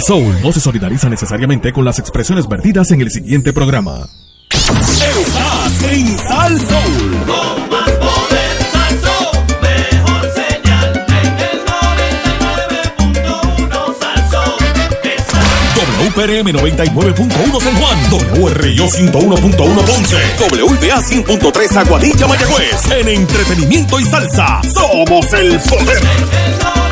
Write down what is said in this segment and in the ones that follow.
Soul no se solidariza necesariamente con las expresiones vertidas en el siguiente programa. Estás en Sal Soul. Con más poder, mejor señal en el 99.1 Salsón. Está WPRM 99.1 San Juan, WRIO 101.1 Ponce, WBA 100.3 Aguadilla Mayagüez. En entretenimiento y salsa, somos el poder. el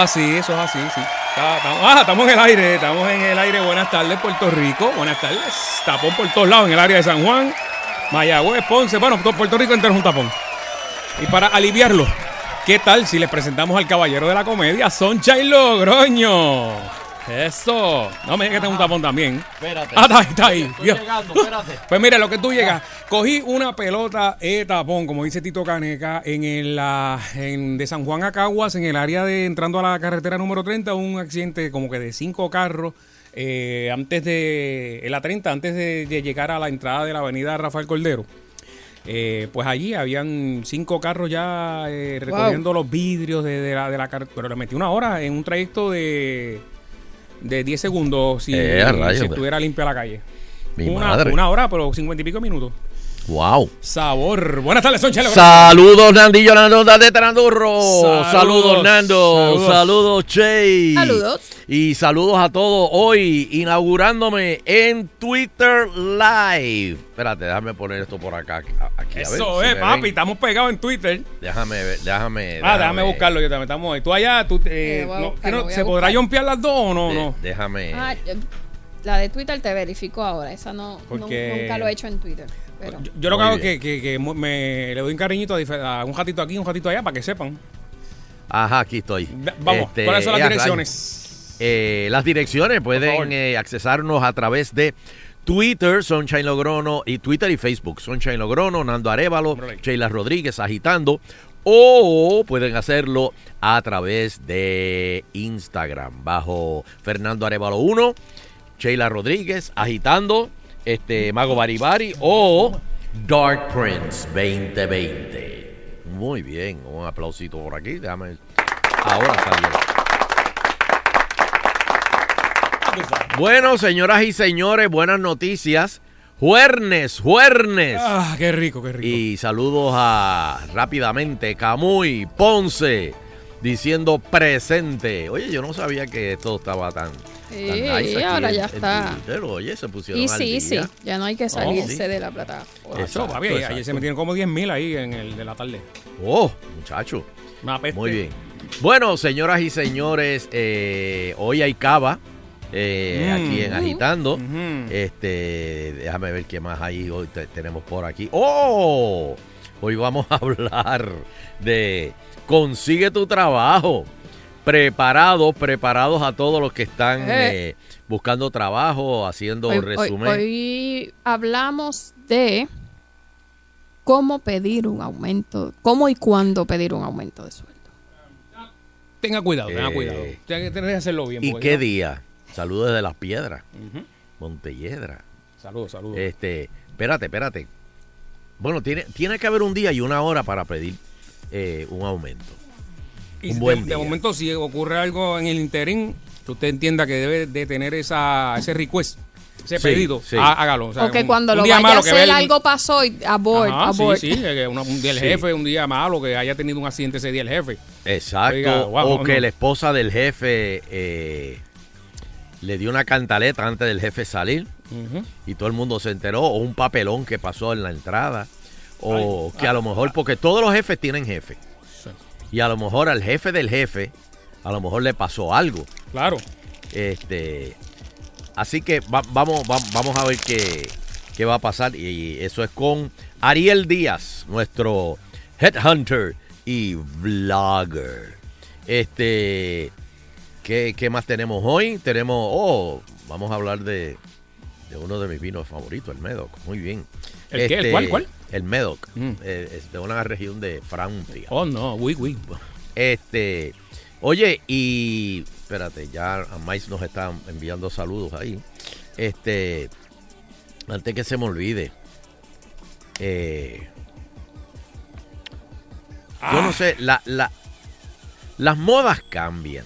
Así, eso es así, sí. Ah, estamos en el aire, estamos en el aire. Buenas tardes, Puerto Rico. Buenas tardes. Tapón por todos lados en el área de San Juan, Mayagüez, Ponce. Bueno, Puerto Rico entero es un tapón. Y para aliviarlo, ¿qué tal si les presentamos al caballero de la comedia, Sonchai Logroño? Eso. No me digas que tengo un tapón también. Espérate. Ah, está ahí, está ahí. Estoy Dios. llegando, espérate. Pues mira, lo que tú llegas, cogí una pelota de tapón, como dice Tito Caneca, en el ah, en, de San Juan a Caguas, en el área de entrando a la carretera número 30, un accidente como que de cinco carros. eh, antes de en la 30, antes de, de llegar a la entrada de la avenida Rafael Cordero. Eh, pues allí habían cinco carros ya eh, recogiendo los vidrios de, de la, de la carretera. Pero le metí una hora en un trayecto de, de 10 segundos si, Eh, rayos, si pues. estuviera limpia la calle. Mi una, madre. una hora, pero cincuenta y pico minutos. Wow. Sabor. Buenas tardes, son Chelo. Saludos, Nandillo, Nando de Trandurro. Saludos. Saludos, Nando. Saludos. Saludos, Che. Saludos. Y saludos a todos hoy, inaugurándome en Twitter Live. Espérate, déjame poner esto por acá. Aquí, a ver Eso si es, papi. ven. Estamos pegados en Twitter. Déjame ver, déjame. Ah, déjame buscarlo. Yo también estamos ahí. Tú allá, tú, eh, Eh, a no, buscarlo, ¿qué no- voy a ¿se podrá jompear las dos o no? de- no? Déjame. Ah, la de Twitter te verifico ahora. Esa no, no- Porque- nunca lo he hecho en Twitter. Pero Yo, yo lo que hago es que, que- me le doy un cariñito a, un ratito aquí, un ratito allá, para que sepan. Ajá, aquí estoy. Vamos, Este, ¿cuáles son las direcciones? Eh, las direcciones pueden eh, accesarnos a través de Twitter, Sunshine Logrono, y Twitter y Facebook, Sunshine Logrono, Nando Arevalo. Sheila Rodríguez agitando, o pueden hacerlo a través de Instagram, bajo Fernando Arevalo 1, Sheila Rodríguez agitando, este Mago Baribari o Dark Prince 2020. Muy bien, un aplausito por aquí, déjame. Ahora salió. Bueno, señoras y señores, buenas noticias. Juernes, juernes. Ah, qué rico, qué rico. Y saludos a rápidamente Camuy Ponce diciendo presente. Oye, yo no sabía que esto estaba tan. Sí, tan nice aquí ahora en- ya en está. Twitter. Oye, se pusieron y al sí, sí, ya no hay que salirse sí. de la plataforma. Eso, papi, ayer se metieron como 10 mil ahí en el de la tarde. Oh, muchacho. Una peste. Muy bien. Bueno, señoras y señores, eh, hoy hay cava eh, Mm. aquí en Agitando. Este, déjame ver qué más hay hoy te- tenemos por aquí. ¡Oh! Hoy vamos a hablar de consigue tu trabajo. Preparados, preparados a todos los que están Eh. eh, buscando trabajo, haciendo Hoy, hoy- resumen. hoy hablamos de cómo pedir un aumento, cómo y cuándo pedir un aumento de sueldo. Tenga cuidado, tenga Eh. cuidado. Tiene que tener que hacerlo bien. ¿Y qué día? Saludos desde las piedras, Ujú. Montelledra. Saludos, saludos. Este, espérate, espérate. Bueno, tiene, tiene que haber un día y una hora para pedir eh, un aumento. Y un de- buen de, día. momento, si ocurre algo en el interín, que usted entienda que debe de tener esa, ese request, ese Sí, pedito, sí. há- hágalo. O, sea, o que un- cuando un lo día vaya a malo que hacer el- algo pasó y abort, Ajá, abort. Sí, sí, que una- un día el Sí. jefe, un día malo, que haya tenido un accidente ese día el jefe. Exacto. Oiga, wow, o no. que la esposa del jefe eh, le dio una cantaleta antes del jefe salir y todo el mundo se enteró. O un papelón que pasó en la entrada. O Ay, que a ah, lo mejor, porque todos los jefes tienen jefe. Sí. Y a lo mejor al jefe del jefe, a lo mejor le pasó algo. Claro. Este, así que va- vamos, va- vamos a ver qué, qué va a pasar. Y eso es con Ariel Díaz, nuestro headhunter y vlogger. Este, ¿qué, qué más tenemos hoy? Tenemos, oh, vamos a hablar de, de uno de mis vinos favoritos, el Medoc. Muy bien. ¿El qué? ¿El cuál, cuál? El Medoc. Mm. eh, es de una región de Francia. Oh, no, uy, uy. Este, oye, y espérate, ya a Mais nos está enviando saludos ahí. Este, antes que se me olvide, eh, yo no sé, la, la, las modas cambian.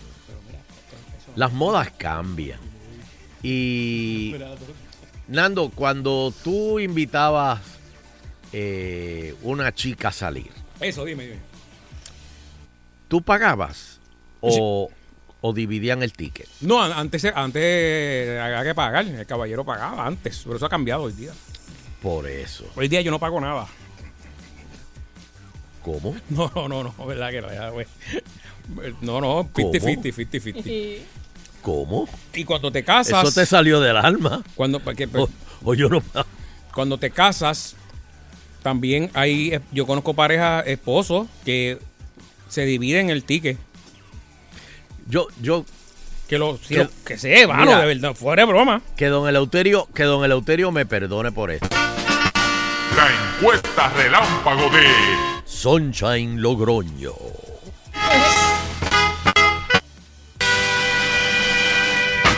Las modas cambian. Y Nando, cuando tú invitabas eh, una chica a salir, Eso, dime, dime. ¿tú pagabas o, o dividían el ticket? No, an- antes, antes había que pagar. El caballero pagaba antes. Pero eso ha cambiado hoy día. Por eso. Hoy día yo no pago nada. ¿Cómo? No, no, no, no, verdad que no, ya, güey. No, no, ¿Cómo? 50-50, 50-50. ¿Cómo? Y cuando te casas, Eso te salió del alma. cuando, porque, O, o yo no. cuando te casas, también hay, eh, yo conozco parejas, esposos, que se dividen el ticket. Yo, yo, Que lo, si Que- lo- que se mano, Mira. de verdad, fuera de broma. que don Eleuterio, que don Eleuterio me perdone por esto. La encuesta relámpago de Sunshine Logroño.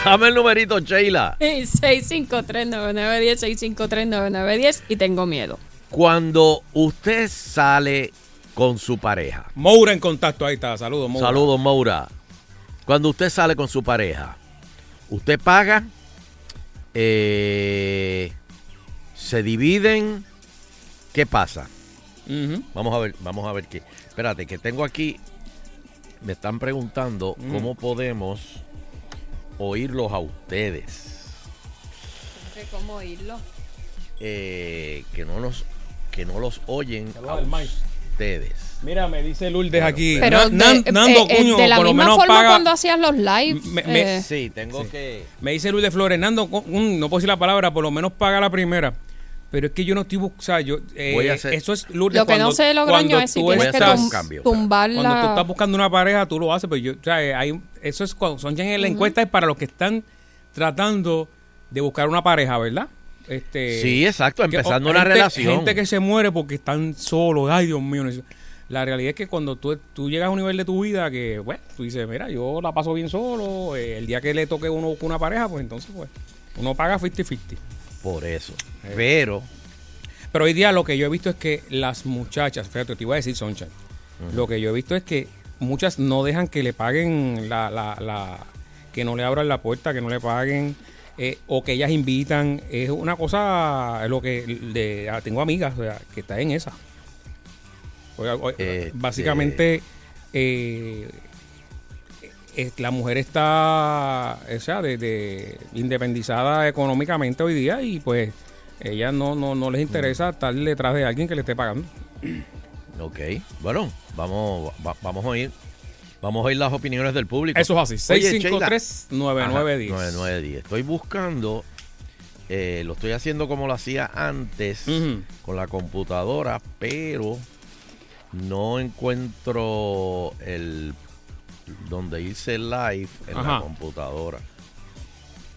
Dame el numerito, Sheila. 6539910, 6539910 y tengo miedo. Cuando usted sale con su pareja, Moura en contacto, ahí está. Saludos, Moura. Saludos, Maura. Cuando usted sale con su pareja, usted paga, eh, se dividen, ¿qué pasa? Vamos a ver, vamos a ver qué. Espérate, que tengo aquí, me están preguntando Mm. cómo podemos oírlos a ustedes. ¿Cómo oírlo? Eh, que no los, que no los oyen Saludos a ustedes. Mira, me dice Lourdes aquí. Pero Na- Nan- de, Nando eh, eh, Cuño, de la por lo misma menos forma paga. cuando hacías los lives. Me- me- eh, Sí, tengo Sí. que... Me dice Luis de Flores, Nando, no puedo decir la palabra, por lo menos paga la primera. Pero es que yo no estoy buscando. eh, Voy a hacer- Eso es Lourdes. lo que no cuando- sé, Logroño, cuando es si tú que estás- un tum- cambio. tumbar Cuando tú estás buscando una pareja, tú lo haces. Pero yo, o sea, eh, hay, eso es cuando son ya en la encuesta es para los que están tratando de buscar una pareja, ¿verdad? Este, Sí, exacto, que- empezando o- una gente- relación. Gente que se muere porque están solos. Ay, Dios mío. no- La realidad es que cuando tú, tú llegas a un nivel de tu vida que, bueno, tú dices, mira, yo la paso bien solo. eh, el día que le toque uno una pareja, pues entonces, pues, uno paga 50-50. Por eso. Pero, Pero hoy día lo que yo he visto es que las muchachas, fíjate, te iba a decir Sunshine, lo que yo he visto es que muchas no dejan que le paguen la, la, la que no le abran la puerta, que no le paguen, eh, o que ellas invitan. Es una cosa, lo que de, tengo amigas o sea, que están en esa. Este- Básicamente, eh, eh, la mujer está, o sea, de, de independizada económicamente hoy día y pues ella no, no, no les interesa estar detrás de alguien que le esté pagando. ok. Bueno, vamos, va- vamos a oír. Vamos a oír las opiniones del público. Eso es así, Oye, Sheila. 653-9910. 9910. Estoy buscando, eh, lo estoy haciendo como lo hacía antes con la computadora, pero no encuentro el donde hice live en la computadora.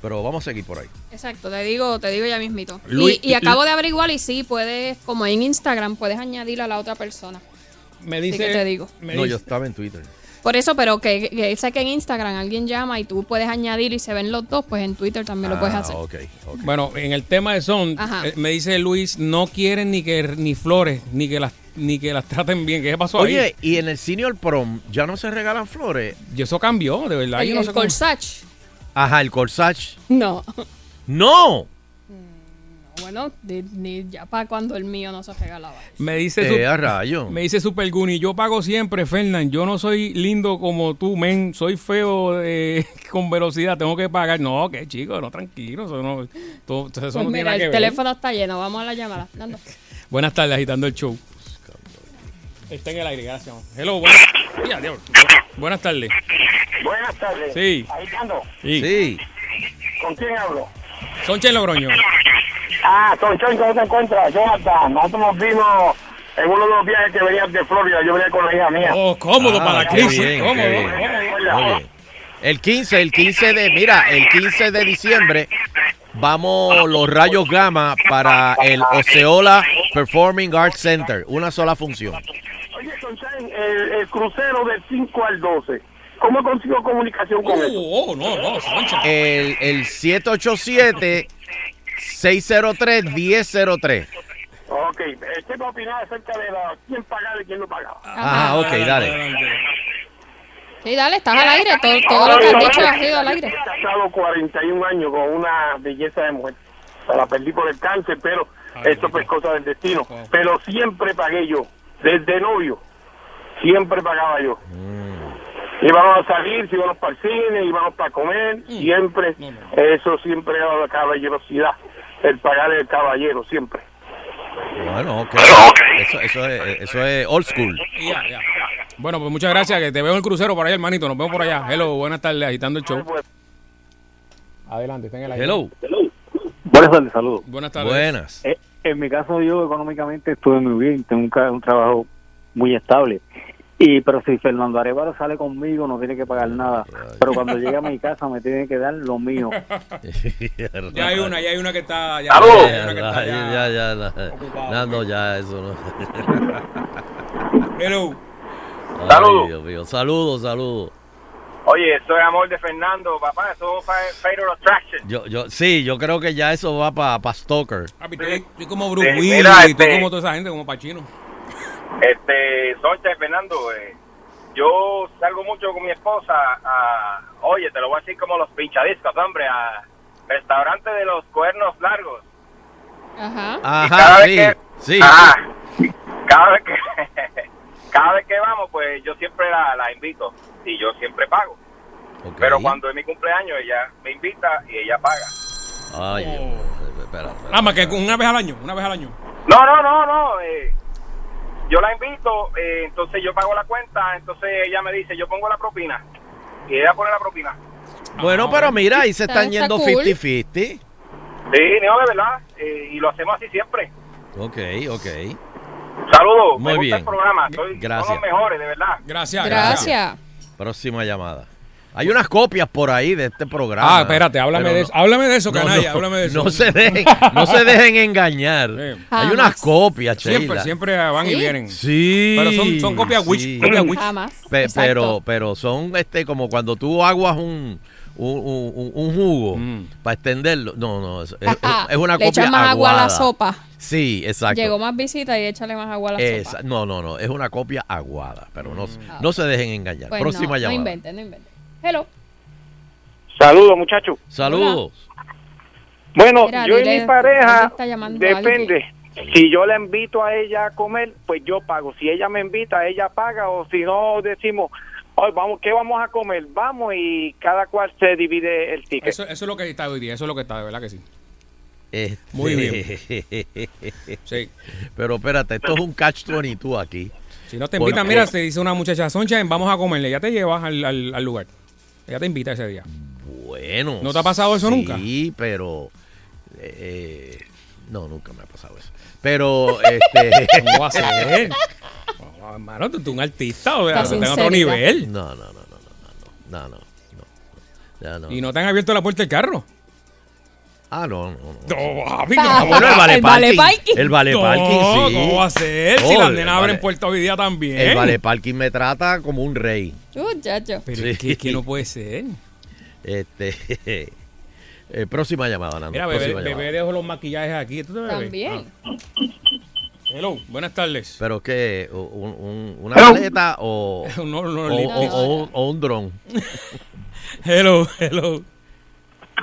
Pero vamos a seguir por ahí. Exacto, te digo, te digo ya mismito. Luis- y, y acabo de averiguar y sí, puedes, como en Instagram, puedes añadir a la otra persona. Me Sí dice, que te digo. me no, dice- yo estaba en Twitter. Por eso, pero que, que sé que en Instagram alguien llama y tú puedes añadir y se ven los dos, pues en Twitter también lo puedes Ah, hacer. ok, ok. Bueno, en el tema de son, eh, me dice Luis, no quieren ni que ni flores, ni que las ni que las traten bien. ¿Qué pasó ahí? Oye, y en el Senior Prom ya no se regalan flores. Y eso cambió, de verdad. el yo no el sé cómo- corsage. Ajá, el corsage. No. No. Bueno, ni, ni ya para cuando el mío no se regalaba. Me dice, Eh, a su- rayo. me dice Super Guni, yo pago siempre, Fernán. Yo no soy lindo como tú, men. Soy feo eh, con velocidad. Tengo que pagar. No, que chico, no, tranquilo. Eso no, todo- eso Pues no mira, el que ver. teléfono está lleno. Vamos a la llamada. Nando. Buenas tardes, agitando el show. Está en el aire, gracias. Hello, buenas, diablo. buenas tardes. Buenas tardes. Sí. Agitando. Sí. Sí. ¿Con quién hablo? Sonche Logroño. Ah, Sonchón, ¿cómo te encuentras? Jonathan, nosotros nos vimos en uno de los viajes que venías de Florida. Yo venía con la hija mía. Oh, cómodo Ah, para la crisis. bien, qué cómodo, bien. cómodo. Oye, el 15, el 15 de, mira, el 15 de diciembre vamos los rayos gamma para el Oceola Performing Arts Center, una sola función. Oye, Sonchón, el, el crucero del 5 al 12. ¿Cómo consigo comunicación con eso? Oh, oh, no, no, Sonche. El, el 787-603-1003. Ok, estoy para opinar acerca de la, quién pagaba y quién no pagaba. Ajá, ok, dale. Sí, dale, estás al aire. Todo, todo lo que has dicho ha sido al aire. He casado 41 años con una belleza de mujer. Se la perdí por el cáncer, pero Ay, esto fue rico. cosa del destino. Pero siempre pagué yo, desde novio. Siempre pagaba yo. Íbamos a salir, si íbamos para el cine, íbamos para comer, siempre. No, no. Eso siempre era la caballerosidad, el pagar el caballero, siempre. Bueno, ok. Eso, eso, es, eso es old school. Bueno, pues muchas gracias. Que te veo en el crucero por ahí, hermanito. Nos vemos por allá. Hello, buenas tardes, agitando el show. Pues, Adelante, está en el aire. Hello. Buenas tardes, saludos. Buenas tardes. Buenas. Eh, en mi caso, yo económicamente estuve muy bien, tengo un trabajo muy estable. Y pero si Fernando Arevalo sale conmigo, no tiene que pagar nada. Pero cuando llegue a mi casa, me tiene que dar lo mío. Ya hay una, ya hay una que está. Ya, ¡Aló! ya hay una que está Ya, ya. ya, ya. eso no. Hello. Saludos. Saludos, saludos. Oye, eso es amor de Fernando, papá. Eso es Fatal Attraction. Yo, yo, sí, yo creo que ya eso va para pa Stoker. Papi, estoy, estoy como Bruce Willis, este- como toda esa gente, como Pachino. Este, Soncha Fernando, eh, yo salgo mucho con mi esposa a, oye, te lo voy a decir como los pinchadiscos, hombre, a restaurante de los cuernos largos. Ajá. Y cada Ajá, vez sí, que- sí. Ah, cada vez que cada vez que vamos, pues yo siempre la, la invito y yo siempre pago. Ok. Pero cuando es mi cumpleaños, ella me invita y ella paga. Ay, Dios mío. Espera, espera, Ah, más que espera. una vez al año, una vez al año. No, no, no, no. eh, yo la invito, eh, entonces yo pago la cuenta, entonces ella me dice, yo pongo la propina. Y ella pone la propina. Bueno, Ah, pero mira, ahí se Está- están está yendo cool. 50-50. Sí, no, de verdad. eh, y lo hacemos así siempre. Ok, ok. Saludos. Muy me gusta bien. el programa. Soy, Gracias. Son los mejores, de verdad. Gracias, gracias. Gracias. Próxima llamada. Hay unas copias por ahí de este programa. Ah, espérate, háblame de no- eso. Háblame de eso, canalla, no, háblame de eso. No se dejen, no se dejen engañar. Sí. Hay unas copias, Siempre, Sheila. siempre van y vienen. Sí. Pero son, son copias sí. witch, copias witch. Jamás. Pe- Exacto. pero, pero son este como cuando tú aguas un, un, un- un jugo Mm. para extenderlo. No, no, es, es- Ajá. es una Le copia más agua a la sopa. Sí, exacto. Llegó más visita y échale más agua a la Esa- sopa. no, no, no, es una copia aguada, pero no, Ah. no se dejen engañar. Pues Próxima no, no llamada. inventen, no inventen. Hello. Saludos, muchachos. Saludos. Bueno, Mira, yo y mi pareja, depende. Si yo la invito a ella a comer, pues yo pago. Si ella me invita, ella paga. O si no, decimos, "Oye, vamos, ¿qué vamos a comer? Vamos y cada cual se divide el ticket. Eso, eso es lo que está hoy día, eso es lo que está, de verdad que sí. Este- Muy Sí. Pero espérate, esto es un catch 22 aquí. Si no te ¿Por invitan, mira, te dice una muchacha, Soncha, vamos a comerle, ya te llevas al, al- al lugar. Ella te invita ese día. Bueno. ¿No te ha pasado eso nunca? Sí, pero. eh, no, nunca me ha pasado eso. Pero, este. ¿Cómo va a ser? Oh, hermano, tú tú un artista, o sea, La estás en otro nivel. No, no, no, no, no, no, no, no, no, no. Y no te han abierto la puerta del carro. Ah, no, no, no. No, papi, Ah. Bueno, el vale El vale parking. parking. El vale No, parking, sí. ¿Cómo va a ser? si Oh, las nenas abren vale- puerta hoy día también. El vale parking me trata como un rey. Muchacho. Pero Sí. es que, es que no puede ser. Este. eh, próxima llamada, Nando. Mira, bebé, bebé dejo los maquillajes aquí. ¿Tú te bebes? También. Ah. Hello, buenas tardes. Pero que, un, un- una Hello. maleta o, No, no, o, no, o- o un- o un dron. Hello, hello.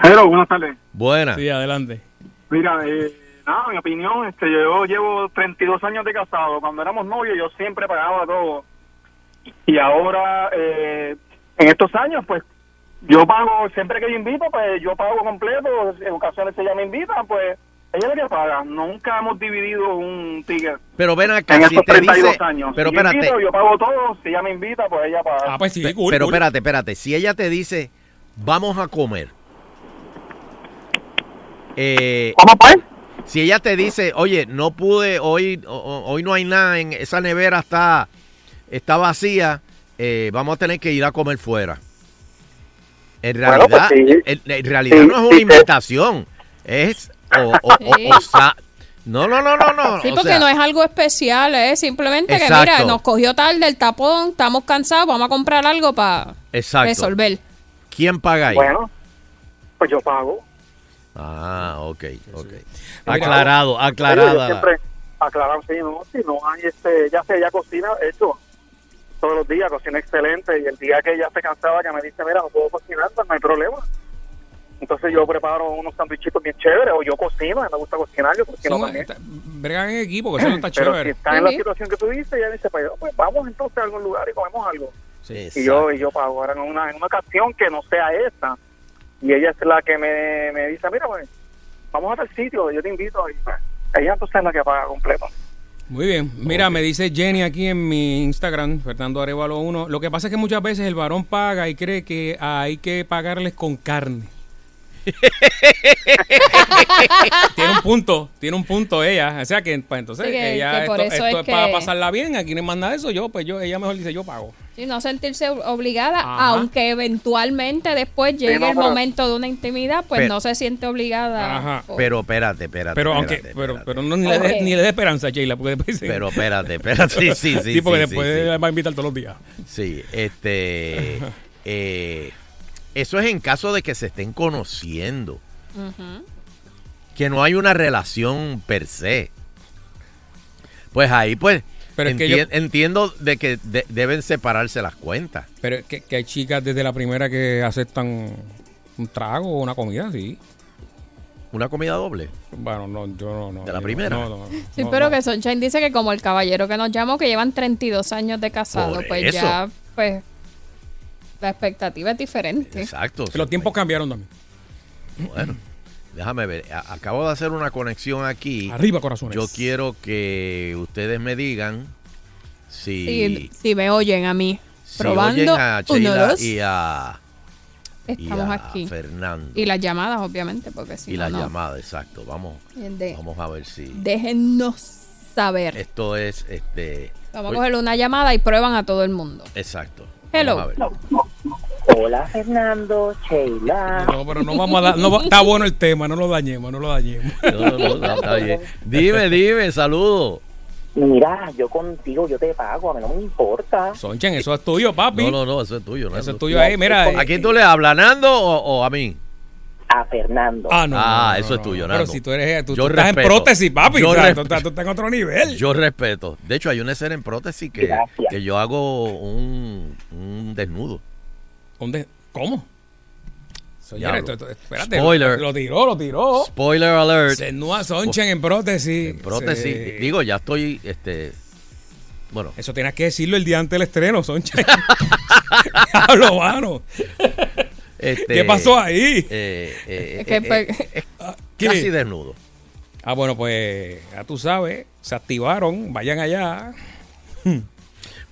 Hello, buenas tardes. Buena. Sí, adelante. Mira, eh, nada, mi opinión, este, yo llevo 32 años de casado. Cuando éramos novios yo siempre pagaba todo. Y ahora, eh, en estos años, pues, yo pago, siempre que yo invito, pues yo pago completo. En ocasiones ella me invita, pues, ella es la que paga. Nunca hemos dividido un ticket. Pero ven acá, En si estos te 32 dice... años. Pero Si yo espérate, invito, yo pago todo. Si ella me invita, pues ella paga. Ah, pues sí, cool, pero cool. espérate, espérate. Si ella te dice, vamos a comer. Eh, ¿Cómo pues? si ella te dice, oye, no pude, hoy, hoy no hay nada, en esa nevera está, está vacía, eh, vamos a tener que ir a comer fuera. En Bueno, realidad, pues sí. en, en realidad Sí, no es una sí, invitación, es o, o- o- Sí. o sa- no, no, no, no, no. Sí, o porque sea, no es algo especial, es simplemente que mira, nos cogió tarde el tapón, estamos cansados, vamos a comprar algo para resolver. ¿Quién paga ahí? Bueno, pues yo pago. Ah, ok, ok. Aclarado, aclarada. siempre aclarado, sí, no, si no hay, este, ya sé, ella cocina, hecho, todos los días, cocina excelente, y el día que ella se cansaba, que me dice, mira, no puedo cocinar, pues no hay problema. Entonces yo preparo unos sandwichitos bien chéveres, o yo cocino, me gusta cocinar, yo cocino Son- también. está- bregan en equipo, que eso no está Pero chévere. si está en la situación que tú dices, ella dice, pues, pues vamos entonces a algún lugar y comemos algo. Sí, Y yo, y yo pago. Ahora en una, en una ocasión que no sea esa, y ella es la que me, me dice, mira, pues, vamos a tal sitio, yo te invito, y pues, ella entonces es la que paga completo. Muy bien. Mira, me dice Jenny aquí en mi Instagram, Fernando Arevalo 1. Lo que pasa es que muchas veces el varón paga y cree que hay que pagarles con carne. tiene un punto, tiene un punto ella. O sea que, pues, entonces, Sí, que- ella, que esto, es es para pasarla bien. Aquí no manda eso, yo, pues yo, ella mejor dice, yo pago. Sí, no sentirse obligada, Ajá. aunque eventualmente después llegue no, el momento de una intimidad, pues Pero- no se siente obligada. Ajá. por- Pero espérate, espérate. Pero aunque, espérate, pero, espérate. pero no ni le dé Ok. ni le dé esperanza, Sheila, porque después dice- Pero espérate, espérate. Sí, sí, sí. Sí, porque sí, después sí, sí. va a invitar todos los días. Sí, este. eh, eso es en caso de que se estén conociendo. Ujú. Que no hay una relación per se. Pues ahí, pues. Pero es que enti- yo- Entiendo de que de- deben separarse las cuentas. Pero es que, que hay chicas desde la primera que aceptan un trago o una comida, sí. Una comida doble. Bueno, no, yo no. no ¿De la primera? No, no, Sí, no, pero no. que Sunshine dice que como el caballero que nos llamó, que llevan 32 años de casado, Por pues eso. ya, pues, la expectativa es diferente. Exacto. Que los tiempos cambiaron también. Bueno, déjame ver. A- acabo de hacer una conexión aquí. Arriba, corazones. Yo quiero que ustedes me digan si, Si, si me oyen a mí, si probando, oyen a uno, Sheila dos, y a, y estamos a aquí. Fernando. Y las llamadas, obviamente, porque si Y no, la no. llamada, exacto. Vamos, De- vamos a ver si déjennos saber. esto es este. Vamos a Uy, cogerle una llamada y prueban a todo el mundo. Exacto. Hello. Vamos a ver. Hola Fernando, Sheila. No, pero no vamos a dar. No, está bueno el tema, no lo dañemos, no lo dañemos. No, no, no, no, está bien. Dime, dime, saludo. Mira, yo contigo, yo te pago, a mí no me importa. Sonchen, eso es tuyo, papi. No, no, no, eso es tuyo. Eso es tuyo ahí, mira. ¿A quién tú le hablas, Nando o, o a mí? A Fernando. Ah, no. Ah, no, no, eso es tuyo, no. Nando. Pero si tú eres. Tú, Yo tú estás en prótesis, papi. Yo o sea, tú, respeto. estás, tú estás en otro nivel. Yo respeto. De hecho, hay una escena en prótesis que, que yo hago un, un desnudo. ¿Dónde? ¿Cómo? Esto- esto- espérate. Spoiler. Lo, lo tiró, lo tiró. Spoiler alert. Se nua Sonchen en prótesis. En prótesis. Se- Digo, ya estoy, este, bueno, Eso tienes que decirlo el día antes del estreno, Sonchen. Hablo, mano. este, ¿Qué pasó ahí? eh, eh, eh, ¿Qué? casi desnudo. Ah, bueno, pues ya tú sabes, se activaron, vayan allá.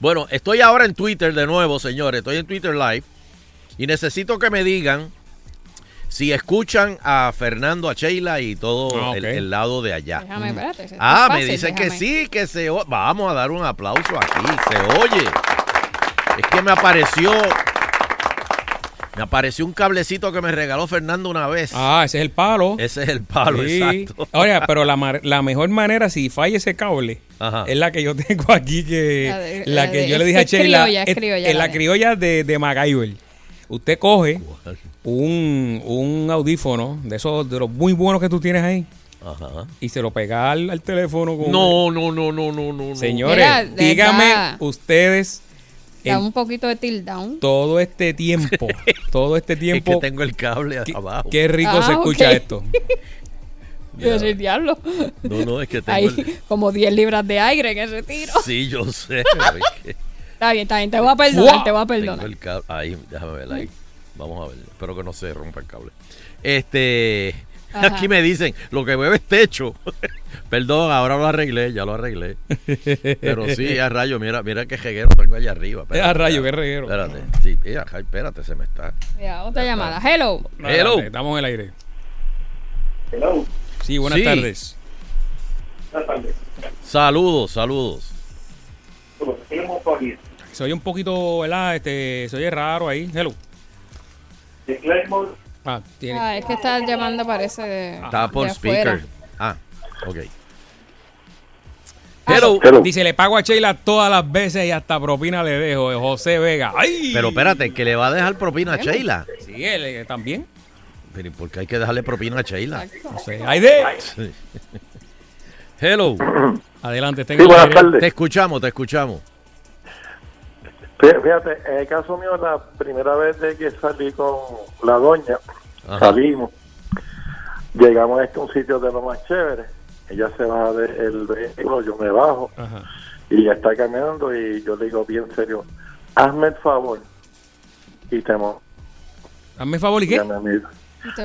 Bueno, estoy ahora en Twitter de nuevo, señores. Estoy en Twitter Live. Y necesito que me digan si escuchan a Fernando, a Sheila y todo Ah, el, el lado de allá. Déjame, espérate. esto Ah, me dicen que sí, que se Vamos a dar un aplauso aquí, se oye. Es que me apareció. Me apareció un cablecito que me regaló Fernando una vez. Ah, ese es el palo. Ese es el palo, Sí. exacto. Ahora, pero la, mar- la mejor manera, si falla ese cable, Ajá. es la que yo tengo aquí, que La de- la la que de- yo le dije a es Sheila. criolla, es es- criolla, es la criolla de, de MacGyver. Usted coge un, un audífono de esos, de los muy buenos que tú tienes ahí, Ajá. y se lo pega al, al teléfono con No, no, no, no, no, no. Señores, Mira, de díganme verdad. ustedes Da un poquito de tilt down. todo este tiempo, todo este Es tiempo, que tengo el cable qué, abajo. qué rico Ah, se escucha ok. esto. Ya. Ese diablo. No, no, es que tengo Hay el... como 10 libras de aire en ese tiro. Sí, yo sé. Está bien, está bien. Te voy a perdonar, ¡Fua! te voy a tengo perdonar. el cable. Ahí, déjame ver ahí. Vamos a ver. Espero que no se rompa el cable. Este. Ajá. Aquí me dicen, lo que bebe es techo. Perdón, ahora lo arreglé, ya lo arreglé. Pero sí, a rayo, mira, mira qué jeguero tengo allá arriba. Es Espérate, a rayo, qué reguero. Espérate, sí, mira, espérate, se me está. Mira, otra llamada. Hello. Hello. Estamos en el aire. Sí, buenas Sí. tardes. Saludos, saludos. Se oye un poquito, ¿verdad? Este, se oye raro ahí. Hello. Ah, tiene. Ah, es que está llamando, parece. De, Está por de afuera. speaker. Ah, ok. Ah, Hello. Dice, le pago a Sheila todas las veces y hasta propina le dejo. de José Vega. ¡Ay! Pero espérate, que le va a dejar propina a Sheila. Sí, él eh, también. Pero ¿y por qué hay que dejarle propina a Sheila? No sé. ¡Ay, de! Sí. Hello. Adelante, Sí, buenas tardes. Te escuchamos, te escuchamos. Fí- Fíjate, en el caso mío, la primera vez de que salí con la doña, Ajá. salimos, llegamos a este un sitio de lo más chévere. Ella se baja del vehículo, yo me bajo Ajá. y ella está caminando y yo le digo bien serio, hazme el favor y te mo- Hazme favor, ¿y qué?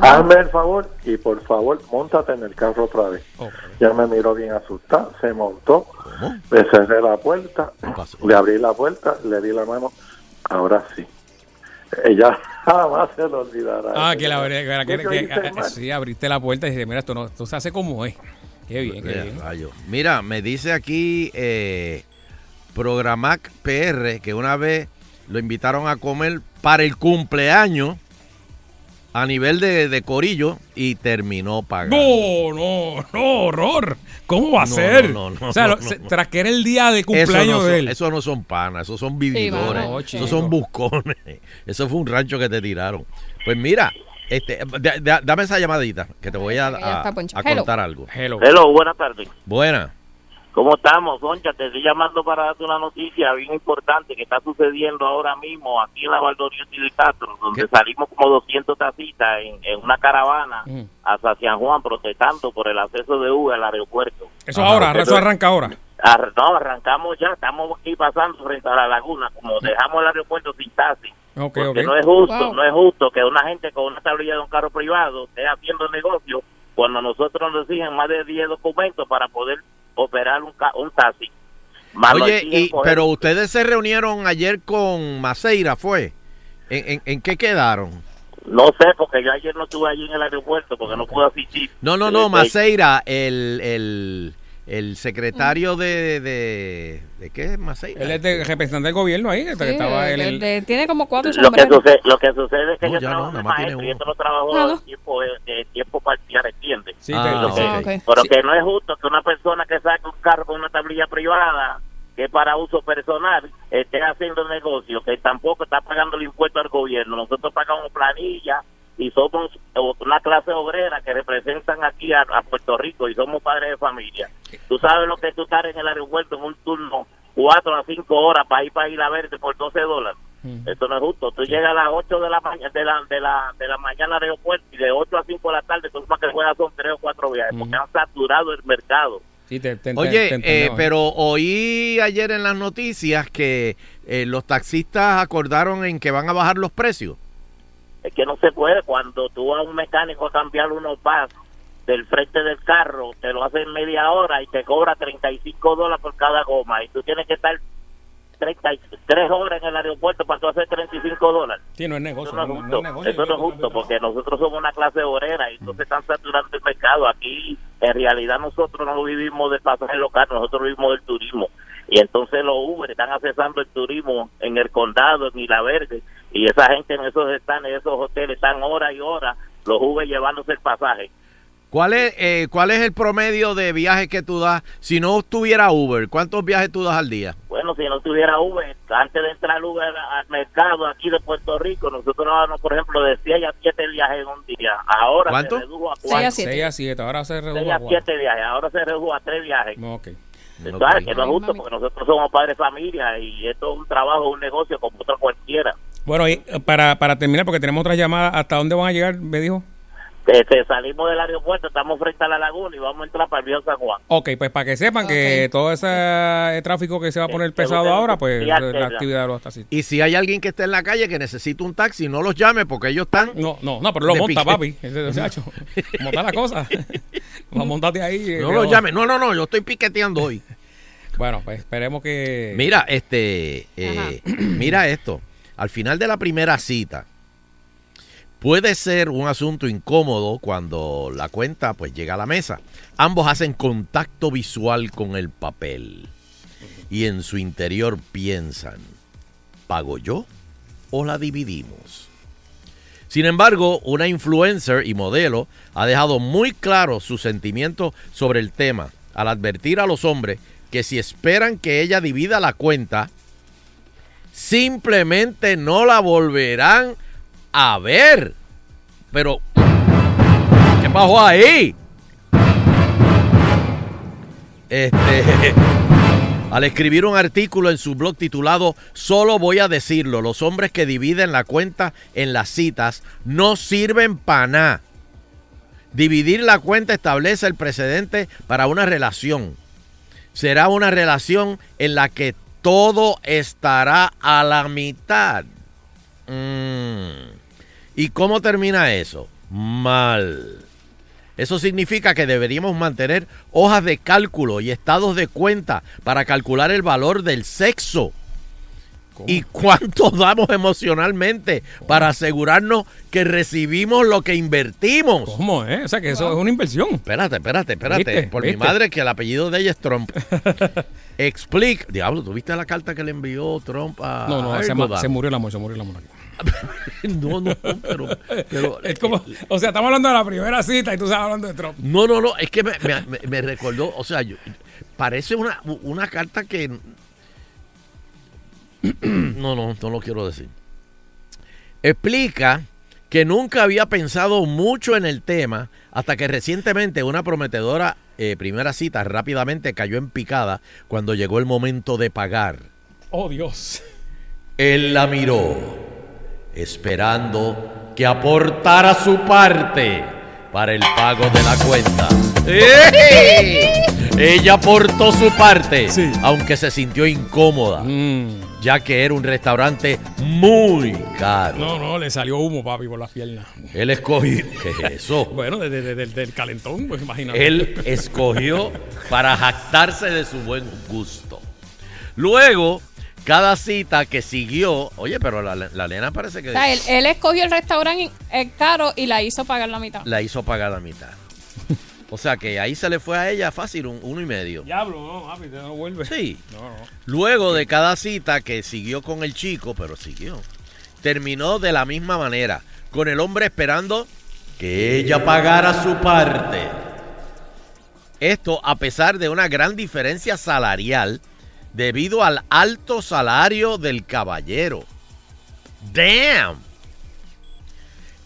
Hazme el favor y por favor, montate en el carro otra vez. Oh, Ya me miró bien asustada, se montó, ¿Cómo? le cerré la puerta, le abrí la puerta, le di la mano, ahora sí. Ella jamás se lo olvidará. Ah, que la verdad, que, ¿Qué que- que- mal? sí, abriste la puerta y dices, mira, esto no, esto se hace como es. Qué bien, qué bien. rayo. Mira, me dice aquí eh, Programac PR que una vez lo invitaron a comer para el cumpleaños a nivel de, de corillo y terminó pagando. No, no, no, horror. ¿Cómo va a No, ser? no, no, o sea, no, lo- no, se- no. tras que era el día de cumpleaños de él. eso no son panas, esos son vividores, mano. esos son buscones. Eso fue un rancho que te tiraron. Pues mira, este, da- da- dame esa llamadita que te voy a, a- a contar algo. Hello. Hello, buenas tardes. Buena. ¿Cómo estamos, Soncha? Te estoy llamando para darte una noticia bien importante que está sucediendo ahora mismo aquí en la Valdoriotti de Castro, donde ¿Qué? salimos como 200 taxistas en, en una caravana Mm. hacia San Juan protestando por el acceso de Uber al aeropuerto. Eso Ajá, ahora, eso arranca ahora. Ar- no, arrancamos ya, estamos aquí pasando frente a la laguna, como dejamos el aeropuerto sin taxi. Porque no es justo, Wow. no es justo que una gente con una tablilla de un carro privado esté haciendo negocio cuando nosotros nos exigen más de 10 documentos para poder operar un, un taxi. Oye, y, pero ustedes se reunieron ayer con Maceira, ¿fue? ¿En, en, en qué quedaron? No sé, porque yo ayer no estuve allí en el aeropuerto porque no pude asistir. No, no, no, Maceira, el, el, el secretario de, de... ¿De qué es Maceira? Él es de representante del gobierno ahí, que Sí, estaba él. el- de- tiene como cuatro Lo que, sucede, lo que sucede es que No, yo no, trabajo tiene maestro y esto no trabajo no. de tiempo, de tiempo parcial, ¿entiendes? Sí, Ah, te- ok. Ah, ok. Pero Sí. que no es justo que una persona que saca un carro con una tablilla privada, que es para uso personal, esté haciendo negocio, que tampoco está pagando el impuesto al gobierno. Nosotros pagamos planilla y somos una clase obrera que representan aquí a, a Puerto Rico y somos padres de familia. Tú sabes lo que tú estar en el aeropuerto en un turno cuatro a cinco horas para ir para Isla Verde por 12 dólares. Mm. Esto no es justo. Tú llegas a las 8 de la, mañana de la, de la, de la mañana al aeropuerto y de 8 a 5 de la tarde, tú más que juegas son 3 o 4 viajes, porque han saturado el mercado. Sí, te- te- te- Oye, te eh, ¿eh? pero oí ayer en las noticias que eh, los taxistas acordaron en que van a bajar los precios. Es que no se puede. Cuando tú vas a un mecánico a cambiar unos pas del frente del carro, te lo hace en media hora y te cobra 35 dólares por cada goma. Y tú tienes que estar 33 horas en el aeropuerto para tú hacer 35 dólares. Sí, no es negocio. Eso no es no- no justo, negocio, eso no es justo porque nosotros somos una clase obrera y entonces están saturando el mercado. Aquí en realidad nosotros no vivimos del pasaje local, nosotros vivimos del turismo. Y entonces los Uber están accesando el turismo en el condado, en Isla Verde, y esa gente en esos stands, en esos hoteles están horas y horas los Uber llevándose el pasaje. ¿Cuál es, eh, ¿Cuál es el promedio de viajes que tú das? Si no tuviera Uber, ¿cuántos viajes tú das al día? Bueno, si no tuviera Uber, antes de entrar Uber al mercado aquí de Puerto Rico, nosotros dábamos, por ejemplo, de 6 a 7 viajes en un día. Ahora ¿Cuánto? se redujo a Seis a 4. siete. 6 a 7, ahora se redujo 6 a a 7 viajes, ahora se redujo a 3 viajes. Que no es justo porque nosotros somos padres de familia y esto es un trabajo, un negocio como otro cualquiera. Bueno, y eh, para, para terminar, porque tenemos otras llamadas, ¿hasta dónde van a llegar? Me dijo. Este, salimos del aeropuerto, estamos frente a la laguna y vamos a entrar para el río San Juan. Ok, pues para que sepan que todo ese eh, tráfico que se va a poner pesado usted- ahora, pues la actividad lo está así. Y si hay alguien que esté en la calle que necesita un taxi, no los llame porque ellos están. No, no, no, pero lo monta, pique. papi. Ese muchacho. ¿Cómo está la cosa? Va, montate ahí. eh, No los llame. No, no, no, yo estoy piqueteando hoy. Bueno, pues esperemos que. Mira, este, eh, mira esto. Al final de la primera cita, puede ser un asunto incómodo cuando la cuenta pues llega a la mesa. Ambos hacen contacto visual con el papel y en su interior piensan, ¿pago yo o la dividimos? Sin embargo, una influencer y modelo ha dejado muy claro su sentimiento sobre el tema al advertir a los hombres que si esperan que ella divida la cuenta, simplemente no la volverán a ver. Pero, ¿qué pasó ahí? Este, al escribir un artículo en su blog titulado Solo voy a decirlo, los hombres que dividen la cuenta en las citas no sirven para nada. Dividir la cuenta establece el precedente para una relación. Será una relación en la que todo estará a la mitad. Mm. ¿Y cómo termina eso? Mal. Eso significa que deberíamos mantener hojas de cálculo y estados de cuenta para calcular el valor del sexo. ¿Y cuánto damos emocionalmente para asegurarnos que recibimos lo que invertimos? ¿Cómo es? O sea, que eso es una inversión. Espérate, espérate, espérate. ¿Viste? Por ¿Viste? mi madre, que el apellido de ella es Trump. Explica. Diablo, ¿tú viste la carta que le envió Trump a No, no, se, murió el amor, se murió el amor. no, no, pero, pero- Es como, o sea, estamos hablando de la primera cita y tú estás hablando de Trump. No, no, no, es que me, me- me- me recordó, o sea, yo- parece una, una carta que... No, no, no lo quiero decir. Explica que nunca había pensado mucho en el tema hasta que recientemente una prometedora eh, primera cita rápidamente cayó en picada cuando llegó el momento de pagar. Oh, Dios. Él la miró, esperando que aportara su parte para el pago de la cuenta. ¡Ey! Ella aportó su parte, aunque se sintió incómoda, ya que era un restaurante muy caro. No, no, le salió humo, papi, por las piernas. Él escogió. ¿Qué es eso? Bueno, desde desde- desde el calentón, pues imagínate. Él escogió para jactarse de su buen gusto. Luego, cada cita que siguió, oye, pero la, la nena parece que O sea, él, él escogió el restaurante caro y la hizo pagar la mitad. la hizo pagar la mitad. O sea que ahí se le fue a ella fácil un uno y medio. Diablo, no, papi, te no vuelve. Sí. No, no. Luego de cada cita que siguió con el chico, pero siguió, terminó de la misma manera, con el hombre esperando que ella pagara su parte. Esto a pesar de una gran diferencia salarial debido al alto salario del caballero. Damn.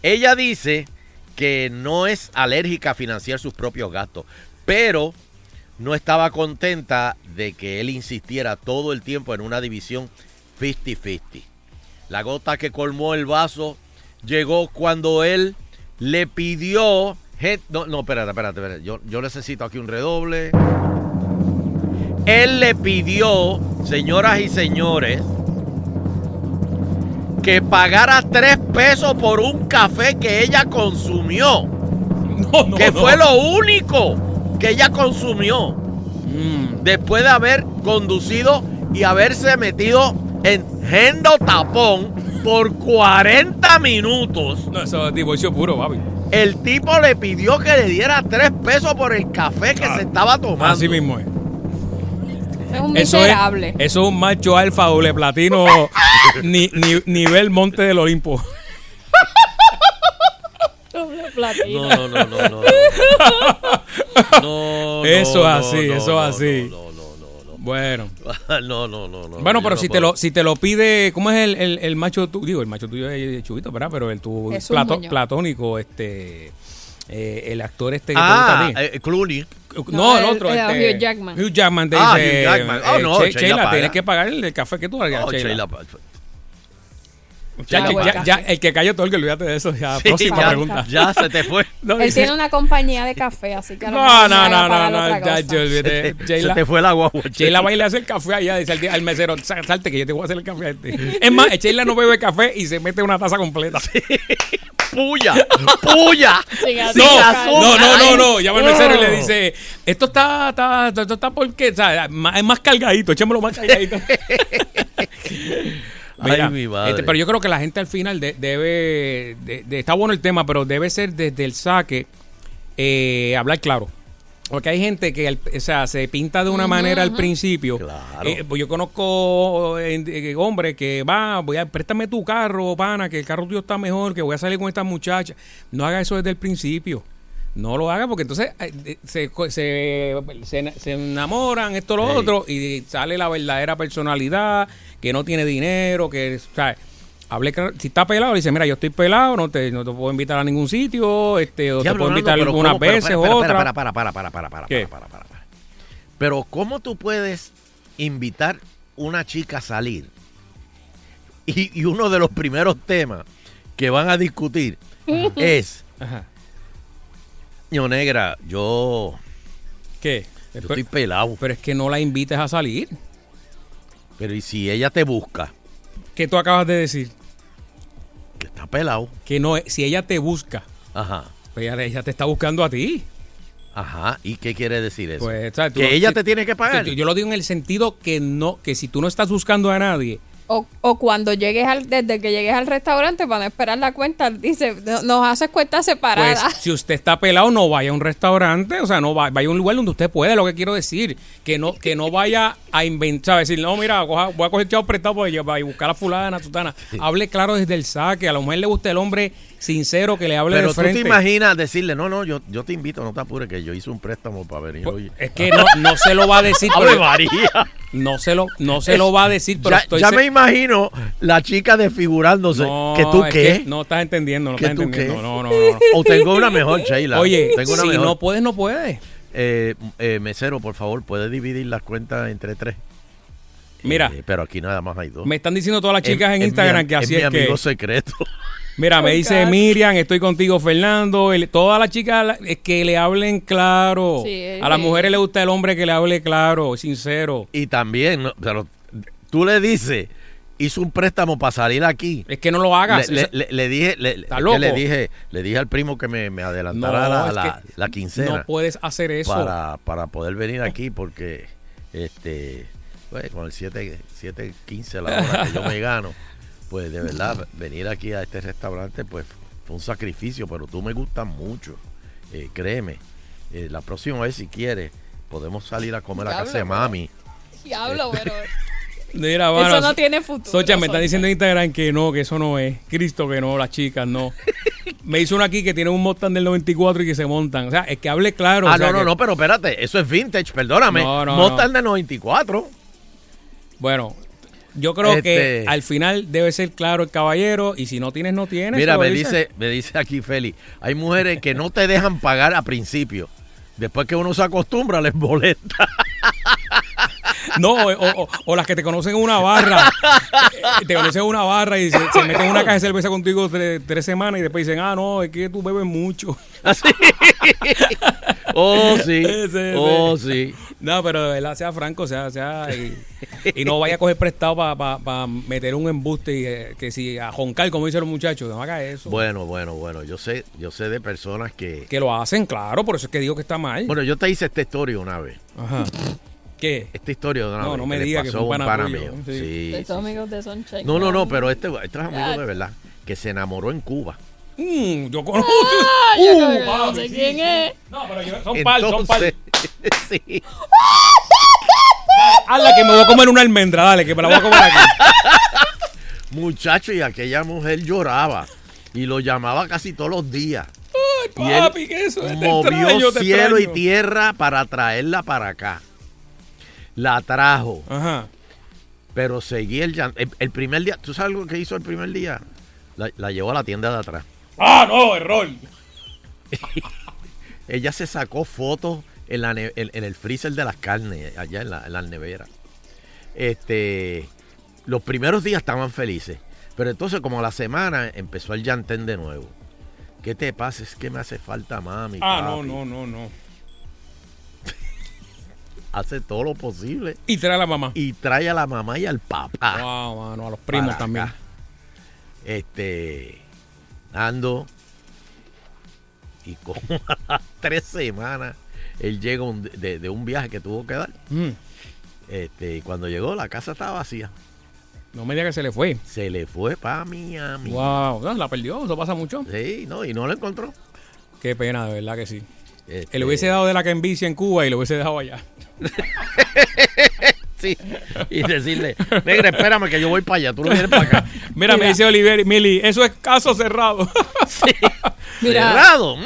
Ella dice que no es alérgica a financiar sus propios gastos, pero no estaba contenta de que él insistiera todo el tiempo en una división 50-50. La gota que colmó el vaso llegó cuando él le pidió... No, no, espérate, espérate, espérate. Yo, yo necesito aquí un redoble. Él le pidió, señoras y señores, que pagara tres pesos por un café que ella consumió. no, que no. fue lo único que ella consumió. Mm. Después de haber conducido y haberse metido en Gendo Tapón por 40 minutos. No, eso es divorcio puro, papi. El tipo le pidió que le diera tres pesos por el café que se estaba tomando. Ah, Así mismo es. Es un Eso miserable. es, eso es un macho alfa doble platino ni, ni- nivel Monte del Olimpo. Doble platino. No, no, no, no, no. No, eso no, es así, no, eso no, es así. Bueno. No, no, no, no. Bueno, pero no si te puedo. lo si te lo pide, ¿cómo es el, el, el macho tuyo? Digo, el macho tuyo es chubito, ¿verdad? Pero el tu plato- platónico, este, eh, el actor este que te gusta Ah, a ti. eh, Clooney. No, el el- otro. el- este, Hugh Jackman. Hugh Jackman te Ah, dice. Hugh Jackman. Oh, eh, no, Sheila tienes que pagar el café que tú Oh, Sheila. Ya, el que cayó todo el que olvídate de eso. Ya, Sí, próxima ya, pregunta. ya se te fue. No, Él dice- tiene una compañía de café, así que no, no, no, no, no, ya, cosa. yo. Se te, Sheila- se te fue el agua. Sheila va y le hace el café allá, dice al, al mesero, "Sa- salte que yo te voy a hacer el café a ti". Es más, Sheila no bebe café y se mete una taza completa. ¡Puya! ¡Puya! Sin No, azúcar. no, no, no, no. Llama al mesero y le No. dice, esto está, está, esto está porque, o sea, es más cargadito, echémoslo más cargadito. Mira, Ay, mi madre. este, pero yo creo que la gente al final de- debe, de- de- está bueno el tema, pero debe ser desde el saque eh, hablar claro. Porque hay gente que o sea, se pinta de una manera al principio. Claro. Eh, pues yo conozco eh, eh, hombres que va, voy a préstame tu carro, pana, que el carro tuyo está mejor, que voy a salir con esta muchacha. No haga eso desde el principio. No lo haga porque entonces eh, se, se, se- se enamoran, esto, lo otro, y sale la verdadera personalidad, que no tiene dinero, que, ¿sabes? Hable claro. si está pelado, le dice, mira, yo estoy pelado, no te, no te puedo invitar a ningún sitio, este, o te puedo invitar pero algunas ¿cómo? Pero veces, para, para. Para, para, para, para, para, para, ¿Qué? para, para, para. Pero ¿cómo tú puedes invitar una chica a salir? Y, y uno de los primeros temas que van a discutir es, Ajá. ño negra, yo, ¿Qué? yo Pero, estoy pelado. pero es que no la invites a salir. Pero ¿y si ella te busca? ¿Qué tú acabas de decir? Que está pelado. Que no, si ella te busca, Ajá. pues ella, ella te está buscando a ti. Ajá. ¿Y qué quiere decir eso? Pues, ¿sabes? Que ella si- te tiene que pagar. Yo, yo lo digo en el sentido que no, que si tú no estás buscando a nadie, O, o cuando llegues al, desde que llegues al restaurante para no esperar la cuenta, dice, "No- nos haces cuenta pues separada. si usted está pelado, no vaya a un restaurante, o sea, no va- vaya a un lugar donde usted puede, lo que quiero decir, que no, que no vaya a inventar, decir, no, mira, coja- voy a coger chavo prestado para llevar y buscar a fulana, a sutana. Hable claro desde el saque, a la mujer le gusta el hombre sincero que le hable Pero de tú frente. te imaginas decirle, no, no, yo, yo te invito, no te apures, que yo hice un préstamo para venir Pues, hoy. Es que no, no se lo va a decir, ¡Ave pero- María! no se lo, no se lo va a decir, pero ya estoy ya me imagino la chica desfigurándose. No, ¿Que tú es qué? que no estás entendiendo, no ¿Que estás tú entendiendo. qué? No, no, no. O tengo una mejor, Sheila. Oye, tengo una si mejor. no puedes, no puedes. Eh, eh, mesero, por favor, ¿puede dividir las cuentas entre tres? Mira. Eh, pero aquí nada más hay dos. Me están diciendo todas las chicas en Instagram mi- que así es es, mi que. amigo secreto. Mira, me Oh, dice God. Miriam, estoy contigo, Fernando. todas las chicas es que le hablen claro. Sí, a las mujeres les gusta el hombre que le hable claro, sincero. Y también, no, pero tú le dices, hizo un préstamo para salir aquí. Es que no lo hagas. Le, le- le- le dije, le, ¿Está es que loco? le dije, le dije al primo que me, me adelantara No, la, es la- que la quincena no puedes hacer eso. para, para poder venir aquí porque este pues, con el 7 7.15 la hora que yo me gano, pues de verdad venir aquí a este restaurante pues fue un sacrificio, pero tú me gustas mucho. Eh, créeme. Eh, la próxima vez si quieres podemos salir a comer a casa de Diablo, mami. Diablo, pero Mira, eso no tiene futuro. Socha me está diciendo en Instagram que no, que eso no es. Cristo que no, las chicas no. me hizo una aquí que tiene un Mustang del 94 y que se montan. O sea, es que hable claro. ah, o sea, no, no, que- no, pero espérate, eso es vintage, perdóname. No, no, Mustang no. de 94. Bueno, yo creo que Este- al final debe ser claro el caballero y si no tienes, no tienes. Mira, me dice, me dice aquí Feli, hay mujeres que no te dejan pagar a principio. Después que uno se acostumbra, les molesta. No, o, o- o las que te conocen en una barra. Eh, te conocen en una barra y se, se meten en una caja de cerveza contigo tre- tres semanas y después dicen, ah, no, es que tú bebes mucho. Así. oh, sí. Oh, sí. No, pero de verdad, sea franco, sea, sea. Y, y no vaya a coger prestado para meter un embuste y eh, que si a joncar, como dicen los muchachos, no haga eso. Bueno, bueno, bueno. Yo sé, yo sé de personas que. Que lo hacen, claro, por eso es que digo que está mal. Bueno, yo te hice esta historia una vez. Ajá. ¿Qué? Esta historia de una No, vez. no me le diga que pasó fue un a pana pana tuyo, mío. sí. Sí, De sí. tus amigos de Sunshine. No, no, no, pero este, este es amigo de verdad. Que se enamoró en Cuba. Mm, yo conozco. Ah, yo Uh, no sé sí, quién sí. es. No, pero yo, son pal, son pal. Entonces, sí. Hazla que me voy a comer una almendra, dale, que me la voy a comer aquí. Muchacho, y aquella mujer lloraba. Y lo llamaba casi todos los días. Y él Papi, que eso te movió extraño, cielo y tierra para traerla para acá. La trajo, Ajá. pero seguía el. El, el primer día, ¿tú sabes lo que hizo el primer día? La, la llevó a la tienda de atrás. Ah, no, error. Ella se sacó fotos en, la en- en el freezer de las carnes, allá en, la, en las neveras. Este, los primeros días estaban felices, pero entonces como la semana empezó el llantén de nuevo. ¿Qué te pasa? Es que me hace falta mami. Ah, no, no, no, no. Hace todo lo posible. Y trae a la mamá. Y trae a la mamá y al papá. Wow, mano, a los primos también. acá. Este, ando. Y como a las tres semanas, él llega un- de, de un viaje que tuvo que dar. Mm. Este, y cuando llegó, la casa estaba vacía. No me diga que se le fue. Se le fue para Miami. Wow, no, la perdió, eso pasa mucho. Sí, no, y no lo encontró. Qué pena, de verdad que sí. Este, Él hubiese dado de la que envicia en Cuba y lo hubiese dejado allá. Sí, y decirle, negra, espérame que yo voy para allá, tú no vienes para acá. Mira, me dice Oliver, Mili, eso es caso cerrado. Mira, Cerrado. mm.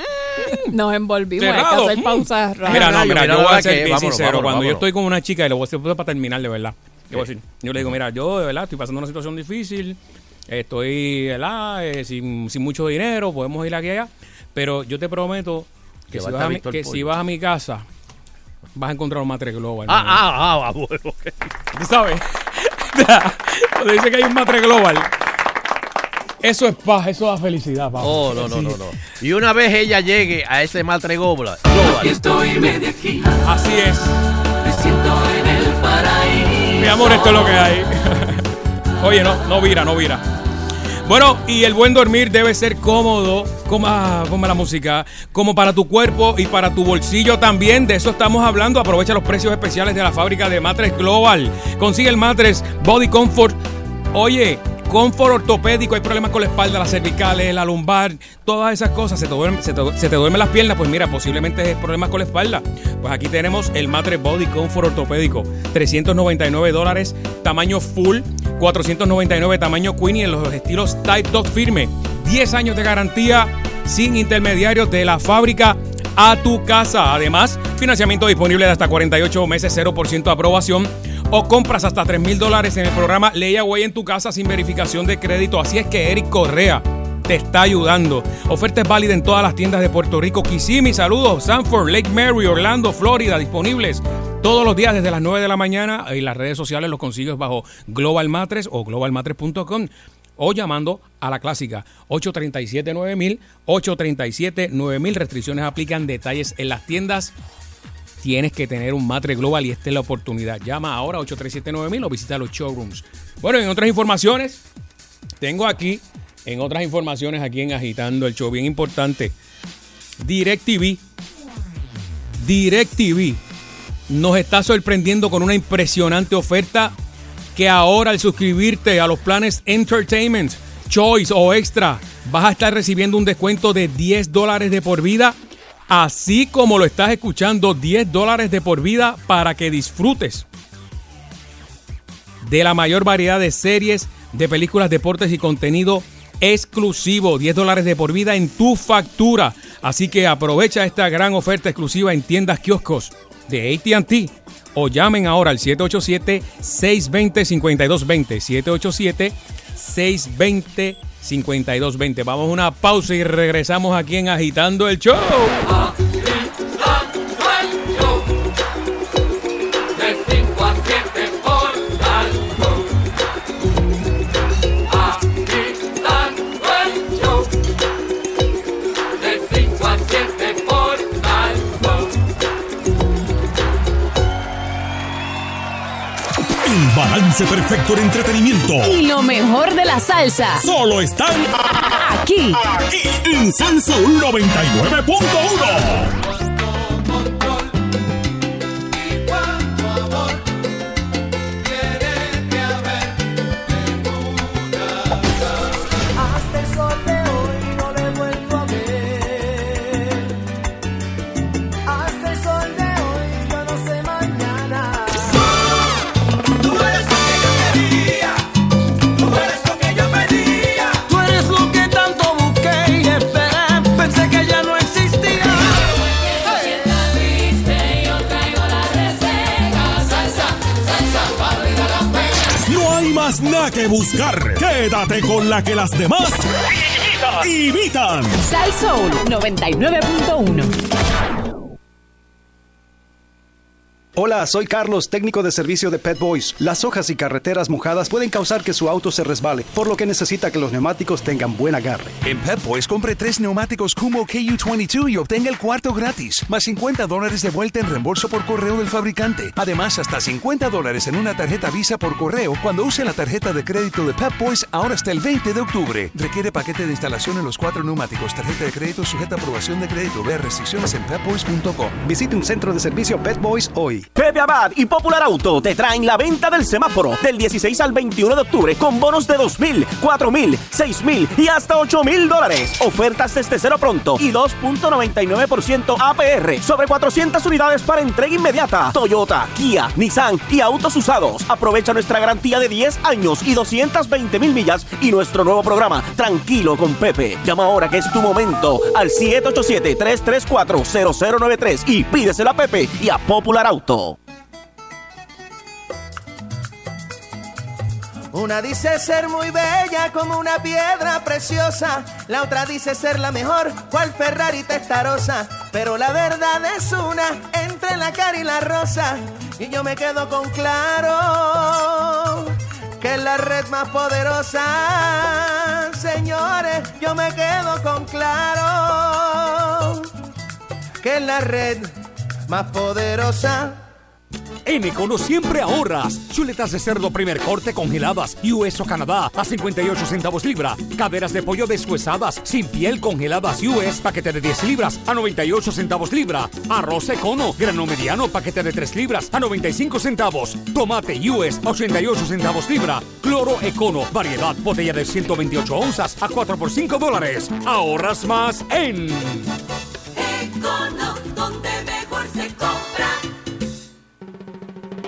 nos envolvimos. Hay que Cerrado. hacer Mm. pausas rápidas. Mira, no, mira, mira, yo voy a ser que- bien vámonos, sincero. vámonos, Cuando yo vámonos. estoy con una chica y le voy a decir para terminar, de verdad. Yo, voy a decir, yo le digo, mira, yo de verdad estoy pasando una situación difícil, estoy ¿verdad? Eh, sin, sin mucho dinero, podemos ir aquí y allá, pero yo te prometo que, Que si va a vas, estar a mi, Víctor que Pollo. si vas a mi casa, vas a encontrar un matre global. Ah, hermano. ah, ah, bueno. ok. ¿Tú sabes? Cuando dice que hay un matre global, eso es paz, eso da felicidad, papá. Oh, no, no, no, no. Y una vez ella llegue a ese matre global, Aquí estoy medio aquí, Así es. me siento en el paraíso. Mi amor, esto es lo que hay. Oye, no, no vira, no vira. Bueno, y el buen dormir debe ser cómodo, como, ah, la música, como para tu cuerpo y para tu bolsillo también. De eso estamos hablando. Aprovecha los precios especiales de la fábrica de Matres Global. Consigue el Matres Body Comfort. Oye, confort ortopédico, hay problemas con la espalda, las cervicales, la lumbar, todas esas cosas. Se te, duerme- se te- se te duermen las piernas, pues mira, posiblemente es problemas con la espalda. Pues aquí tenemos el Matres Body Comfort ortopédico. 399 dólares, tamaño full. 499 tamaño queen y en los estilos Type Dog firme. 10 años de garantía sin intermediarios de la fábrica a tu casa. Además, financiamiento disponible de hasta 48 meses, 0% de aprobación o compras hasta 3 mil dólares en el programa Layaway en tu casa sin verificación de crédito. Así es que Eric Correa te está ayudando. Oferta es válida en todas las tiendas de Puerto Rico. Kissimmee, saludos. Sanford, Lake Mary, Orlando, Florida, disponibles todos los días desde las 9 de la mañana. Y las redes sociales los consigues bajo Global Matres o globalmatres.com o llamando a la clásica 837-9000, 837-9000. Restricciones aplican, detalles en las tiendas. Tienes que tener un matre global y esta es la oportunidad. Llama ahora 837-9000 o visita los showrooms. Bueno, en otras informaciones, tengo aquí, en otras informaciones aquí en Agitando el Show, bien importante, DirecTV. DirecTV nos está sorprendiendo con una impresionante oferta que ahora al suscribirte a los planes Entertainment, Choice o Extra, vas a estar recibiendo un descuento de 10 dólares de por vida, así como lo estás escuchando, 10 dólares de por vida para que disfrutes de la mayor variedad de series, de películas, deportes y contenido exclusivo. 10 dólares de por vida en tu factura. Así que aprovecha esta gran oferta exclusiva en tiendas kioscos de ATT o llamen ahora al 787-620-5220. 787-620-5220. Vamos a una pausa y regresamos aquí en Agitando el Show. Balance perfecto de entretenimiento. Y lo mejor de la salsa. Solo están Aquí. aquí en Salsa 99.1. que buscar. Quédate con la que las demás imitan. Sal Soul 99.1. Hola, soy Carlos, técnico de servicio de Pet Boys. Las hojas y carreteras mojadas pueden causar que su auto se resbale, por lo que necesita que los neumáticos tengan buen agarre. En Pep Boys compre tres neumáticos Kumo KU22 y obtenga el cuarto gratis, más 50 dólares de vuelta en reembolso por correo del fabricante. Además, hasta 50 dólares en una tarjeta Visa por correo cuando use la tarjeta de crédito de Pep Boys ahora hasta el 20 de octubre. Requiere paquete de instalación en los cuatro neumáticos. Tarjeta de crédito sujeta a aprobación de crédito. Vea restricciones en pepboys.com. Visite un centro de servicio Pet Boys hoy. Pepe Abad y Popular Auto te traen la venta del semáforo del 16 al 21 de octubre con bonos de 2 mil, 4 mil, 6 mil y hasta 8 mil dólares. Ofertas desde cero pronto y 2.99% APR sobre 400 unidades para entrega inmediata. Toyota, Kia, Nissan y autos usados. Aprovecha nuestra garantía de 10 años y 220 mil millas y nuestro nuevo programa Tranquilo con Pepe. Llama ahora que es tu momento al 787-334-0093 y pídeselo a Pepe y a Popular Auto. Una dice ser muy bella como una piedra preciosa, la otra dice ser la mejor, cual Ferrari testarosa, pero la verdad es una entre la cara y la rosa, y yo me quedo con claro que es la red más poderosa, señores, yo me quedo con claro que es la red más poderosa. En Econo siempre ahorras. Chuletas de cerdo primer corte congeladas, US o Canadá, a 58 centavos libra. Caderas de pollo deshuesadas, sin piel congeladas, US, paquete de 10 libras, a 98 centavos libra. Arroz Econo, grano mediano, paquete de 3 libras, a 95 centavos. Tomate US, 88 centavos libra. Cloro Econo, variedad, botella de 128 onzas, a 4 por 5 dólares. Ahorras más en... Econo,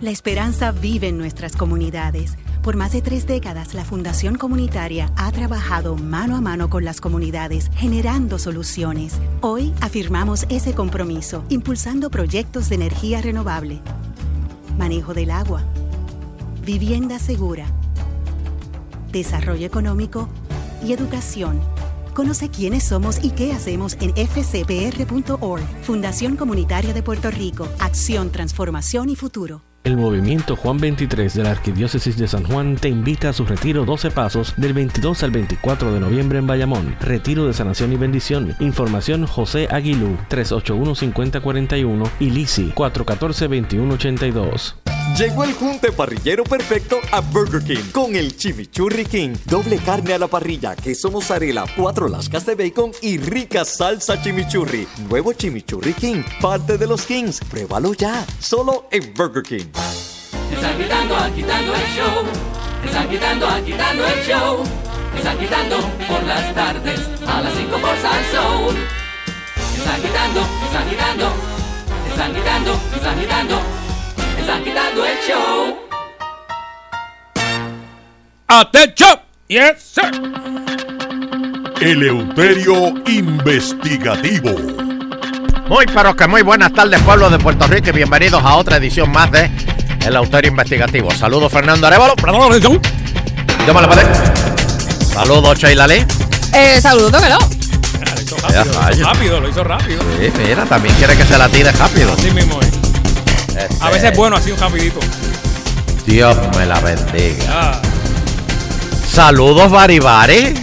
La esperanza vive en nuestras comunidades. Por más de tres décadas, la Fundación Comunitaria ha trabajado mano a mano con las comunidades, generando soluciones. Hoy afirmamos ese compromiso, impulsando proyectos de energía renovable, manejo del agua, vivienda segura, desarrollo económico y educación. Conoce quiénes somos y qué hacemos en fcpr.org. Fundación Comunitaria de Puerto Rico. Acción, transformación y futuro. El movimiento Juan 23 de la Arquidiócesis de San Juan te invita a su retiro 12 Pasos del 22 al 24 de noviembre en Bayamón. Retiro de sanación y bendición. Información José Aguilú 381-5041 y Lisi 414-2182. Llegó el junte parrillero perfecto a Burger King con el Chimichurri King. Doble carne a la parrilla, queso mozzarella, cuatro lascas de bacon y rica salsa chimichurri. Nuevo Chimichurri King, parte de los Kings. Pruébalo ya, solo en Burger King. Están quitando, agitando el show. Están quitando, agitando el show. Están quitando por las tardes a las 5 por Salsoul. Están quitando, están quitando. Están quitando, están quitando. Quitando el show. ¡Atención! Yes, sir. Eleuterio Investigativo. Muy pero que muy buenas tardes pueblo de Puerto Rico y bienvenidos a otra edición más de El Autorio Investigativo. Saludos Fernando Arevalo. Llámale para Saludos Sheila Lee. Eh, saludos, que no. Ya, Lo hizo rápido, lo hizo rápido. Sí, mira, también quiere que se la tire rápido. Así mismo es. Este, A veces es bueno así un rapidito. Dios me la bendiga. Ah, Saludos Baribari.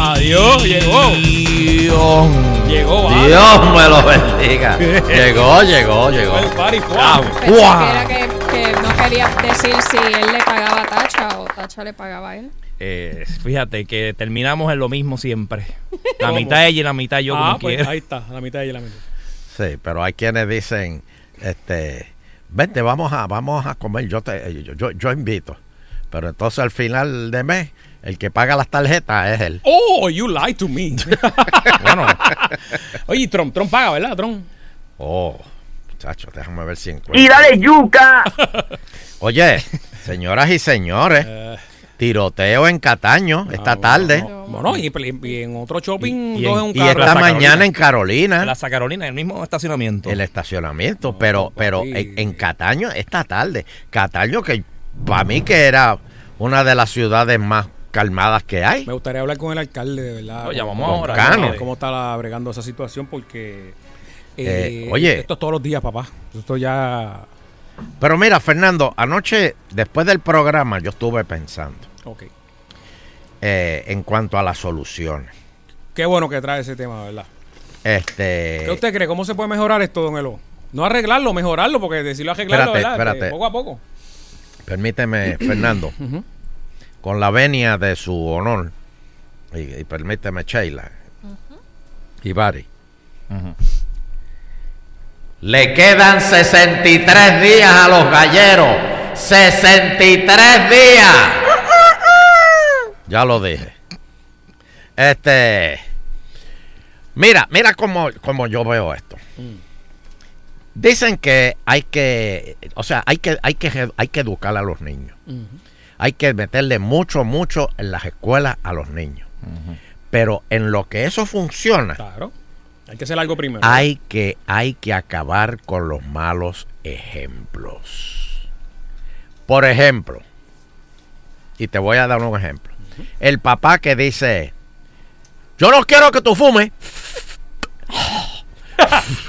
Adiós, llegó. Dios. Llegó, vale. Dios me lo bendiga. Llegó, llegó, llegó. El party, Ah, Pensé ¡guau! que era que, que no quería decir si él le pagaba a Tacha o Tacha le pagaba a él. Eh, fíjate que terminamos en lo mismo siempre. La ¿Cómo? mitad ella y la mitad yo ah, como pues quiera. ahí está, la mitad ella y la mitad. Sí, pero hay quienes dicen, este, vente, vamos a, vamos a comer, yo te, yo, yo, yo invito. Pero entonces al final de mes, el que paga las tarjetas es él. Oh, you lied to me. Bueno. Oye, Trump, Trump paga, ¿verdad, Trump? Oh, Chacho, déjame ver si encuentro. Y dale yuca. Oye, señoras y señores, tiroteo en Cataño esta tarde. Bueno, y, y en otro shopping, Y- y dos en- en un Y carro. esta mañana en Carolina. Plaza Carolina, el mismo estacionamiento. El estacionamiento, pero pero en, en Cataño esta tarde. Cataño que para mí que era una de las ciudades más calmadas que hay. Me gustaría hablar con el alcalde, de verdad. Oye, vamos Con- ahora, Cano. ¿Cómo está la- bregando esa situación? Porque. Eh, eh, oye. Esto es todos los días, papá. Esto ya. Pero mira, Fernando, anoche, después del programa, yo estuve pensando Ok. eh, en cuanto a las soluciones. Qué bueno que trae ese tema, ¿verdad? Este, ¿Qué usted cree? ¿Cómo se puede mejorar esto, don Elo? No arreglarlo, mejorarlo, porque decirlo arreglarlo, Espérate, ¿verdad? espérate. Eh, Poco a poco. permíteme, Fernando, con la venia de su honor, y, y permíteme, Sheila, y Bari. Le quedan 63 días a los galleros. 63 días. Ya lo dije. Este. Mira, mira cómo, cómo yo veo esto. Dicen que hay que, o sea, hay que, hay que, hay que educar a los niños. Hay que meterle mucho, mucho en las escuelas a los niños. Pero en lo que eso funciona, Claro. Hay que hacer algo primero. hay que, hay que acabar con los malos ejemplos. Por ejemplo, y te voy a dar un ejemplo. El papá que dice, yo no quiero que tú fumes.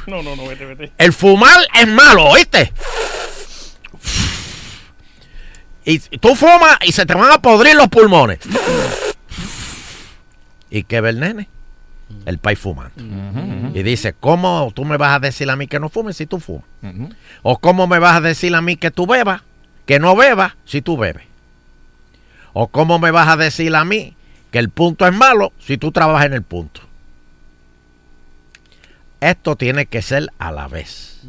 No, no, no, vete, vete. El fumar es malo, ¿oíste? Y tú fumas y se te van a podrir los pulmones. ¿Y qué ve el nene? El país fumando. Y dice, ¿cómo tú me vas a decir a mí que no fumes si tú fumas? ¿O cómo me vas a decir a mí que tú bebas, que no bebas si tú bebes? ¿O cómo me vas a decir a mí que el punto es malo si tú trabajas en el punto? Esto tiene que ser a la vez.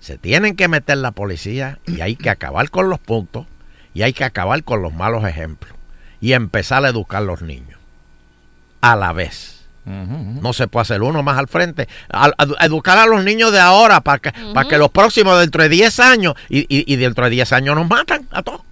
Se tienen que meter la policía y hay que acabar con los puntos y hay que acabar con los malos ejemplos y empezar a educar a los niños a la vez. No se puede hacer uno más al frente. A- educar a los niños de ahora para que, para que los próximos dentro de 10 años y, y- y dentro de 10 años nos matan a todos.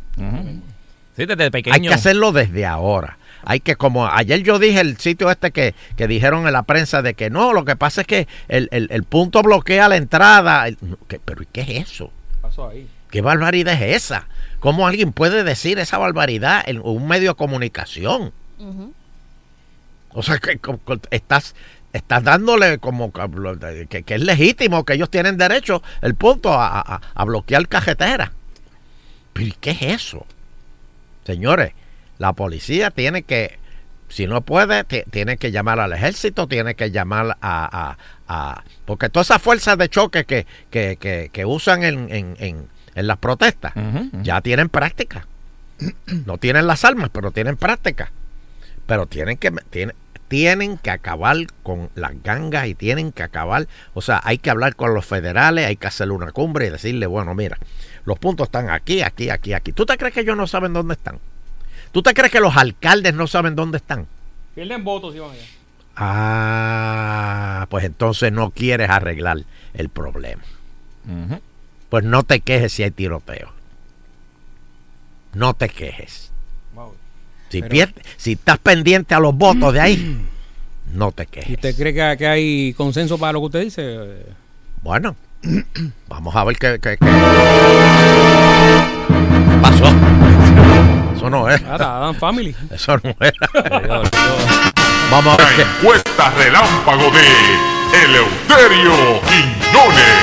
Sí, desde pequeño. Hay que hacerlo desde ahora. Hay que, como ayer yo dije, el sitio este que, que dijeron en la prensa de que no, lo que pasa es que el, el- el punto bloquea la entrada. El- ¿qué- pero ¿y qué es eso? Pasó ahí. ¿Qué barbaridad es esa? ¿Cómo alguien puede decir esa barbaridad en un medio de comunicación? O sea, que, estás, estás dándole como que, que- es legítimo, que ellos tienen derecho, el punto, a, a- a bloquear cajetera. ¿Pero ¿y qué es eso? Señores, la policía tiene que, si no puede, ti- tiene que llamar al ejército, tiene que llamar a... a- a- porque todas esas fuerzas de choque que, que, que- que usan en, en- en- en las protestas ya tienen práctica. No tienen las armas, pero tienen práctica. Pero tienen que, tienen, tienen que acabar con las gangas y tienen que acabar, o sea, hay que hablar con los federales, hay que hacerle una cumbre y decirle, bueno, mira, los puntos están aquí, aquí, aquí, aquí. ¿Tú te crees que ellos no saben dónde están? ¿Tú te crees que los alcaldes no saben dónde están? Pierden votos allá. Ah, pues entonces no quieres arreglar el problema. Pues no te quejes si hay tiroteo. No te quejes. Si, Pero- pier- si estás pendiente a los votos de ahí, no te quejes. ¿Y usted cree que, que hay consenso para lo que usted dice? Bueno, vamos a ver qué, qué- qué pasó. Eso no es. Adam Family. Eso no era. Vamos a ver qué. Encuesta relámpago de Eleuterio Quiñones.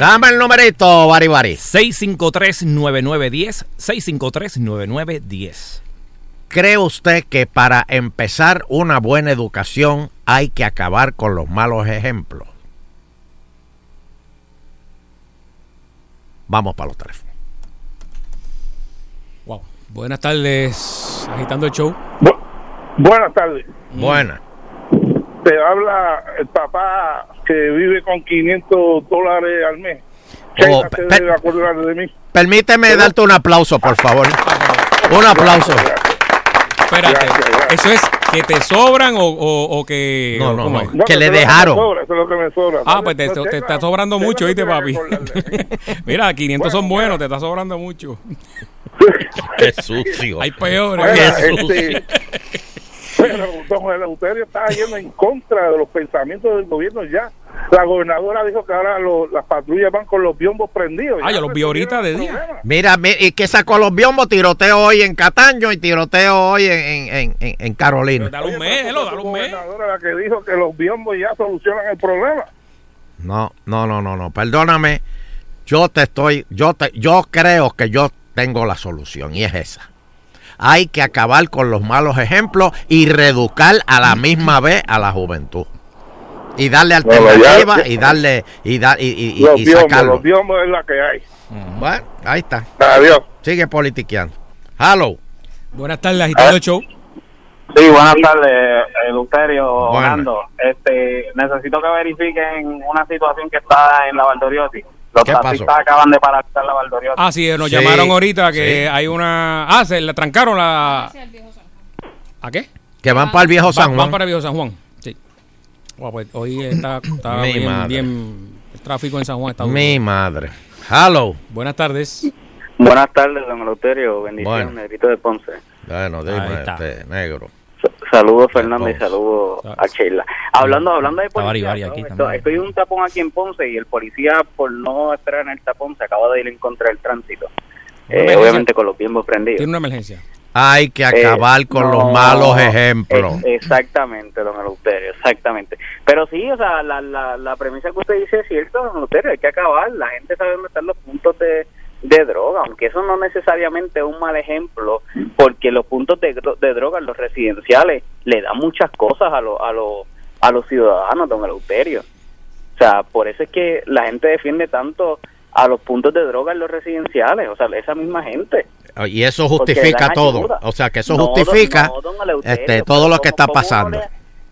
Dame el numerito, Bari Bari. 653-9910. 653-9910. ¿Cree usted que para empezar una buena educación hay que acabar con los malos ejemplos? Vamos para los teléfonos. Wow. Buenas tardes, agitando el show. Buenas tardes. Buena. Te habla el papá que vive con 500 dólares al mes. Oh, Sheila se pe- debe acordar de mí. Permíteme darte un aplauso, por favor. Un aplauso. Espérate, eso es que te sobran o, o, o que. No, no, no, que le dejaron. sobra, eso es lo que me sobra. Ah, pues te, te- está sobrando mucho, ¿viste, papi? Mira, 500 son buenos, te está sobrando mucho. Qué sucio. Hay peores. Qué este, pero don Eleuterio está yendo en contra de los pensamientos del gobierno ya. La gobernadora dijo que ahora lo- las patrullas van con los biombos prendidos. Ah, yo los vi ahorita de día. Mira, mi- ¿y qué sacó los biombos? Tiroteo hoy en Cataño y tiroteo hoy en, en, en, en Carolina. Dale un mes, Elo, dale un mes. La gobernadora la que dijo que los biombos ya solucionan el problema. No, no, no, no, no. Perdóname. Yo te estoy, yo te, yo creo que yo tengo la solución y es esa. Hay que acabar con los malos ejemplos y reeducar a la misma vez a la juventud. Y darle alternativa ya- y darle y, dar, y, y- los sacarlo. los biombos es la que hay. Bueno, ahí está. Adiós. Sigue politiqueando. Hello. Buenas tardes, agitando el show. Sí, buenas tardes, Eleuterio, Buenas. Orlando. Este, necesito que verifiquen una situación que está en la Valdoriotti. Los ¿Qué pasó? taxistas acaban de paralizar la Valdoriotti. Ah, sí, nos Sí, llamaron ahorita que sí. hay una. Ah, se la trancaron la. ¿A qué? Que van para el viejo San Juan. Van para el viejo San Juan. Sí. Bueno, pues hoy está, está bien, madre. bien- El tráfico en San Juan está Mi madre. Hello. Buenas tardes. Buenas tardes, don Eleuterio. Bendiciones, Bueno. Negrito de Ponce. Bueno, dime, este, negro. Saludos, Fernando, y saludos a Sheila. Hablando, hablando de policía, estoy en un tapón aquí en Ponce y el policía, por no estar en el tapón, se acaba de ir en contra del tránsito. Eh, obviamente con los tiempos prendidos. Tiene una emergencia. Hay que acabar con Eh, los malos ejemplos. ex- exactamente, don Eleuterio, exactamente. Pero sí, o sea, la, la, la premisa que usted dice es cierta, don Eleuterio, hay que acabar. La gente sabe dónde están los puntos de, de droga, aunque eso no necesariamente es un mal ejemplo, porque los puntos de, de droga, los residenciales, le dan muchas cosas a, los a, los a los ciudadanos, don Eleuterio. O sea, por eso es que la gente defiende tanto a los puntos de droga en los residenciales, o sea, esa misma gente. Y eso justifica todo. ayuda. O sea, que eso No, justifica don- no, don Eleuterio, este, todo lo que está ¿cómo- cómo uno pasando.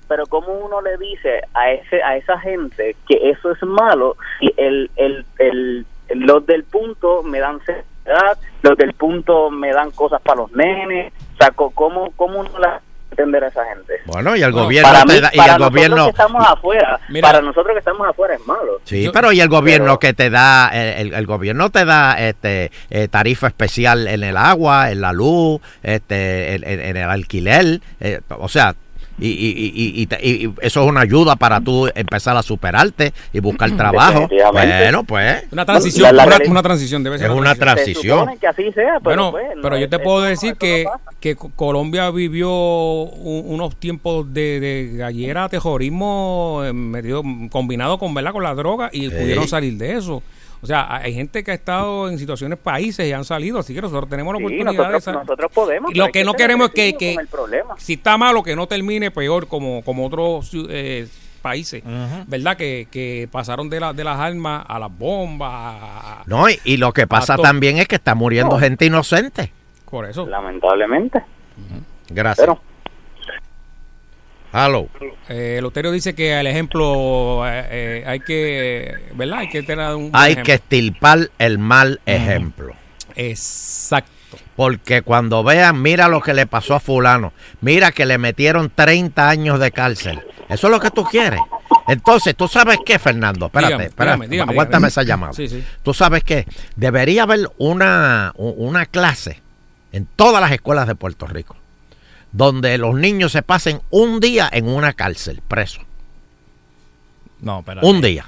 pero cómo uno le dice a ese a esa gente que eso es malo si el, el, el, los del punto me dan seguridad, los del punto me dan cosas para los nenes, o sea, ¿cómo, cómo uno la entender a esa gente? Bueno, y el Bueno, gobierno para te mí- da- y para el nosotros gobierno que estamos afuera, Mira. para nosotros que estamos afuera es malo. Sí, pero y el gobierno que te da, el, el- el gobierno te da este eh, tarifa especial en el agua, en la luz, este, en, en- en el alquiler, eh, o sea, y, y, y, y te- y- y eso es una ayuda para tú empezar a superarte y buscar trabajo. Bueno, pues. Una transición, La- la una, transición, debe ser Es una transición. que así sea, pero bueno, pues, no pero yo te es- puedo no, decir que, que Co- Colombia vivió un- unos tiempos de, de gallera, terrorismo eh, medio combinado con verdad con la droga y Sí. pudieron salir de eso. O sea, hay gente que ha estado en situaciones países y han salido, así que nosotros tenemos la Sí, oportunidad de nosotros, salir. nosotros podemos. Y pero lo que no queremos es que, que con el problema. si está malo, que no termine peor como, como otros eh, países, ¿verdad? Que, que pasaron de, la, de las armas a las bombas. a- No, y, y lo que pasa también es que está muriendo No. gente inocente. Por eso. Lamentablemente. Gracias. Hello. Eh, Loterio dice que el ejemplo eh, eh, hay que, ¿verdad? Hay que tener un Hay ejemplo. que estirpar el mal ejemplo. Exacto. Porque cuando vean, mira lo que le pasó a fulano, mira que le metieron 30 años de cárcel. Eso es lo que tú quieres. Entonces, ¿tú sabes qué, Fernando? Espérate, Dígame, espérate, dígame, aguántame dígame. esa llamada. Sí, sí. ¿Tú sabes qué? Debería haber una, una clase en todas las escuelas de Puerto Rico donde los niños se pasen un día en una cárcel, preso. No, pero. Un día.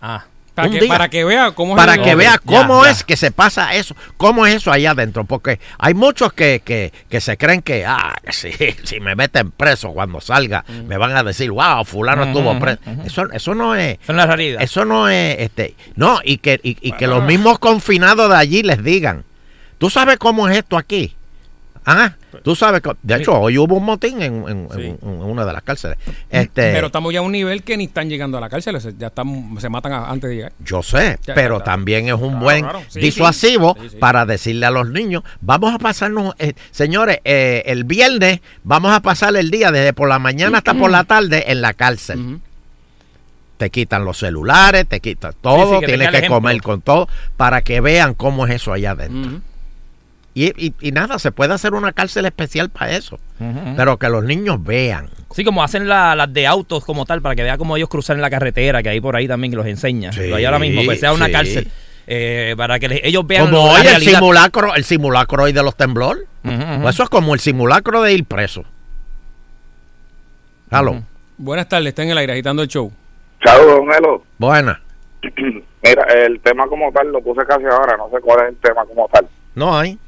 Ah. Para Un que, día. para que vea cómo es para el- que vea cómo ya. es que se pasa eso, cómo es eso allá adentro, porque hay muchos que, que, que se creen que, ah, si, si me meten preso cuando salga, me van a decir, wow, fulano estuvo preso. Eso, eso no es, Eso no es realidad. eso no es, este, no, y que, y, y que los mismos confinados de allí les digan, ¿tú sabes cómo es esto aquí? Ah, tú sabes, co- de hecho, hoy hubo un motín en, en- en- en una de las cárceles. Este, Pero estamos ya a un nivel que ni están llegando a la cárcel, ya están, se matan a- antes de llegar. Yo sé, Ya, pero ya, también es un Claro, buen claro. Sí, disuasivo sí. Sí, sí. para decirle a los niños, vamos a pasarnos, eh, señores, eh, el viernes vamos a pasar el día desde por la mañana hasta por la tarde en la cárcel. Te quitan los celulares, te quitan todo, Sí, sí, que tienes que ejemplo. comer con todo, para que vean cómo es eso allá adentro. Y, y- y nada, se puede hacer una cárcel especial para eso. Pero que los niños vean. Sí, como hacen la- las de autos como tal, para que vea cómo ellos cruzan en la carretera, que hay por ahí también que los enseña. Lo hay ahora mismo, pues sea una sí. cárcel. eh, para que ellos vean Como hoy el simulacro, el simulacro hoy de los temblores. Pues eso es como el simulacro de ir preso. Halo. Buenas tardes, está en el aire agitando el show. Saludos, don Elo. Buena. Mira, el tema como tal lo puse casi ahora, no sé cuál es el tema como tal. No hay.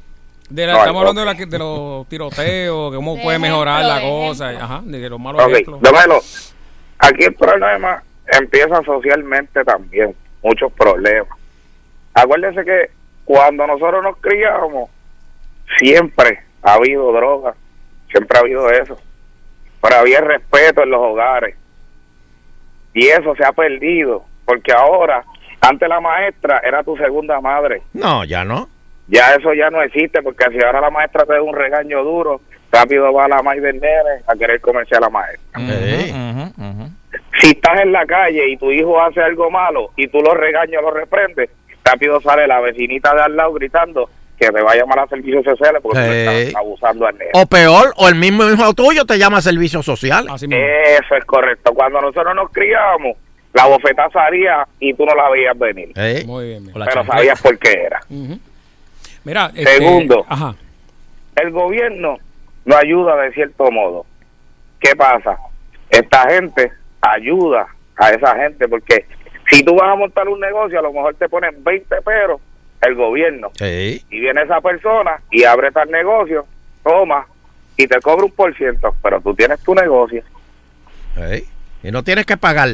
De la- No, estamos hablando de, la de los tiroteos, que cómo puede mejorar la cosa, ajá, de los malos Ok, ejemplos. aquí el problema empieza socialmente también, muchos problemas. Acuérdese que cuando nosotros nos criamos, siempre ha habido droga, siempre ha habido eso. Pero había respeto en los hogares. Y eso se ha perdido, porque ahora, antes la maestra era tu segunda madre. No, ya no. Ya eso ya no existe, porque si ahora la maestra te da un regaño duro, rápido va la madre del nene a querer comerse a la maestra. Si estás en la calle y tu hijo hace algo malo y tú lo regañas, lo reprendes, rápido sale la vecinita de al lado gritando que te va a llamar a servicios sociales porque tú estás abusando al nene. O peor, o el mismo hijo tuyo te llama a servicio social. Eso es correcto. Cuando nosotros nos criamos, la bofetada salía y tú no la veías venir. Muy bien. Pero sabías por qué era. Mira, este, Segundo, ajá. el gobierno no ayuda de cierto modo. ¿Qué pasa? Esta gente ayuda a esa gente porque si tú vas a montar un negocio, a lo mejor te ponen 20 peros el gobierno. Sí. Y viene esa persona y abre tal negocio, toma y te cobra un por ciento, pero tú tienes tu negocio Sí. Y no tienes que pagar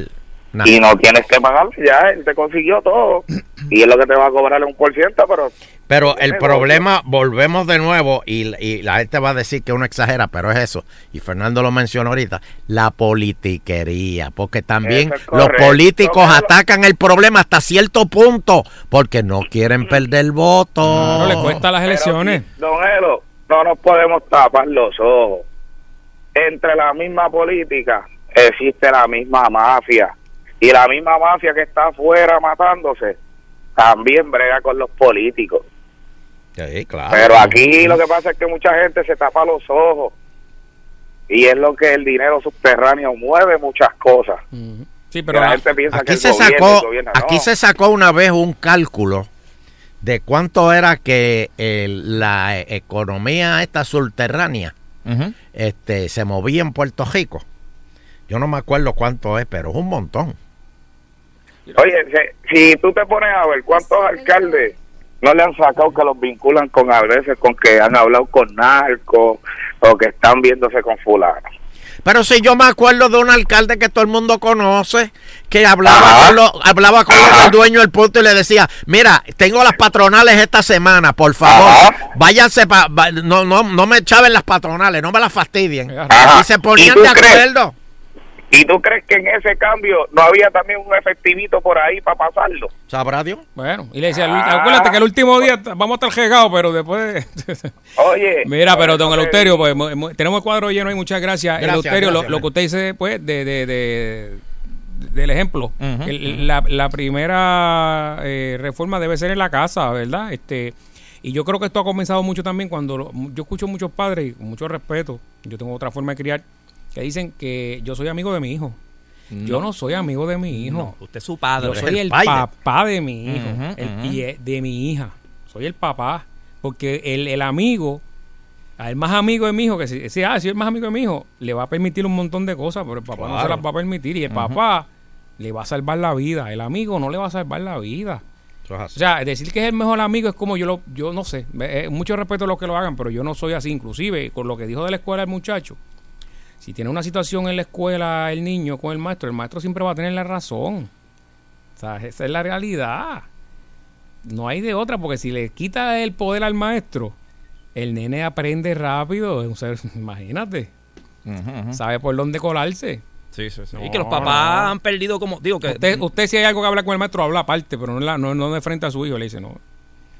y no tienes que pagar, ya él te consiguió todo y es lo que te va a cobrar un por ciento, pero Pero el problema, volvemos de nuevo, y, y la gente va a decir que uno exagera, pero es eso. Y Fernando lo mencionó ahorita, la politiquería. Porque también es los políticos atacan el problema hasta cierto punto, porque no quieren perder voto. No le cuesta las elecciones. Don Elo, no nos podemos tapar los ojos. Entre la misma política existe la misma mafia. Y la misma mafia que está afuera matándose también brega con los políticos. Sí, claro. Pero aquí lo que pasa es que mucha gente se tapa los ojos. Y es lo que el dinero subterráneo mueve muchas cosas. Sí, pero la, gente piensa que Aquí el se gobierno, sacó, el gobierno, aquí no. se sacó una vez un cálculo de cuánto era que el- la economía esta subterránea este se movía en Puerto Rico. Yo no me acuerdo cuánto es, pero es un montón. Oye, si, si tú te pones a ver cuántos alcaldes no le han sacado que los vinculan con a veces con que han hablado con narcos o que están viéndose con fulano. Pero si yo me acuerdo de un alcalde que todo el mundo conoce, que hablaba con, los, hablaba con el dueño del punto y le decía, mira, tengo las patronales esta semana, por favor, váyanse, pa- va- no, no, no me chaven las patronales, no me las fastidien. Ajá. Y se ¿Y ponían de crees? acuerdo. ¿Y tú crees que en ese cambio no había también un efectivito por ahí para pasarlo? ¿Sabrá Dios? Bueno, y le decía, Ah. acuérdate que el último día vamos a estar regados, pero después... Oye. Mira, pero don Eleuterio, pues tenemos el cuadro lleno y muchas gracias. Gracias, Eleuterio, lo- gracias, lo, que usted dice, pues, de, de, de- del ejemplo. El- la, la primera eh, reforma debe ser en la casa, ¿verdad? Este Y yo creo que esto ha comenzado mucho también cuando lo- yo escucho muchos padres, y con mucho respeto, yo tengo otra forma de criar, que dicen que yo soy amigo de mi hijo. Yo No. soy amigo de mi hijo. No, usted es su padre. Yo soy el el, papá de mi hijo el- y es de mi hija. Soy el papá. Porque el, el amigo, al más amigo de mi hijo, que si, si, ah, si es más amigo de mi hijo, le va a permitir un montón de cosas, pero el papá no se las va a permitir. Y el papá le va a salvar la vida. El amigo no le va a salvar la vida. O sea, decir que es el mejor amigo es como yo lo, yo no sé, eh, mucho respeto a los que lo hagan, pero yo no soy así. Inclusive, con lo que dijo de la escuela el muchacho, si tiene una situación en la escuela el niño con el maestro, el maestro siempre va a tener la razón. O sea, esa es la realidad. No hay de otra, porque si le quita el poder al maestro, el nene aprende rápido. imagínate. Sabe por dónde colarse. Sí, sí, sí. No, y que los papás no. han perdido como... Digo que... Usted, usted si hay algo que hablar con el maestro, habla aparte, pero no, la- no, no de frente a su hijo. Le dice, no.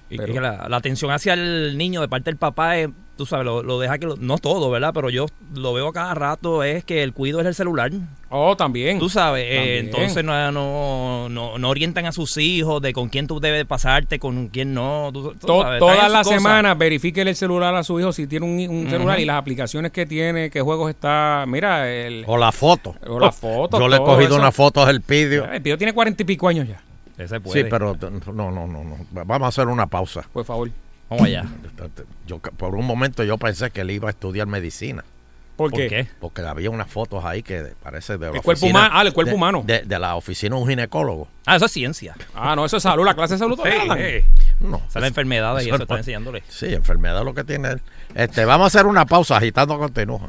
Y Pero- que la, la atención hacia el niño de parte del papá es, tú sabes, lo, lo deja que lo- no todo, ¿verdad? Pero yo lo veo cada rato es que el cuido es el celular. Oh, también. Tú sabes, eh, entonces no, no, no, no orientan a sus hijos de con quién tú debes pasarte, con quién no. tú- tú To- sabes, todas las semanas verifique el celular a su hijo si tiene un, un celular y las aplicaciones que tiene, qué juegos está. Mira, el. O la foto. O la foto. Yo le he cogido eso. una foto del pidio. El pidio tiene cuarenta y pico años ya. Ese Sí, pero no, no, no, no. Vamos a hacer una pausa. Por favor. Vamos allá. Yo, por un momento yo pensé que él iba a estudiar medicina. ¿Por ¿Por qué? Porque había unas fotos ahí que parece de la El cuerpo humano- ah, el cuerpo de- humano. De, de la oficina de un ginecólogo. Ah, eso es ciencia. Ah, no, eso es salud. La clase de salud todavía Sí, sí. No. Esa es la enfermedad y Eso eso es- está enseñándole. Sí, enfermedad es lo que tiene él. Este, vamos a hacer una pausa, agitando continúa.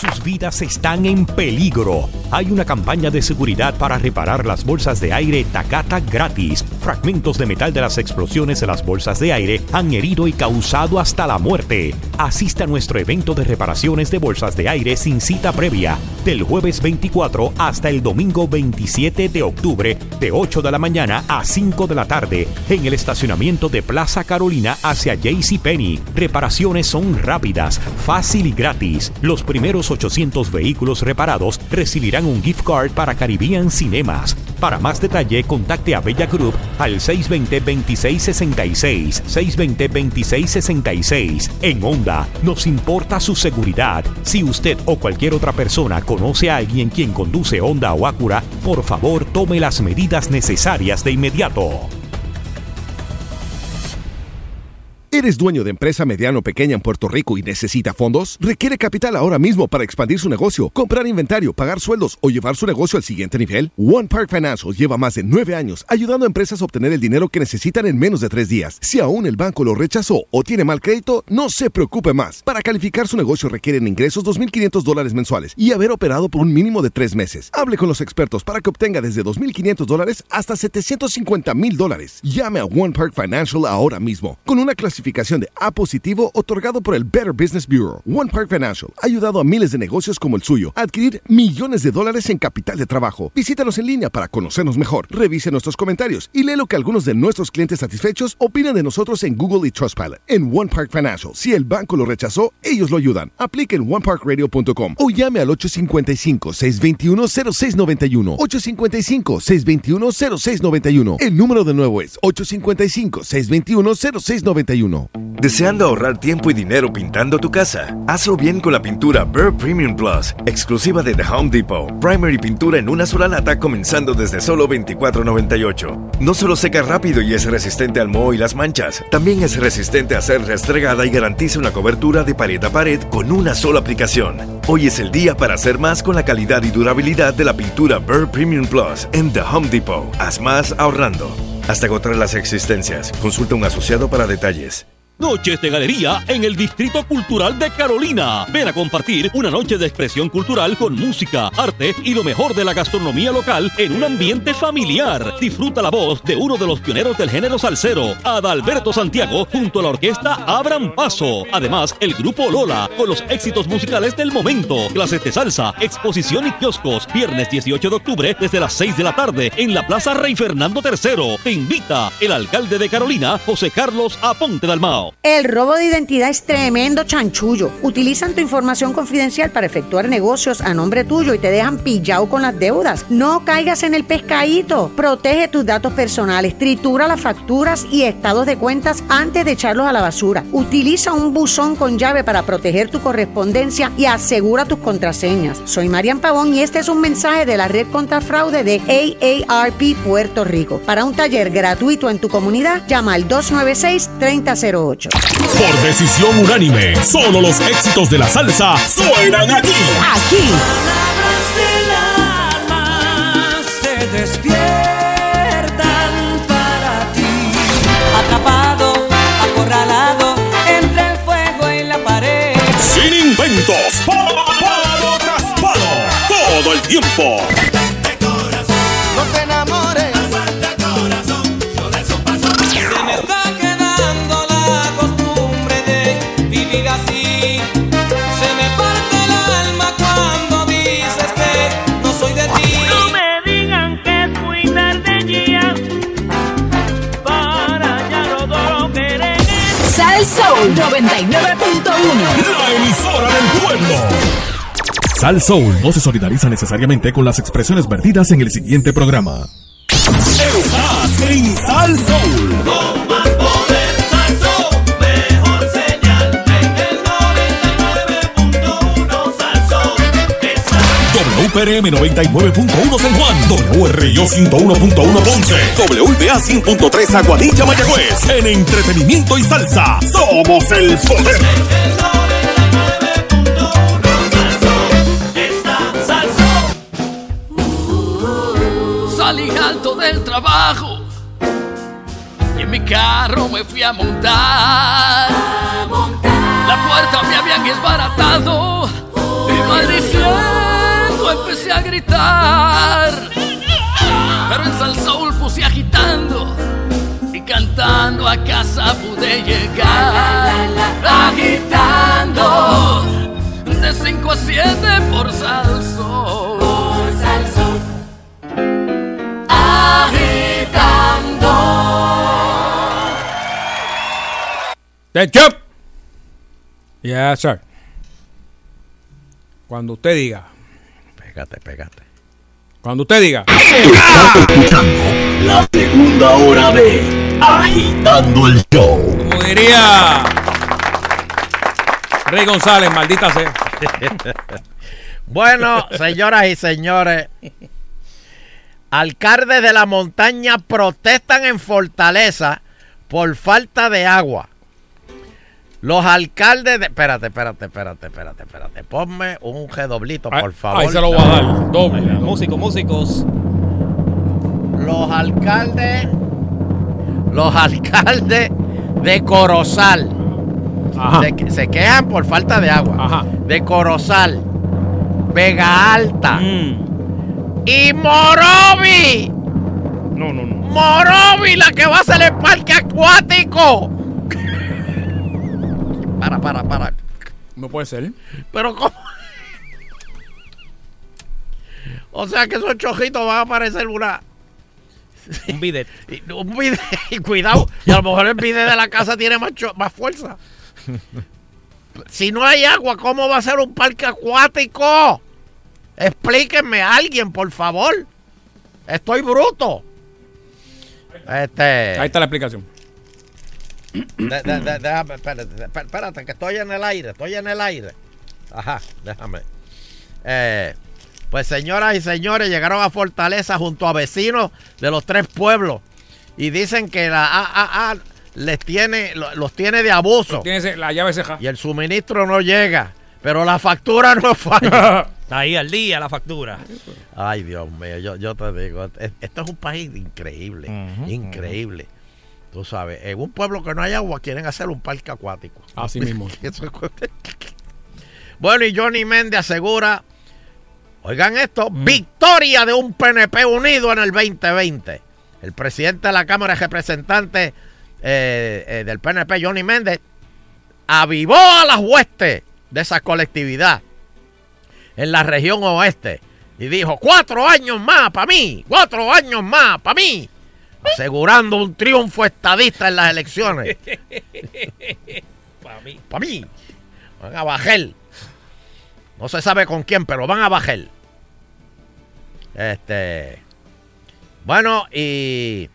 Sus vidas están en peligro. Hay una campaña de seguridad para reparar las bolsas de aire Takata gratis. Fragmentos de metal de las explosiones de las bolsas de aire han herido y causado hasta la muerte. Asista a nuestro evento de reparaciones de bolsas de aire sin cita previa, del jueves 24 hasta el domingo 27 de octubre, de 8 de la mañana a 5 de la tarde, en el estacionamiento de Plaza Carolina hacia JCPenney. Reparaciones son rápidas, fácil y gratis. Los primeros 800 vehículos reparados recibirán un gift card para Caribbean Cinemas. Para más detalle, contacte a Bella Group al 620-2666. 620-2666. En Honda, nos importa su seguridad. Si usted o cualquier otra persona conoce a alguien quien conduce Honda o Acura, por favor tome las medidas necesarias de inmediato. ¿Eres dueño de empresa mediano o pequeña en Puerto Rico y necesita fondos? ¿Requiere capital ahora mismo para expandir su negocio, comprar inventario, pagar sueldos o llevar su negocio al siguiente nivel? One Park Financial lleva más de nueve años ayudando a empresas a obtener el dinero que necesitan en menos de tres días. Si aún el banco lo rechazó o tiene mal crédito, no se preocupe más. Para calificar su negocio requieren ingresos 2.500 dólares mensuales y haber operado por un mínimo de tres meses. Hable con los expertos para que obtenga desde 2.500 dólares hasta 750.000 dólares. Llame a One Park Financial ahora mismo con una clasificación de A positivo otorgado por el Better Business Bureau. One Park Financial ha ayudado a miles de negocios como el suyo a adquirir millones de dólares en capital de trabajo. Visítanos en línea para conocernos mejor. Revise nuestros comentarios y lee lo que algunos de nuestros clientes satisfechos opinan de nosotros en Google y Trustpilot. En One Park Financial, si el banco lo rechazó, ellos lo ayudan. Aplique en oneparkradio.com o llame al 855-621-0691. 855-621-0691. El número de nuevo es 855-621-0691. ¿Deseando ahorrar tiempo y dinero pintando tu casa? Hazlo bien con la pintura Burr Premium Plus, exclusiva de The Home Depot. Primary pintura en una sola lata comenzando desde solo $24.98. No solo seca rápido y es resistente al moho y las manchas, también es resistente a ser restregada y garantiza una cobertura de pared a pared con una sola aplicación. Hoy es el día para hacer más con la calidad y durabilidad de la pintura Burr Premium Plus en The Home Depot. Haz más ahorrando. Hasta agotar las existencias. Consulta un asociado para detalles. Noches de Galería en el Distrito Cultural de Carolina. Ven a compartir una noche de expresión cultural con música, arte y lo mejor de la gastronomía local en un ambiente familiar. Disfruta la voz de uno de los pioneros del género salsero, Adalberto Santiago, junto a la orquesta Abran Paso. Además, el grupo Lola, con los éxitos musicales del momento, clases de salsa, exposición y kioscos. Viernes 18 de octubre desde las 6 de la tarde en la Plaza Rey Fernando III. Te invita el alcalde de Carolina, José Carlos Aponte Dalmao. El robo de identidad es tremendo chanchullo. Utilizan tu información confidencial para efectuar negocios a nombre tuyo y te dejan pillado con las deudas. No caigas en el pescadito. Protege tus datos personales, tritura las facturas y estados de cuentas antes de echarlos a la basura. Utiliza un buzón con llave para proteger tu correspondencia y asegura tus contraseñas. Soy Marian Pavón y este es un mensaje de la red contra fraude de AARP Puerto Rico. Para un taller gratuito en tu comunidad, llama al 296-3008. Por decisión unánime, solo los éxitos de la salsa suenan aquí. Aquí. se despiertan para ti. Atrapado, acorralado entre el fuego y la pared. Sin inventos, palo, palo tras palo, todo el tiempo. Soul. 99.1. La emisora del pueblo. Sal Soul no se solidariza necesariamente con las expresiones vertidas en el siguiente programa. Estás en Sal Soul. WPRM 99.1 San Juan, WRIO 101.1 Ponce, WPA 100.3 Aguadilla Mayagüez. En entretenimiento y salsa, somos el poder. Salí alto del trabajo y en mi carro me fui a montar. La puerta me habían desbaratado y maldiciendo empecé a gritar. Pero en Sal Soul puse agitando y cantando a casa pude llegar. Agitando de 5 a 7 por Sal Soul. Por Sal Soul. Agitando. Ketchup. Yes, sir. Cuando usted diga. Pégate, pégate. Cuando usted diga. La segunda hora de Agitando el Show. Como diría Rey González, maldita sea. Bueno, señoras y señores, alcaldes de la montaña protestan en Fortaleza por falta de agua. Los alcaldes de... Espérate, espérate, espérate, espérate, espérate. Ponme un redoblito, por favor. ahí se lo voy a dar, doble. Músicos, músicos. Los alcaldes... Los alcaldes de Corozal. Se, que- se quejan por falta de agua. De Corozal. Vega Alta. Y Morovi. No, no, no. Morovi, la que va a hacer el parque acuático. Para, para, para. No puede ser. Pero ¿cómo? O sea que esos chojitos van a parecer una... Un bidet. Un bidet. Y cuidado. Y a lo mejor el bidet de la casa tiene más, cho- más fuerza. Si no hay agua, ¿cómo va a ser un parque acuático? Explíquenme a alguien, por favor. Estoy bruto. Este. Ahí está la explicación. De- de- de- déjame, espérate, espérate, espérate, que estoy en el aire, estoy en el aire. Ajá, déjame. Eh, pues señoras y señores, llegaron a Fortaleza junto a vecinos de los tres pueblos y dicen que la AAA les tiene, lo- los tiene de abuso. Tiene la llave ceja. Y el suministro no llega, pero la factura no falla. Está ahí al día la factura. Ay, Dios mío, yo, yo te digo, es- esto es un país increíble, increíble. Tú sabes, en un pueblo que no hay agua quieren hacer un parque acuático. Así mismo. Eso es- bueno, y Johnny Méndez asegura, oigan esto, victoria de un PNP unido en el 2020. El presidente de la Cámara de Representantes eh, eh, del PNP, Johnny Méndez, avivó a las huestes de esa colectividad en la región oeste y dijo, cuatro años más para mí, cuatro años más para mí, asegurando un triunfo estadista en las elecciones. Para mí. Para mí. Van a bajar. No se sabe con quién, pero van a bajar. Este. Bueno, y.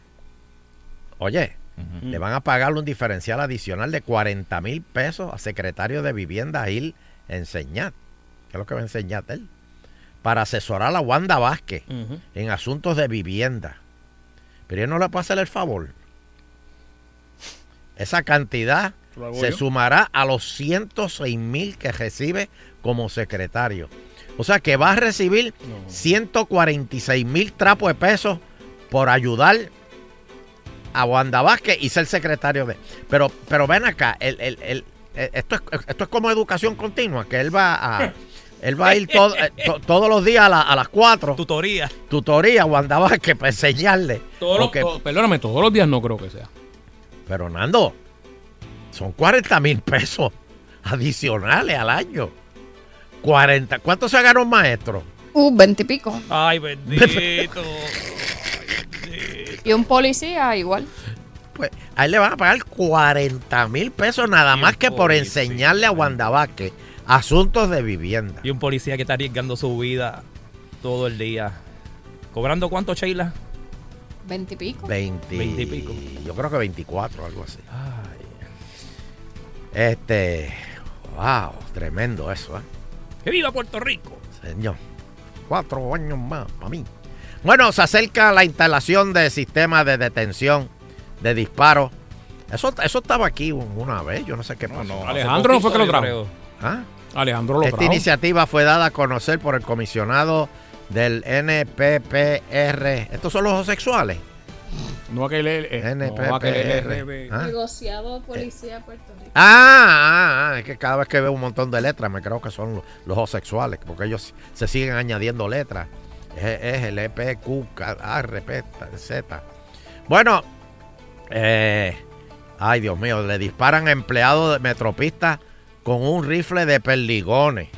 Oye, le van a pagar un diferencial adicional de 40 mil pesos a secretario de Vivienda Gil Enseñat. ¿Qué es lo que va a enseñar él? Para asesorar a Wanda Vázquez en asuntos de vivienda. Pero no le puede hacer el favor. Esa cantidad ¿Lo hago se yo? sumará a los 106 mil que recibe como secretario. O sea que va a recibir 146 mil trapos de pesos por ayudar a Wanda Vázquez y ser secretario de... Pero, pero ven acá, el, el- el- eh, esto, es, esto es como educación continua, que él va a... Él va a ir todo- eh, to- todos los días a, la- a las 4. Tutoría. Tutoría, Wanda Vázquez, para enseñarle. Todos los- to- perdóname, todos los días no creo que sea. pero Nando, son 40 mil pesos adicionales al año. 40. ¿Cuánto se gana un maestro? Uh, veintipico. Ay, bendito. Y un policía igual. Pues A él le van a pagar 40 mil pesos nada más que por enseñarle a Wanda Vázquez asuntos de vivienda. Y un policía que está arriesgando su vida todo el día. ¿Cobrando cuánto, Sheila? Veintipico. 20, 20 y pico. Yo creo que 24, algo así. Este. Wow, tremendo eso, ¿eh? ¡Que viva Puerto Rico! Señor. Cuatro años más para mí. Bueno, se acerca la instalación de sistemas de detención de disparos. Eso, eso estaba aquí un- una vez, yo no sé qué pasó. Alejandro no fue que lo trajo. ¿Ah? Alejandro Esta iniciativa fue dada a conocer por el comisionado del NPPR. ¿Estos son los homosexuales? No aquel eh, no, NPPR. aquel LRB. ¿Ah? Negociado Policía Puerto Rico. Ah, ah, ah, es que cada vez que veo un montón de letras me creo que son los, los homosexuales, porque ellos se siguen añadiendo letras. Es, es el E, P, Q, K, R, P, Z. Bueno, eh, ay Dios mío, le disparan a empleados de Metropista con un rifle de perdigones.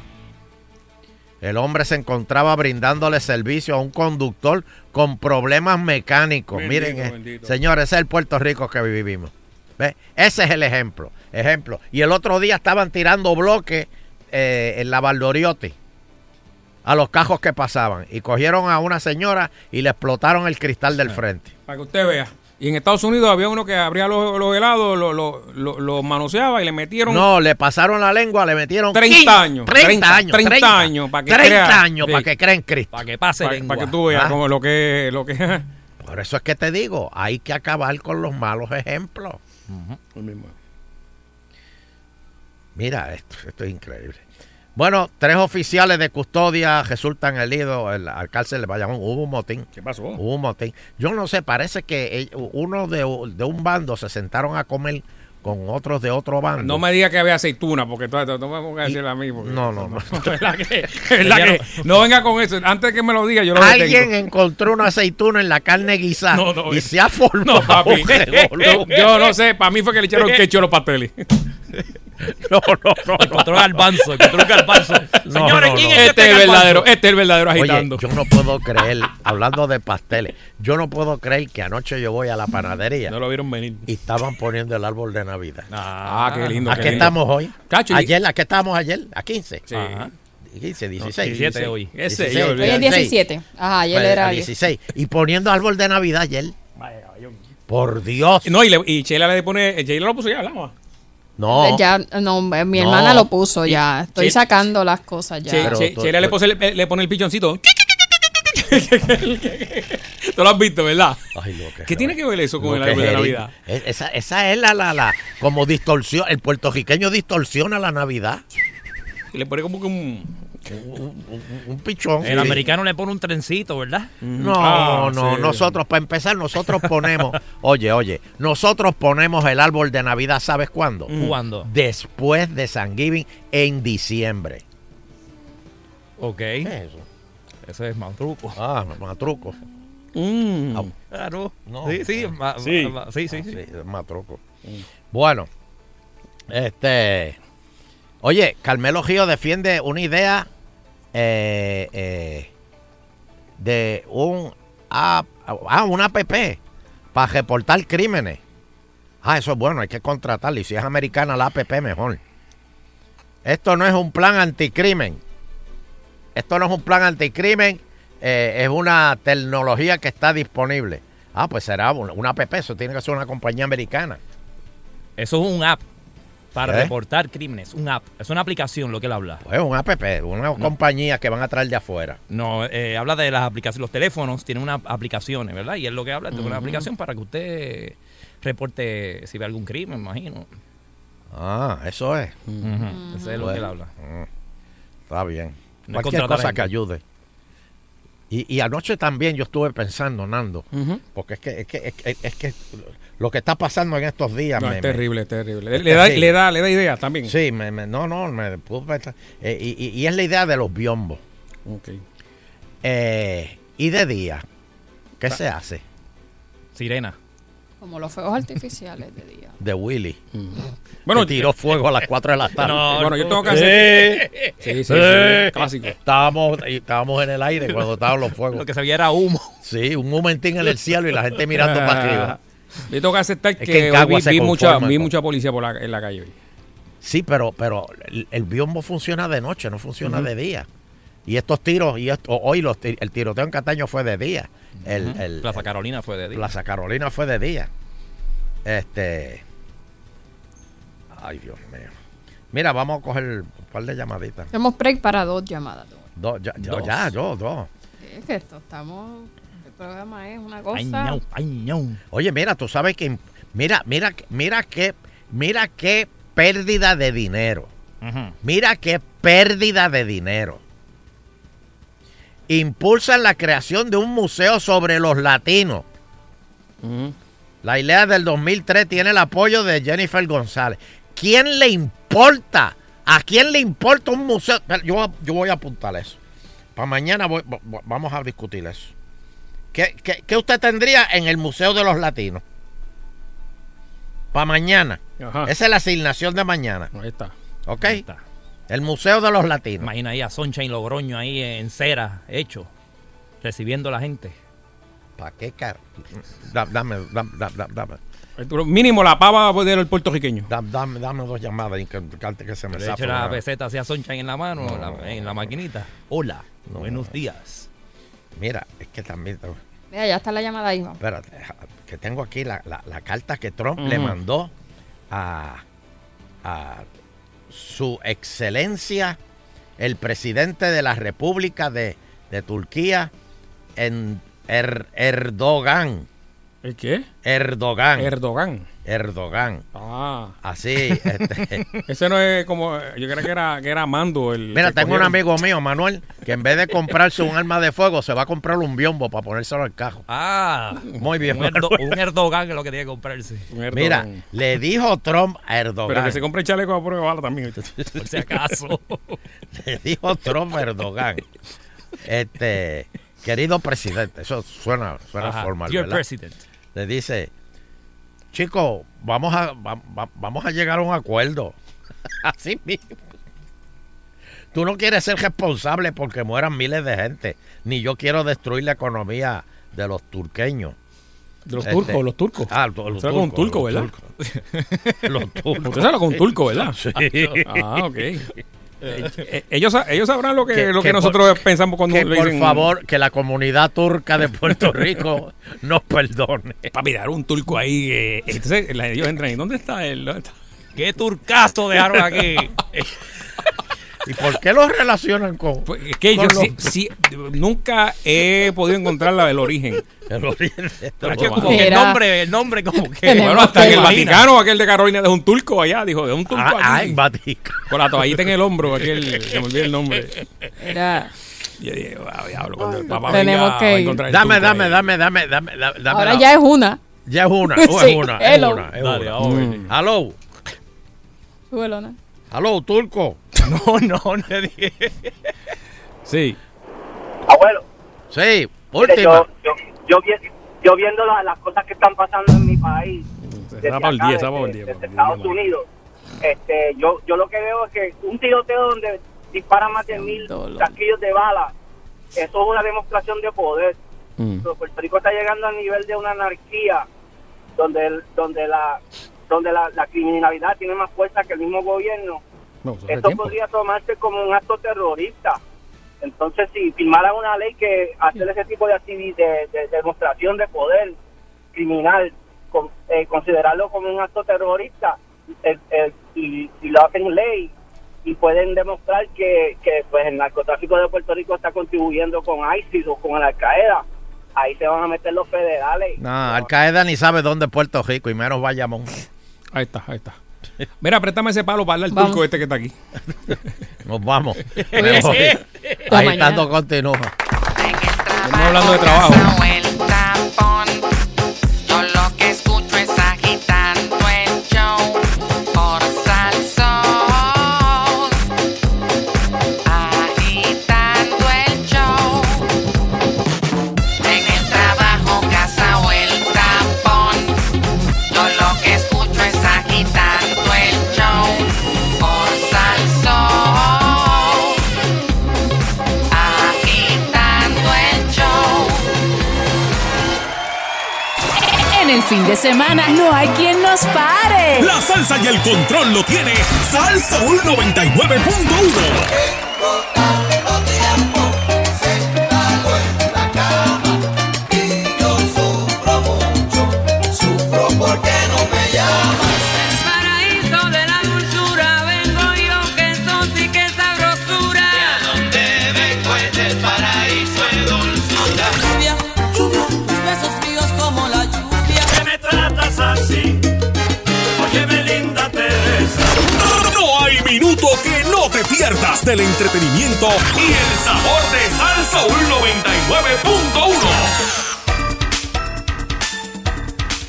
El hombre se encontraba brindándole servicio a un conductor con problemas mecánicos. Bendito, Miren, eh, bendito. señores, ese es el Puerto Rico que vivimos. ¿Ve? Ese es el ejemplo. Ejemplo. Y el otro día estaban tirando bloques eh, en la Valdoriotti a los cajos que pasaban. Y cogieron a una señora y le explotaron el cristal del frente. Para que usted vea. Y en Estados Unidos había uno que abría los, los helados, los lo, lo- lo manoseaba y le metieron No, le pasaron la lengua, le metieron 30 15, años. 30, 30 años. 30 años, para que 30 crea. años Sí. para que creen Cristo. Para que pase para, lengua. para que tú veas como lo que lo que Por eso es que te digo, hay que acabar con los malos ejemplos. Mira, esto, esto es increíble. Bueno, tres oficiales de custodia resultan heridos en la cárcel de Bayamón. Hubo un motín. ¿Qué pasó? Hubo un motín. Yo no sé, parece que uno de, de un bando se sentaron a comer con otros de otro bando. No me diga que había aceituna, porque tú me pongas a decir a mí. No, no, no. ¿Verdad que- verdad que- no venga con eso. Antes que me lo diga, yo lo Alguien detengo. encontró una aceituna en la carne guisada No, no, y eh. se ha formado No, papi. yo, no sé. Para mí fue que le echaron ketchup a los pasteles. No, no, no. Encontró garbanzo, encontró garbanzo. No, Señores, no, ¿quién no. es Este este es el verdadero, este es el verdadero agitando. Oye, yo no puedo creer, hablando de pasteles, yo no puedo creer que anoche yo voy a la panadería No lo vieron venir. y estaban poniendo el árbol de Navidad. Ah, qué lindo. ¿A qué qué lindo. estamos hoy? Cacho, Ayer, ¿a qué estábamos ayer? ¿A 15? Sí. Ajá. 15, 16. 17 hoy. Ese, 16, yo, Hoy es 17. Ajá, ayer Pues, era a 16. Y poniendo árbol de Navidad ayer. Por Dios. No, y, le, y Sheila le pone. Sheila lo puso ya, hablamos. No. Ya, no, mi No. hermana lo puso ya. Estoy Che- sacando las cosas ya. Che- Sheila le, pone el, le pone el pichoncito. Tú lo has visto, ¿verdad? Ay, lo que ¿Qué tiene que ver eso con el árbol de es Navidad? Es- Esa, esa es la, la, la, como distorsión, el puertorriqueño distorsiona la Navidad. Y le pone como que un. Un, un- un pichón. El sí. americano le pone un trencito, ¿verdad? No, Ah, no, sí. nosotros, para empezar, nosotros ponemos, oye, oye, nosotros ponemos el árbol de Navidad, ¿sabes cuándo? ¿Cuándo? Después de San Giving, en diciembre. Ok. ¿Qué es eso? Ese es más truco. Ah, más truco. Mm. Ah, Claro. No. sí, sí, ma- Sí. ma- sí, sí, ah, sí. sí, es más truco. Bueno, este, oye, Carmelo Gio defiende una idea eh, eh, de un app, ah, una app para reportar crímenes. Ah, eso es bueno, hay que contratarla. Y si es americana la app, mejor. Esto no es un plan anticrimen. Esto no es un plan anticrimen. eh, es una tecnología que está disponible. Ah, pues será una, una app. Eso tiene que ser una compañía americana. Eso es un app para ¿Eh? reportar crímenes. Un app. Es una aplicación lo que él habla. Pues una app, una compañía que van a traer de afuera. No, eh, habla de las aplicaciones. Los teléfonos tienen unas aplicaciones, ¿verdad? Y es lo que habla de una Ujú. aplicación para que usted reporte si ve algún crimen, imagino. Ah, eso es. Ese es lo que él Bueno, habla. mm, Está bien. No Cualquier cosa que ayude. Y, y anoche también yo estuve pensando, Nando, porque es que, es que, es que, es que lo que está pasando en estos días No, me- es me- terrible, es terrible. Le, Es le da, le, da, le da ideas también. Sí, me, me- no, no, me pudo pensar. Eh, y, y- y es la idea de los biombos. Ok. Eh, y de día, ¿qué se hace? Sirena. Como los fuegos artificiales de día. De Willy. Bueno, Que tiró fuego a las 4 de la tarde. No, bueno, yo tengo que hacer. Sí, sí, sí, Sí. clásico. Estábamos, estábamos en el aire cuando estaban los fuegos. Lo que se veía era humo. Sí, un momentín en el cielo y la gente mirando para arriba. Yo tengo que aceptar Es que, que vi, mucha, vi mucha policía por la, en la calle hoy. Sí, pero, pero el, el biombo funciona de noche, no funciona de día. Y estos tiros, y esto, hoy los, el tiroteo en Cataño fue de día. El, Plaza Carolina fue de día. Plaza Carolina fue de día. Este. Ay, Dios mío. Mira, vamos a coger un par de llamaditas. Hacemos break para dos llamadas. Dos, ya, Dos. ya, yo, dos. Es que esto estamos. El programa es una cosa. Ay, ñau, ay, ñau. Oye, mira, tú sabes que. Mira, mira, mira qué. Mira qué pérdida de dinero. Mira qué pérdida de dinero. Impulsan la creación de un museo sobre los latinos. La idea del 2003 tiene el apoyo de Jennifer González. ¿Quién le importa? ¿A quién le importa un museo? Yo, yo voy a apuntar eso. Para mañana voy- vamos a discutir eso. ¿Qué, qué, qué usted tendría en el Museo de los Latinos? Para mañana. Ajá. Esa es la asignación de mañana. Ahí está. ¿Ok? El Museo de los Latinos. Imagina ahí a Sunshine Logroño ahí en cera, hecho, recibiendo a la gente. ¿Para qué, car? Da- Dame, dame, dame, dame. Mínimo la pava del puertorriqueño. Dame, dame, dame dos llamadas y que, que antes que se me Le la peseta hacia Sunshine en la mano, No, la- no, en la no. maquinita. Hola, No, buenos no. días. Mira, es que también. Mira, ya está la llamada ahí. vamos. Espérate, que tengo aquí la, la- la carta que Trump le mandó a, a su excelencia, el presidente de la República de, de Turquía, en Er- Erdogan. ¿El qué? Erdogan. Erdogan. Erdogan. Ah. Así, este. Ese no es como. Yo creo que era, que era Mando el. Mira, tengo un amigo mío, Manuel, que en vez de comprarse un arma de fuego, se va a comprar un biombo para ponérselo al cajo. Ah, Muy bien, un, Erdo- un Erdogan que es lo que tiene que comprarse. Un Erdogan. Mira, le dijo Trump a Erdogan. Pero que se compre el chaleco a prueba de bala también. Por si acaso. Le dijo Trump a Erdogan. Este, querido presidente, eso suena, suena Ajá, formal, Dear ¿verdad? President. Le dice, chico, vamos a, va- va- vamos a llegar a un acuerdo. Así mismo. Tú no quieres ser responsable porque mueran miles de gente, ni yo quiero destruir la economía de los turqueños. De los Este, turcos, los turcos. Ah, los, habla con un turco, los ¿verdad? turcos. Los turcos. Usted habla con un turco, ¿verdad? Sí. Ah, ok. Eh, eh, ellos, ellos sabrán lo que, Que- lo que, que nosotros pensamos cuando que le por favor, que la comunidad turca de Puerto Rico nos perdone. Papi, dar un turco ahí. eh, entonces ellos entran y ¿dónde está él? ¿Dónde está? ¿Qué turcazo dejaron aquí? ¿Y por qué los relacionan con.? Pues, es que yo con sí- los- sí, nunca he podido encontrar la del origen. el origen de esto? Es que como que el nombre, el nombre como que. Bueno, hasta en el. Vaticano, aquel de Carolina es un turco allá, dijo, es un turco Ah, ah, aquí. en Vaticano. Con la toallita en el hombro, aquel, se me olvida el nombre. Y yo dije, "Wow, diablo, cuando el papá Tenemos venga, que va a ir. encontrar el Dame, dame, ahí". dame, dame, dame, dame, dame ahora la- ya es una. Ya es una, Sí, es una, es hello. una, es Dale, una. ver. Mm. Aló, turco. No, no, no dije. Sí. Abuelo, Sí, última. yo, yo, yo, vi- yo viendo la- las cosas que están pasando en mi país, desde Esa para el acá, 10, esa desde- para el 10. desde para el 10, Estados. Unidos, este, yo, yo lo que veo es que un tiroteo donde disparan más de mil casquillos de bala, eso es una demostración de poder. Mm. Pero Puerto Rico está llegando al nivel de una anarquía donde el- donde la donde la, la criminalidad tiene más fuerza que el mismo gobierno. No, Esto tiempo. podría tomarse como un acto terrorista. Entonces, si firmara una ley que hacer ese tipo de, de, de demostración de poder criminal, con- eh, considerarlo como un acto terrorista, eh, eh, y, y lo hacen ley y pueden demostrar que, que pues el narcotráfico de Puerto Rico está contribuyendo con ISIS o con Al Qaeda, ahí se van a meter los federales. No, Al Qaeda ni sabe dónde es Puerto Rico y menos Bayamón. Ahí está, ahí está. Mira, préstame ese palo para darle al Vamos. turco este que está aquí. Nos vamos. Ahí tanto continúa. Estamos hablando de trabajo. Fin de semana no hay quien nos pare. La salsa y el control lo tiene Salsa 99.1. del entretenimiento y el sabor de Salsa 99.1.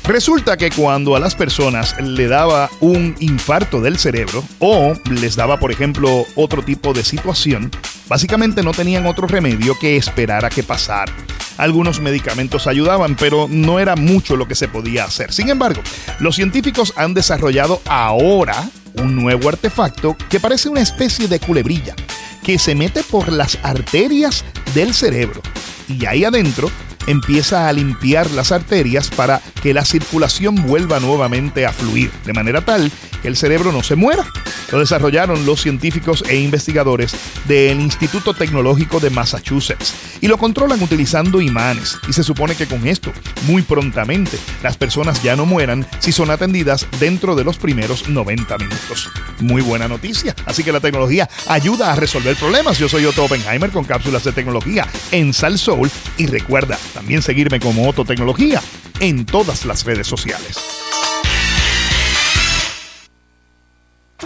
Resulta que cuando a las personas le daba un infarto del cerebro o les daba, por ejemplo, otro tipo de situación, básicamente no tenían otro remedio que esperar a que pasara. Algunos medicamentos ayudaban, pero no era mucho lo que se podía hacer. Sin embargo, los científicos han desarrollado ahora un nuevo artefacto que parece una especie de culebrilla que se mete por las arterias del cerebro y ahí adentro empieza a limpiar las arterias para que la circulación vuelva nuevamente a fluir, de manera tal que el cerebro no se muera. Lo desarrollaron los científicos e investigadores del Instituto Tecnológico de Massachusetts y lo controlan utilizando imanes. Y se supone que con esto, muy prontamente, las personas ya no mueran si son atendidas dentro de los primeros 90 minutos. Muy buena noticia. Así que la tecnología ayuda a resolver problemas. Yo soy Otto Oppenheimer con cápsulas de tecnología en Sal Soul y recuerda también seguirme como Otto Tecnología en todas las redes sociales.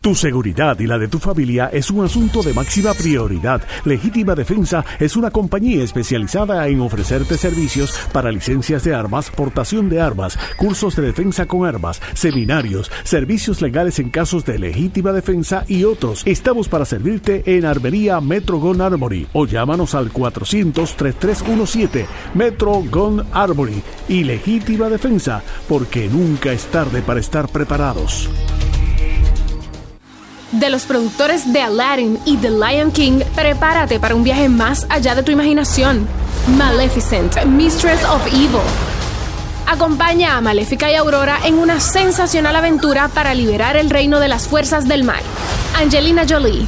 Tu seguridad y la de tu familia es un asunto de máxima prioridad. Legítima Defensa es una compañía especializada en ofrecerte servicios para licencias de armas, portación de armas, cursos de defensa con armas, seminarios, servicios legales en casos de legítima defensa y otros. Estamos para servirte en Armería Metro Gun Armory o llámanos al 400-3317 Metro Gun Armory y Legítima Defensa, porque nunca es tarde para estar preparados. De los productores de Aladdin y The Lion King, prepárate para un viaje más allá de tu imaginación. Maleficent, Mistress of Evil. Acompaña a Maléfica y Aurora en una sensacional aventura para liberar el reino de las fuerzas del mal. Angelina Jolie.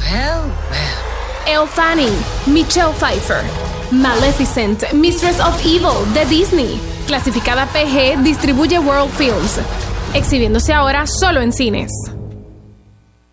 Elle Fanning, Michelle Pfeiffer. Maleficent, Mistress of Evil de Disney. Clasificada PG, distribuye World Films. Exhibiéndose ahora solo en cines.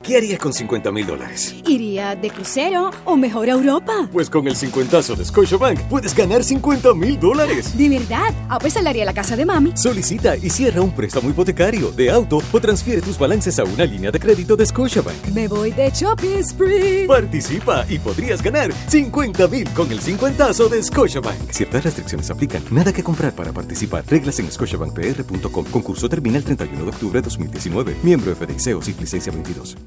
¿Qué harías con 50 mil dólares? ¿Iría de crucero o mejor a Europa? Pues con el 50 de Scotiabank puedes ganar 50 mil dólares. ¿De verdad? Ah, pues salaría la casa de mami. Solicita y cierra un préstamo hipotecario, de auto o transfiere tus balances a una línea de crédito de Scotiabank. Me voy de shopping spree. Participa y podrías ganar 50 mil con el 50 de Scotiabank. Ciertas restricciones aplican. Nada que comprar para participar. Reglas en scotiabankpr.com. Concurso termina el 31 de octubre de 2019. Miembro FDIC o SIF licencia 22.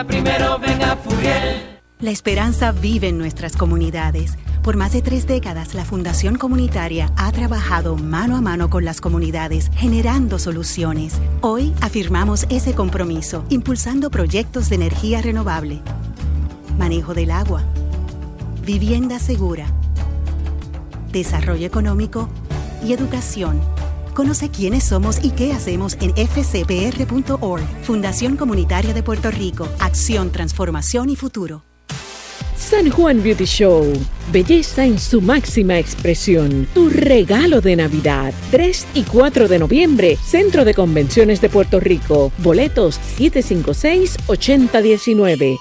Primero ven a Furiel. La esperanza vive en nuestras comunidades. Por más de tres décadas, la Fundación Comunitaria ha trabajado mano a mano con las comunidades, generando soluciones. Hoy afirmamos ese compromiso, impulsando proyectos de energía renovable, manejo del agua, vivienda segura, desarrollo económico y educación. Conoce quiénes somos y qué hacemos en fcpr.org. Fundación Comunitaria de Puerto Rico. Acción, transformación y futuro. San Juan Beauty Show. Belleza en su máxima expresión. Tu regalo de Navidad. 3 y 4 de noviembre. Centro de Convenciones de Puerto Rico. Boletos 756-8019.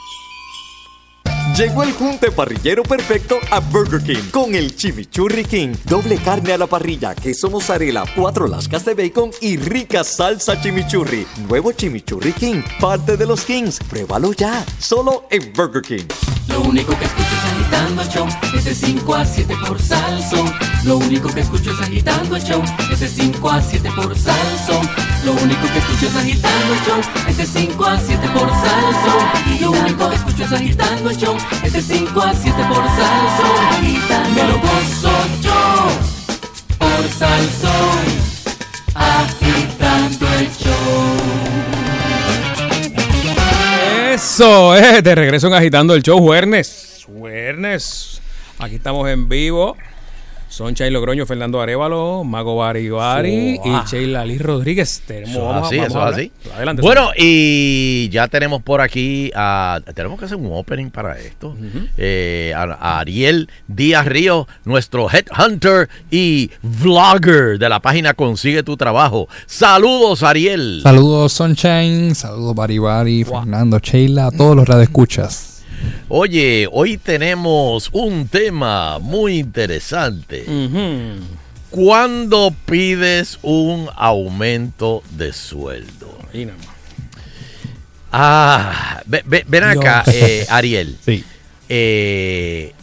Llegó el junte parrillero perfecto a Burger King con el Chimichurri King. Doble carne a la parrilla, queso mozzarella, cuatro lascas de bacon y rica salsa chimichurri. Nuevo Chimichurri King, parte de los Kings. Pruébalo ya, solo en Burger King. Lo único que escucho es agitando el show, es de 5 a 7 por Salsón. Lo único que escucho es agitando el show, es de 5 a 7 por Salsón. Lo único que escucho es agitando el show, es de 5 a 7 por Salsón. Lo único que escucho es agitando el show, es de 5 a 7 por Salsón. Me lo gozo yo por Salsón, agitando el show. Eso, eh, de regreso en Agitando el Show, Juernes. Juernes. Aquí estamos en vivo. Son Chay Logroño, Fernando Arevalo, Mago Bari Bari ah. y Sheila Liz Rodríguez. Tenemos, Eso es vamos a- así, vamos eso así. Adelante. Bueno, y ya tenemos por aquí, a, tenemos que hacer un opening para esto. Eh, a, a Ariel Díaz Río, nuestro headhunter y vlogger de la página Consigue tu Trabajo. Saludos, Ariel. Saludos Sunshine, saludos Bari Bari, Fernando, Sheila, a todos los radioescuchas. Oye, hoy tenemos un tema muy interesante. ¿Cuándo pides un aumento de sueldo? Ahí nada más. Ah, ve- ve- ven acá, eh, Ariel. Sí. Eh,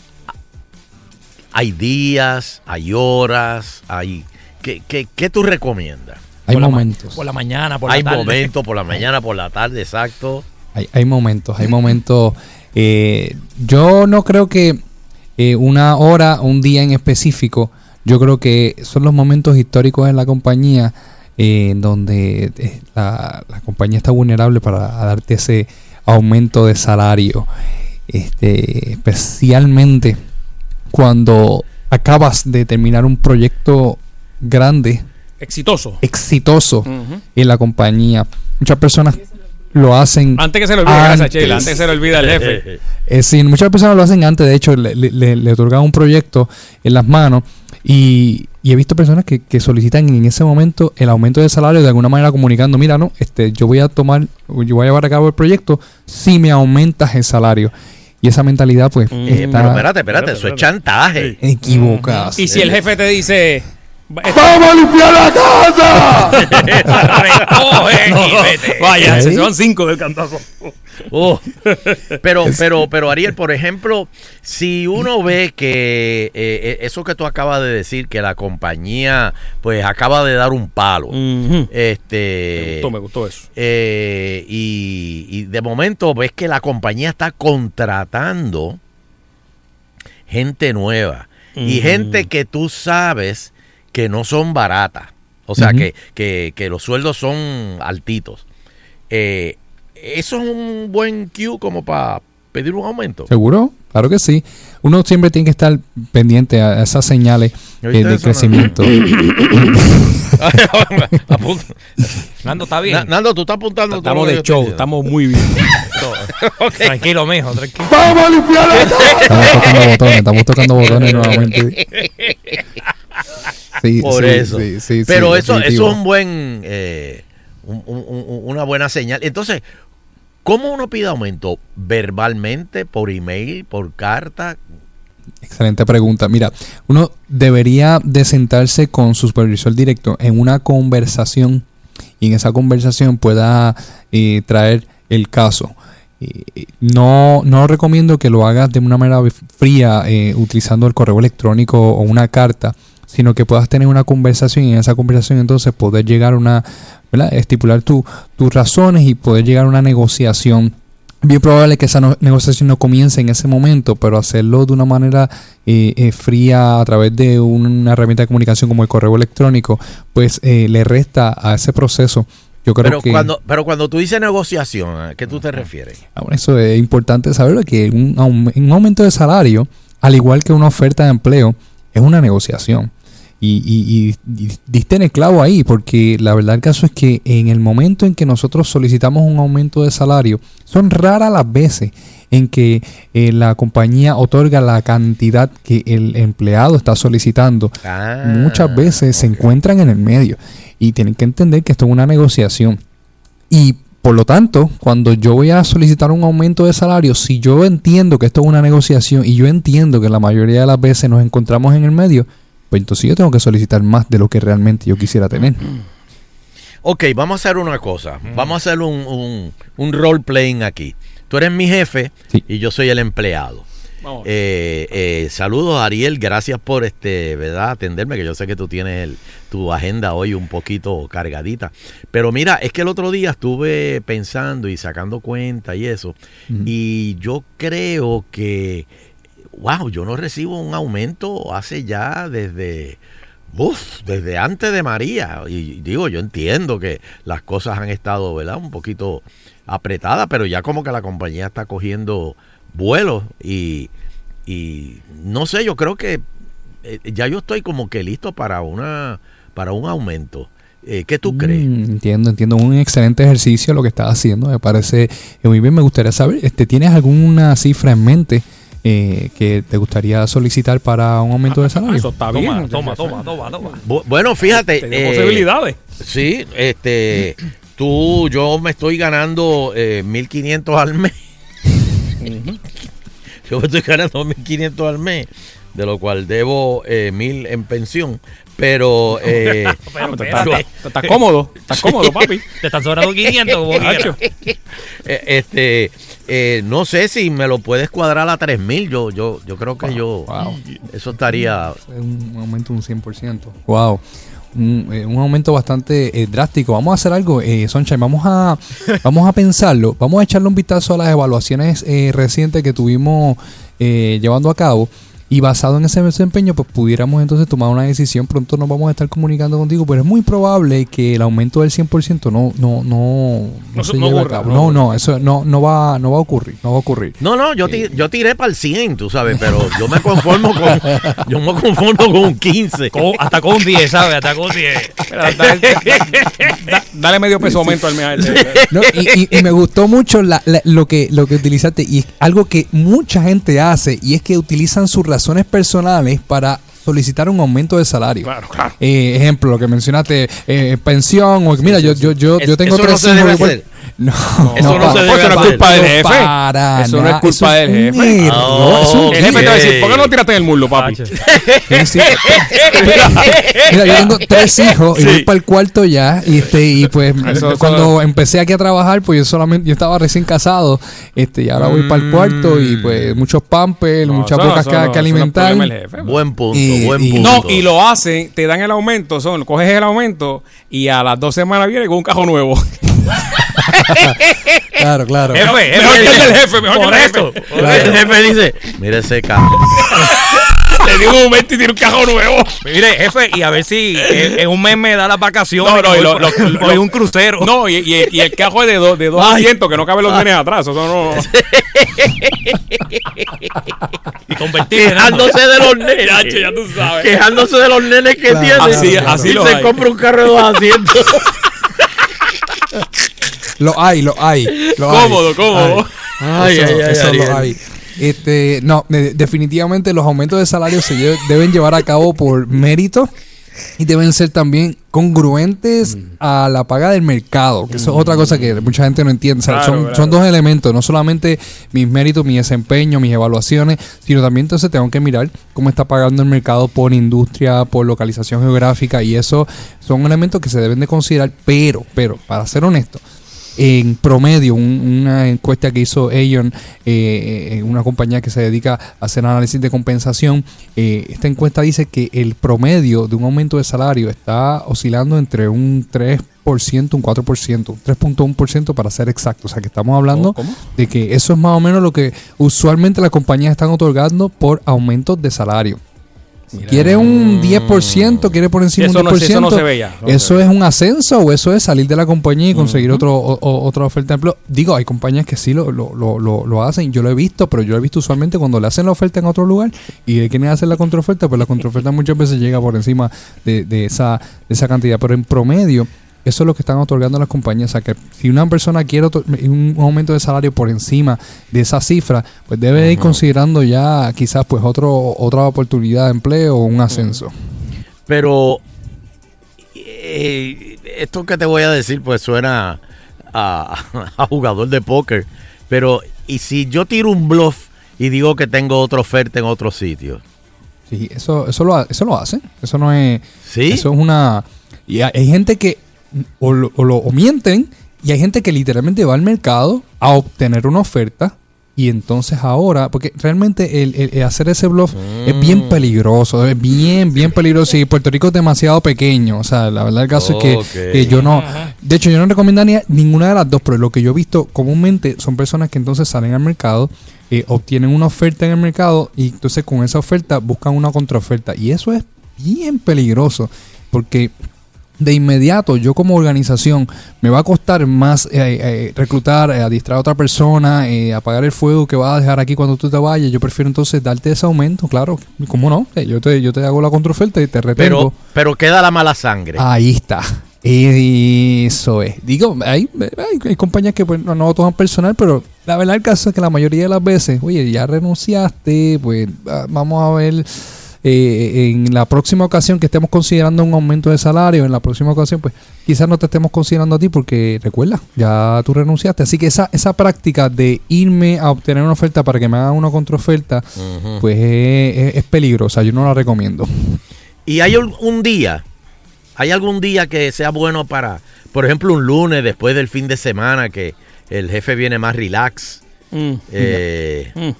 hay días, hay horas, hay... ¿Qué, qué, qué tú recomiendas? Hay Por la momentos. por la mañana, por hay la tarde. momentos por la mañana, por la tarde, exacto. Hay, hay momentos, hay momentos. Eh, yo no creo que eh, una hora, un día en específico, yo creo que son los momentos históricos en la compañía eh, en donde eh, la, la compañía está vulnerable para darte ese aumento de salario. Este, especialmente cuando acabas de terminar un proyecto grande, Exitoso. exitoso en la compañía. Muchas personas lo hacen Antes que se le olvide, gracias, Sheila. Antes que se le olvide al jefe. Eh, sí, muchas personas lo hacen antes, de hecho, le, le- le- le otorgan un proyecto en las manos y, y he visto personas que, que solicitan en ese momento el aumento de salario de alguna manera comunicando, mira, no, este, yo voy a tomar, yo voy a llevar a cabo el proyecto si me aumentas el salario. Y esa mentalidad, pues, Eh, está pero espérate, espérate, eso es chantaje. equivocada. Y si el jefe te dice... ¡Vamos a limpiar la casa! Recoge y vete. Vaya, ¿Eh? se van cinco del cantazo. Oh. Pero, pero, pero Ariel, por ejemplo, si uno ve que eh, eso que tú acabas de decir, que la compañía pues acaba de dar un palo, este, Me gustó, me gustó eso. eh, y, y de momento ves que la compañía está contratando gente nueva y gente que tú sabes que no son baratas, o sea, que, que, que los sueldos son altitos. Eh, eso es un buen cue como para pedir un aumento. ¿Seguro? Claro que sí. Uno siempre tiene que estar pendiente a esas señales eh, ¿Oíste de crecimiento. Nando, está bien. Na- Nando, tú estás apuntando. Estamos de show, estamos muy bien. Tranquilo, mijo, tranquilo. ¡Vamos a limpiar la Estamos tocando botones, estamos tocando botones nuevamente. Sí, Por sí, eso. sí, sí, Pero sí, eso, eso es un buen, eh, un- un- un- una buena señal. Entonces, ¿cómo uno pide aumento? ¿Verbalmente, por email, por carta? Excelente pregunta. Mira, uno debería de sentarse con su supervisor directo en una conversación y en esa conversación pueda eh, traer el caso. Eh, no, no recomiendo que lo hagas de una manera fría eh, utilizando el correo electrónico o una carta, sino que puedas tener una conversación y en esa conversación entonces poder llegar a una, ¿verdad? estipular tu- tus razones y poder llegar a una negociación bien probable que esa no- negociación no comience en ese momento, pero hacerlo de una manera eh, eh, fría a través de una herramienta de comunicación como el correo electrónico, pues eh, le resta a ese proceso. Yo creo Pero que cuando, pero cuando tú dices negociación, ¿a qué tú te refieres? Ah, eso es importante saberlo, que un, un aumento de salario, al igual que una oferta de empleo, es una negociación. Y, y- y- y diste en el clavo ahí, porque la verdad el caso es que en el momento en que nosotros solicitamos un aumento de salario, son raras las veces en que eh, la compañía otorga la cantidad que el empleado está solicitando. Ah, Muchas veces se encuentran en el medio y tienen que entender que esto es una negociación. Y por lo tanto, cuando yo voy a solicitar un aumento de salario, si yo entiendo que esto es una negociación y yo entiendo que la mayoría de las veces nos encontramos en el medio, pues entonces yo tengo que solicitar más de lo que realmente yo quisiera tener. Ok, vamos a hacer una cosa. Vamos a hacer un, un, un role playing aquí. Tú eres mi jefe y yo soy el empleado. Eh, eh, saludos Ariel, gracias por este, ¿verdad? Atenderme, que yo sé que tú tienes el- tu agenda hoy un poquito cargadita. Pero mira, es que el otro día estuve pensando y sacando cuenta y eso. Y yo creo que, wow, yo no recibo un aumento hace ya desde, uf, desde antes de María. Y digo, yo entiendo que las cosas han estado, ¿verdad? Un poquito apretadas, pero ya como que la compañía está cogiendo vuelos y, y no sé, yo creo que eh, ya yo estoy como que listo para una para un aumento. Eh, ¿Qué tú crees? Mm, entiendo, entiendo. Un excelente ejercicio lo que estás haciendo. Me parece eh, muy bien. Me gustaría saber, este, ¿tienes alguna cifra en mente eh, que te gustaría solicitar para un aumento de salario? Eso está Toma, bien. toma, toma, toma, toma. Bu- Bueno, fíjate. Tenía posibilidades. Sí, este, tú, yo me estoy ganando eh, 1.500 al mes. yo me estoy ganando 1.500 al mes, de lo cual debo eh, 1.000 en pensión. Pero, eh, Pero, estás- te estás cómodo, estás cómodo, papi. Te están sobrando 500 como Nacho. quieras. eh, este, eh, no sé si me lo puedes cuadrar a 3.000. Yo, yo, yo creo que yo, eso estaría. Un aumento de un 100%. Wow. Un, eh, un aumento bastante eh, drástico. Vamos a hacer algo, eh, Sunshine. Vamos a, vamos a pensarlo. Vamos a echarle un vistazo a las evaluaciones eh, recientes que tuvimos eh, llevando a cabo. Y basado en ese desempeño, pues pudiéramos entonces tomar una decisión. Pronto nos vamos a estar comunicando contigo, pero es muy probable que el aumento del 100% no, no, no, no, No se lleve a ocurra, cabo. no No, eso no, no, va, no va a ocurrir. No va a ocurrir. No, no, yo, yo tiré para el 100, tú sabes, pero yo me conformo con, yo me conformo con un 15. Con- hasta con un 10, ¿sabes? Hasta con un 10. Mira, dale, da- dale medio peso aumento al mes. a. No, y, y- y me gustó mucho la- la- lo, que, lo que utilizaste y es algo que mucha gente hace y es que utilizan sus razones personales para solicitar un aumento de salario. Claro, claro. Eh, ejemplo, lo que mencionaste, eh, pensión o mira, yo, yo, yo, Es- yo tengo eso no tres se debe hijos. No, Eso no pa- se debe pues, Eso no es culpa del jefe. para Eso no es culpa eso del jefe. Oh, eso es un El jefe te va a decir. ¿por qué no lo tiraste en el muslo, papi? Mira, yo tengo tres hijos y voy para el cuarto ya. Y este, y pues Eso- cuando empecé aquí a trabajar, pues yo solamente, yo estaba recién casado, este, y ahora voy para el cuarto y pues muchos pampers, No, muchas bocas que, no- que eso no es alimentar. jefe. Buen punto, Y- buen y- punto. No, y lo hacen, te dan el aumento, son, coges el aumento y a las dos semanas viene con un cajón nuevo. Claro, claro. Jefe, Mejor que el del jefe, mejor Por que el eso. jefe. El jefe dice, mira ese carro. Te digo un momento y tiene un cajón nuevo. Mire, jefe, y a ver si en, en un mes me da las vacaciones. No, no, y voy lo- por- lo- voy lo- un crucero. No, y, y, y el cajón es de, dos de dos asientos que no caben los nenes atrás. Eso no. Y convertirme en Quejándose de los nenes. Ya, che, ya tú sabes. Quejándose de los nenes que Claro, tiene. Así- claro. así y lo se hay. compra un carro de dos asientos. Lo hay, lo hay. lo Cómodo, hay. cómodo. Ay, eso, ay, ay, eso Ariel. lo hay. Este, no, de- definitivamente los aumentos de salario se deben llevar a cabo por mérito y deben ser también congruentes Mm. a la paga del mercado, que eso es otra cosa que mucha gente no entiende. O sea, Claro, son, claro. son dos elementos, no solamente mis méritos, mi desempeño, mis evaluaciones, sino también entonces tengo que mirar cómo está pagando el mercado por industria, por localización geográfica y eso son elementos que se deben de considerar, pero, pero, para ser honesto, en promedio, un- una encuesta que hizo Aon, eh, eh, una compañía que se dedica a hacer análisis de compensación, eh, esta encuesta dice que el promedio de un aumento de salario está oscilando entre un 3%, un 4%, un 3.1% para ser exacto. O sea que estamos hablando ¿Cómo? de que eso es más o menos lo que usualmente las compañías están otorgando por aumentos de salario. ¿Quiere un 10%? ¿Quiere por encima Eso un no- 10%? eso no se ve ya, no se ¿Eso es un ascenso o eso es salir de la compañía y conseguir otro, o- otra oferta de empleo? Digo, hay compañías que sí lo, lo, lo, lo, lo hacen. Yo lo he visto, pero yo lo he visto usualmente cuando le hacen la oferta en otro lugar y le quieren hacer la contraoferta, pues la contraoferta muchas veces llega por encima de, de esa, de esa cantidad. Pero en promedio, eso es lo que están otorgando las compañías. O sea, que si una persona quiere un aumento de salario por encima de esa cifra, pues debe ir considerando ya quizás pues otro otra oportunidad de empleo o un ascenso. Pero eh, esto que te voy a decir, pues suena a, a jugador de póker. Pero, ¿y si yo tiro un bluff y digo que tengo otra oferta en otro sitio? Sí, eso, eso, lo, eso lo hacen. Eso no es. ¿Sí? Eso es una. Y hay gente que o, lo, o lo- o mienten y hay gente que literalmente va al mercado a obtener una oferta. Y entonces ahora, porque realmente el, el- el hacer ese bluff es bien peligroso, es bien, bien peligroso. Y Puerto Rico es demasiado pequeño. O sea, la verdad el caso es que yo no. De hecho, yo no recomendaría ninguna de las dos, pero lo que yo he visto comúnmente son personas que entonces salen al mercado, eh, obtienen una oferta en el mercado y entonces con esa oferta buscan una contraoferta. Y eso es bien peligroso porque de inmediato yo como organización me va a costar más eh, eh, reclutar, eh, adiestrar a otra persona, eh, apagar el fuego que vas a dejar aquí cuando tú te vayas. Yo prefiero entonces darte ese aumento, claro. ¿Cómo no? Yo te, yo te hago la contraoferta y te retengo. Pero, pero queda la mala sangre. Ahí está. Eso es. Digo, hay, hay, hay compañías que pues, no, no toman personal, pero la verdad el caso es que la mayoría de las veces, oye, ya renunciaste, pues vamos a ver eh, en la próxima ocasión que estemos considerando un aumento de salario, en la próxima ocasión, pues quizás no te estemos considerando a ti porque recuerda, ya tú renunciaste. Así que esa, esa práctica de irme a obtener una oferta para que me hagan una contraoferta, Ujú. pues es, es- es peligrosa. Yo no la recomiendo. Y hay un, un día, hay algún día que sea bueno para, por ejemplo, un lunes después del fin de semana que el jefe viene más relax. Mm. Eh,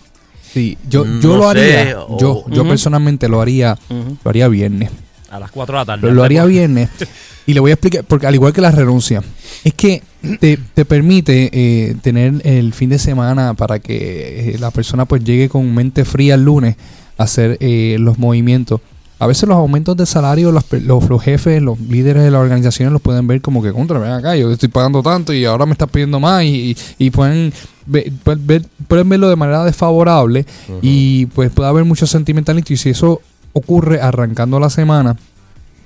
Sí, yo, No yo lo sé, haría. o- yo yo personalmente lo haría, lo haría viernes. A las 4 de la tarde. Lo, lo haría viernes. Y le voy a explicar, porque al igual que la renuncia, es que te, te permite eh, tener el fin de semana para que eh, la persona pues llegue con mente fría el lunes a hacer eh, los movimientos. A veces los aumentos de salario, los, los, los jefes, los líderes de las organizaciones los pueden ver como que contra, ven acá, yo estoy pagando tanto y ahora me estás pidiendo más y, y- y pueden, ve- pueden, ver- pueden verlo de manera desfavorable y pues puede haber mucho sentimentalismo y si eso ocurre arrancando la semana,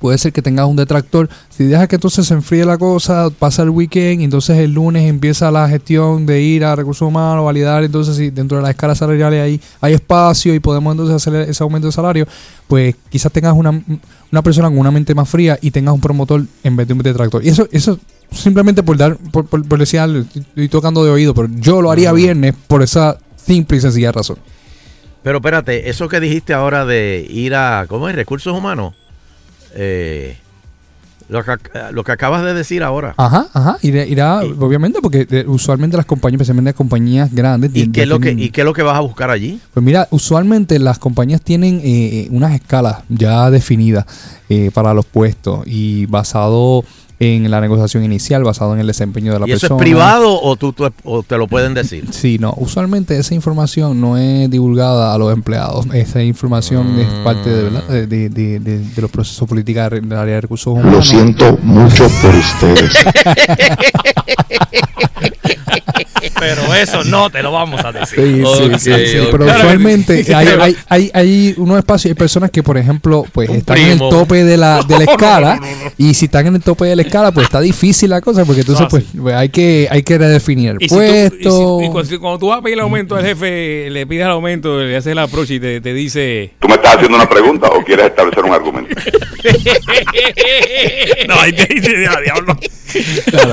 puede ser que tengas un detractor. Si dejas que entonces se enfríe la cosa, pasa el weekend, y entonces el lunes empieza la gestión de ir a recursos humanos, validar, entonces si dentro de las escalas salariales hay, hay espacio y podemos entonces hacer ese aumento de salario, pues quizás tengas una, una persona con una mente más fría y tengas un promotor en vez de un detractor. Y eso, eso simplemente por dar, por, por, por decir algo, estoy, estoy tocando de oído, pero yo lo haría viernes por esa simple y sencilla razón. pero espérate, eso que dijiste ahora de ir a, ¿cómo es? Recursos humanos. Eh, lo, que, lo que acabas de decir ahora. Ajá, ajá, irá, irá, obviamente, porque eh, usualmente las compañías, especialmente las compañías grandes, ¿Y qué, es lo que, tienen- ¿Y qué es lo que vas a buscar allí? Pues mira, usualmente las compañías tienen eh, unas escalas ya definidas eh, para los puestos y basado en la negociación inicial, basado en el desempeño de la ¿Y eso es privado o, tú, tú- o te lo pueden decir? Sí, no, usualmente esa información no es divulgada a los empleados. Esa información es parte de, ¿verdad? de, de- de- de- de los procesos políticos del área de recursos humanos. Lo siento mucho por ustedes. Pero eso no te lo vamos a decir. Sí, sí, sí, sí, Pero usualmente hay, hay, hay, hay unos espacios, hay personas que, por ejemplo, pues están en el tope de la, de la escala. no, no, no. Y si están en el tope de la escala, pues está difícil la cosa, porque entonces, pues, pues, hay que hay que redefinir el Y, si tú- y puesto. si- y cuando, tú vas a pedir el aumento al jefe, le pides el aumento, le haces el approach y te, te dice... ¿Tú me estás haciendo una pregunta o quieres establecer un argumento? no, ahí te dice, "Ya, diablo.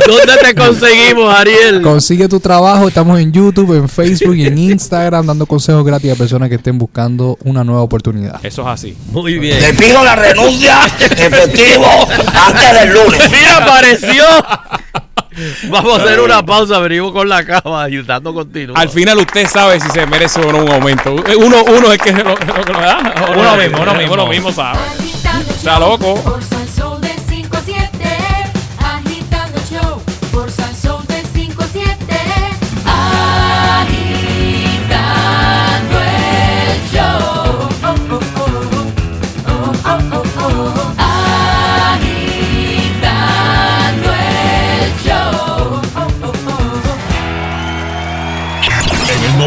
¿Dónde te conseguimos, Ariel? Consigue tu trabajo. Estamos en YouTube, en Facebook y en Instagram dando consejos gratis a personas que estén buscando una nueva oportunidad. Eso es así. Muy bien. Le pido la renuncia efectivo antes del lunes. ¡Mira, apareció! Vamos a hacer una pausa, venimos con la cama ayudando continúa. Al final usted sabe si se merece o no un aumento. Uno, uno es que lo, lo da. Uno mismo, uno mismo. Uno mismo sabe. Está loco.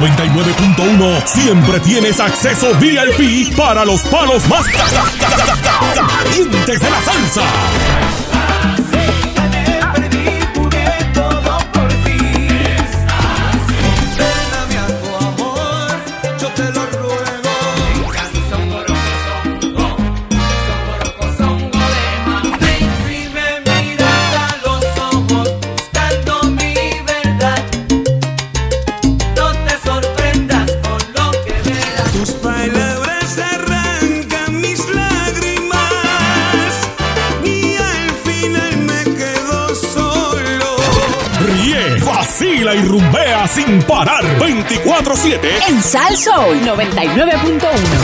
99.1 siempre tienes acceso VIP para los palos más ca- ca- ca- ca- ca- calientes de la salsa. 24-7. En Sal Soul 99.1.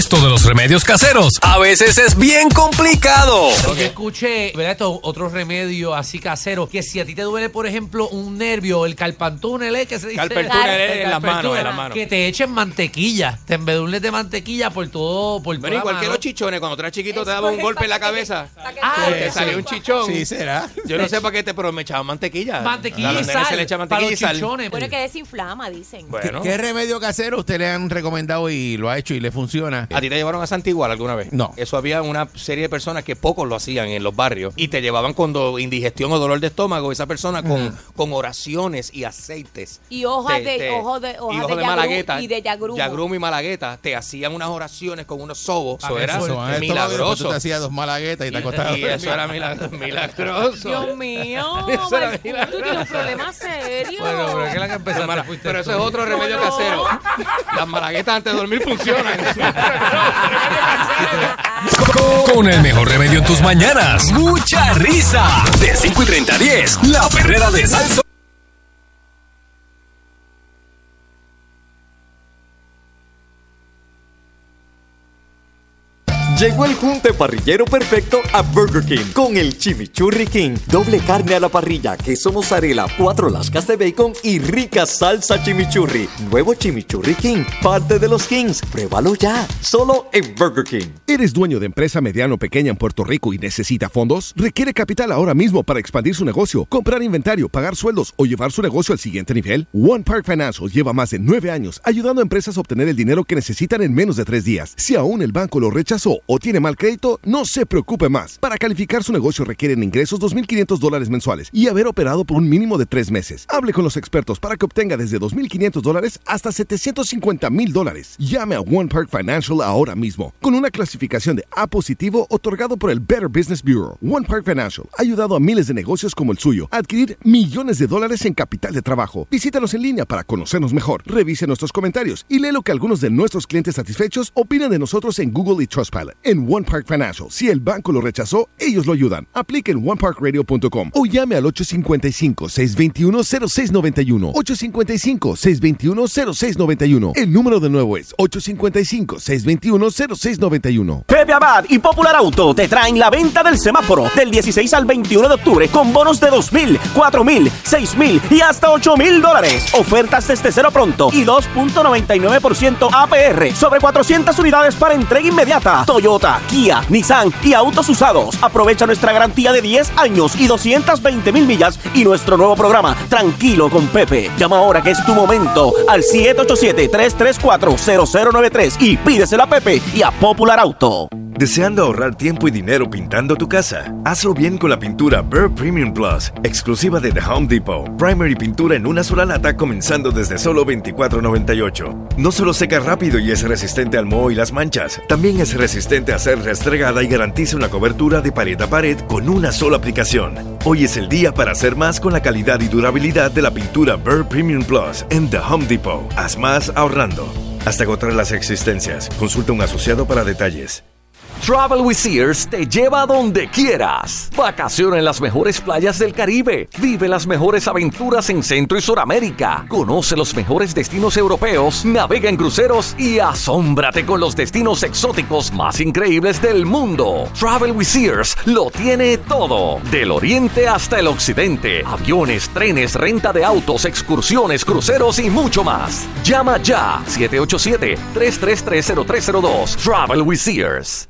Esto de los remedios caseros a veces es bien complicado. Porque escuché, ¿verdad? Esto, otro remedio así casero, que si a ti te duele, por ejemplo, un nervio, el calpantúnel, que se dice? Calpentúnel, El en las manos, calpentúnel, en las manos. Que te echen mantequilla, te embedurnes de mantequilla por todo, por la igual que los chichones, cuando tú eras chiquito te daban un golpe en la cabeza. Ah, te salió un chichón. Sí, será. Yo no sé para qué te, pero me echaban mantequilla. Mantequilla y sal, se le echa mantequilla y los sal. chichones. Bueno, que desinflama, dicen. Bueno. ¿Qué remedio casero usted le han recomendado y lo ha hecho y le funciona? ¿A ti te llevaron a Santigual alguna vez? No. Eso había una serie de personas que pocos lo hacían en los barrios y te llevaban cuando indigestión o dolor de estómago, esa persona con, con oraciones y aceites. Y hojas Te- de, te- ojos de, y hojas ojos de, de malagueta. y de yagrumo. Yagrumo y malagueta te hacían unas oraciones con unos sobos. Eso Ah, era eso, eso, ah, milagroso. Tú te hacías dos malaguetas y te acostabas. Y eso era milag- milagroso. Dios mío, Eso era tú tienes un problema serio. Bueno, pero es que la que empezaste pero eso es otro remedio no. casero. Las malaguetas antes de dormir funcionan. Con el mejor remedio en tus mañanas. Mucha risa. De 5 y 30 a 10. La perrera de Salso. Llegó el junte parrillero perfecto a Burger King con el Chimichurri King. Doble carne a la parrilla, queso mozzarella, cuatro lascas de bacon y rica salsa chimichurri. Nuevo Chimichurri King, parte de los Kings. Pruébalo ya, solo en Burger King. ¿Eres dueño de empresa mediano o pequeña en Puerto Rico y necesita fondos? ¿Requiere capital ahora mismo para expandir su negocio, comprar inventario, pagar sueldos o llevar su negocio al siguiente nivel? One Park Financial lleva más de nueve años ayudando a empresas a obtener el dinero que necesitan en menos de tres días. Si aún el banco lo rechazó o tiene mal crédito, no se preocupe más. Para calificar su negocio requieren ingresos 2.500 dólares mensuales y haber operado por un mínimo de tres meses. Hable con los expertos para que obtenga desde 2.500 dólares hasta 750.000 dólares. Llame a One Park Financial ahora mismo con una clasificación de A positivo otorgado por el Better Business Bureau. One Park Financial ha ayudado a miles de negocios como el suyo a adquirir millones de dólares en capital de trabajo. Visítanos en línea para conocernos mejor. Revise nuestros comentarios y lee lo que algunos de nuestros clientes satisfechos opinan de nosotros en Google y Trustpilot. En One Park Financial, si el banco lo rechazó, ellos lo ayudan. Aplique en oneparkradio.com o llame al 855-621-0691. 855-621-0691. El número de nuevo es 855-621-0691. Pepe Abad y Popular Auto te traen la venta del semáforo del 16 al 21 de octubre con bonos de 2 mil, 4 mil, 6 mil y hasta 8 mil dólares. Ofertas desde cero pronto y 2.99% APR sobre 400 unidades para entrega inmediata. Toyota, Kia, Nissan y autos usados. Aprovecha nuestra garantía de 10 años y 220 mil millas y nuestro nuevo programa Tranquilo con Pepe. Llama ahora que es tu momento al 787-334-0093 y pídesela a Pepe y a Popular Auto. ¿Deseando ahorrar tiempo y dinero pintando tu casa? Hazlo bien con la pintura Burr Premium Plus, exclusiva de The Home Depot. Primary pintura en una sola lata comenzando desde solo $24.98. No solo seca rápido y es resistente al moho y las manchas, también es resistente a ser restregada y garantiza una cobertura de pared a pared con una sola aplicación. Hoy es el día para hacer más con la calidad y durabilidad de la pintura Burr Premium Plus en The Home Depot. Haz más ahorrando. Hasta agotar las existencias. Consulta un asociado para detalles. Travel with Sears te lleva a donde quieras. Vacaciona en las mejores playas del Caribe. Vive las mejores aventuras en Centro y Suramérica. Conoce los mejores destinos europeos. Navega en cruceros y asómbrate con los destinos exóticos más increíbles del mundo. Travel with Sears lo tiene todo. Del oriente hasta el occidente. Aviones, trenes, renta de autos, excursiones, cruceros y mucho más. Llama ya 787-333-0302. Travel with Sears.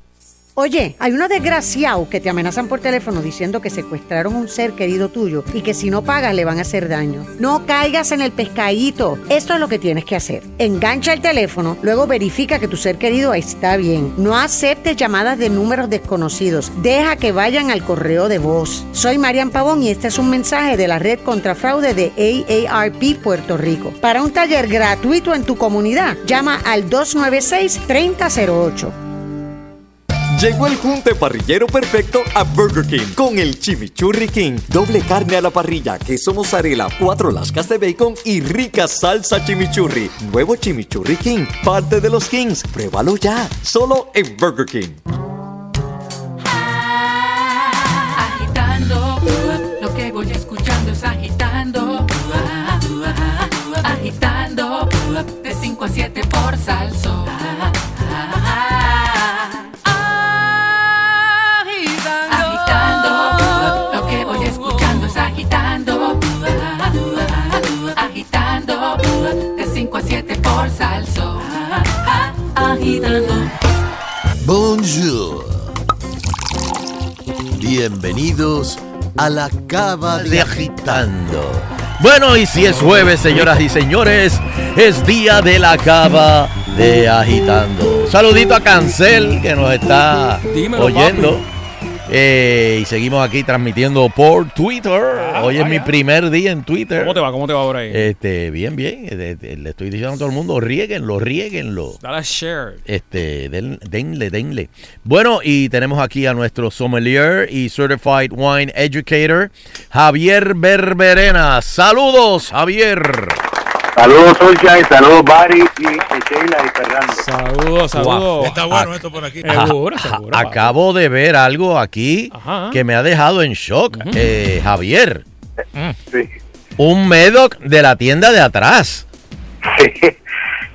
Oye, hay unos desgraciados que te amenazan por teléfono diciendo que secuestraron un ser querido tuyo y que si no pagas le van a hacer daño. No caigas en el pescadito. Esto es lo que tienes que hacer. Engancha el teléfono, luego verifica que tu ser querido está bien. No aceptes llamadas de números desconocidos. Deja que vayan al correo de voz. Soy Marian Pavón y este es un mensaje de la red contra fraude de AARP Puerto Rico. Para un taller gratuito en tu comunidad, llama al 296-3008. Llegó el junte parrillero perfecto a Burger King con el Chimichurri King. Doble carne a la parrilla, queso mozzarella, cuatro lascas de bacon y rica salsa chimichurri. Nuevo Chimichurri King, parte de los Kings. Pruébalo ya, solo en Burger King. Agitando, lo que voy escuchando es agitando. Agitando, de 5 a 7 por salso. A 7 por salso. Agitando. Bonjour. Bienvenidos a la cava de, de agitando. Bueno, y si es jueves, señoras y señores, es día de la cava de agitando. Saludito a Cancel que nos está Dímelo, oyendo. papi. Eh, y seguimos aquí transmitiendo por Twitter. Hoy es mi primer día en Twitter. Ah, ¿Cómo te va? ¿Cómo te va ahora ahí? Este, bien, bien. Eh, Le estoy diciendo a todo el mundo, riéguenlo, riéguenlo. Dale a share. Este, den- denle, denle. Bueno, y tenemos aquí a nuestro sommelier y certified wine educator, Javier Berberena. Saludos, Javier. Saludos, Sunshine, saludos, Barry, y, y Sheila y Fernando. Saludos, saludos. Está bueno esto por aquí. Seguro, Ajá, seguro. Acabo de ver algo aquí Ajá. que me ha dejado en shock. Eh, Javier, Sí. un Medoc de la tienda de atrás.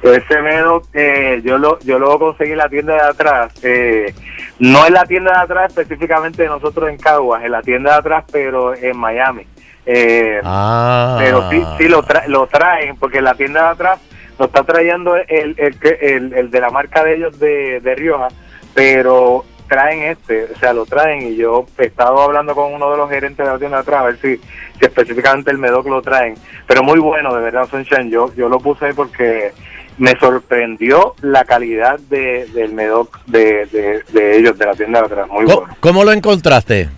Ese medo, eh, yo lo yo lo conseguí en la tienda de atrás. eh, no en la tienda de atrás específicamente de nosotros en Caguas, en la tienda de atrás, pero en Miami. Eh, Ah. Pero sí, sí lo, tra- lo traen, porque la tienda de atrás lo está trayendo el, el, el, el de la marca de ellos de, de Rioja, pero traen este, o sea, lo traen y yo he estado hablando con uno de los gerentes de la tienda de atrás a ver si, si específicamente el Medoc lo traen, pero muy bueno, de verdad, Sunshine, yo, yo lo puse ahí porque me sorprendió la calidad de, del Medoc de, de, de ellos, de la tienda de atrás, muy ¿Cómo, bueno. cómo lo encontraste?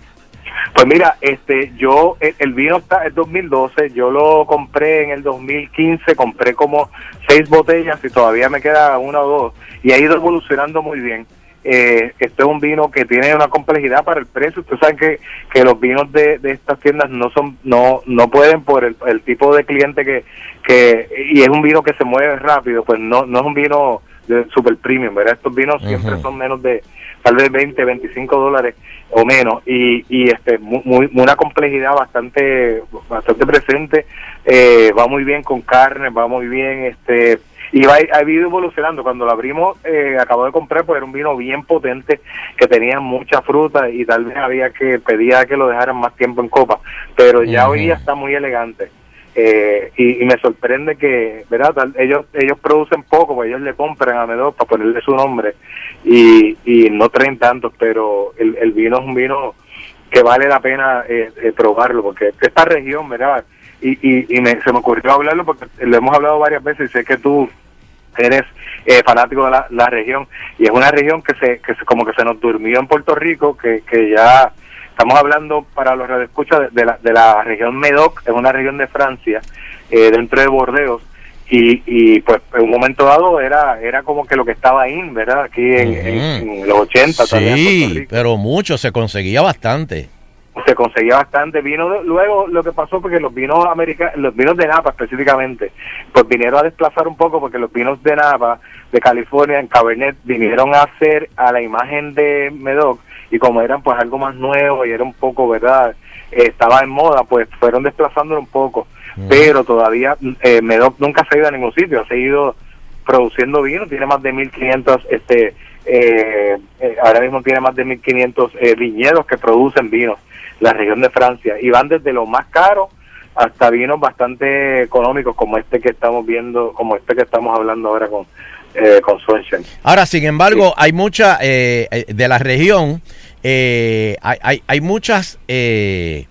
Pues mira, este, yo, el, vino está en 2012, yo lo compré en el 2015, compré como seis botellas y todavía me queda una o dos y ha ido evolucionando muy bien. Eh, este es un vino que tiene una complejidad para el precio. Ustedes saben que, que los vinos de, de estas tiendas no son, no, no pueden por el, el tipo de cliente que, que, y es un vino que se mueve rápido, pues no, no es un vino super premium, ¿verdad? Estos vinos siempre son menos de tal vez 20, 25 dólares o menos. Y, y este mu- muy, una complejidad bastante bastante presente. Eh, va muy bien con carne va muy bien este y va, ha ido evolucionando. Cuando lo abrimos eh, acabo de comprar pues era un vino bien potente que tenía mucha fruta y tal vez había que pedía que lo dejaran más tiempo en copa. Pero ya hoy día está muy elegante eh, y, y me sorprende que, ¿verdad? Ellos ellos producen poco, pues ellos le compran a Medoc para ponerle su nombre y, y no traen tantos, pero el, el vino es un vino que vale la pena eh, eh, probarlo, porque esta región, ¿verdad? Y, y, y me- se me ocurrió hablarlo porque lo hemos hablado varias veces y sé que tú eres eh, fanático de la, la región y es una región que se, que se- como que se nos durmió en Puerto Rico, que, que ya estamos hablando para los radioescuchas de, de la, de la región Medoc, es una región de Francia, eh, dentro de Bordeaux, y, y pues en un momento dado era era como que lo que estaba in, ¿verdad? Aquí en, en- en los 80 todavía en Puerto Sí, pero mucho, se conseguía bastante. se conseguía bastante vino de- luego lo que pasó porque los vinos americanos los vinos de Napa específicamente pues vinieron a desplazar un poco porque los vinos de Napa de California en Cabernet vinieron a hacer a la imagen de Medoc y como eran pues algo más nuevo y era un poco verdad Eh, estaba en moda pues fueron desplazándolo un poco. Pero todavía eh, Medoc nunca se ha ido a ningún sitio. Ha seguido produciendo vino, tiene más de 1500 este eh, eh, ahora mismo tiene más de 1500 eh, viñedos que producen vinos la región de Francia. Y van desde lo más caro hasta vinos bastante económicos como este que estamos viendo, como este que estamos hablando ahora con eh, con Sunshine. Ahora, sin embargo, hay mucha eh, eh, de la región, eh, hay, hay, hay muchas eh,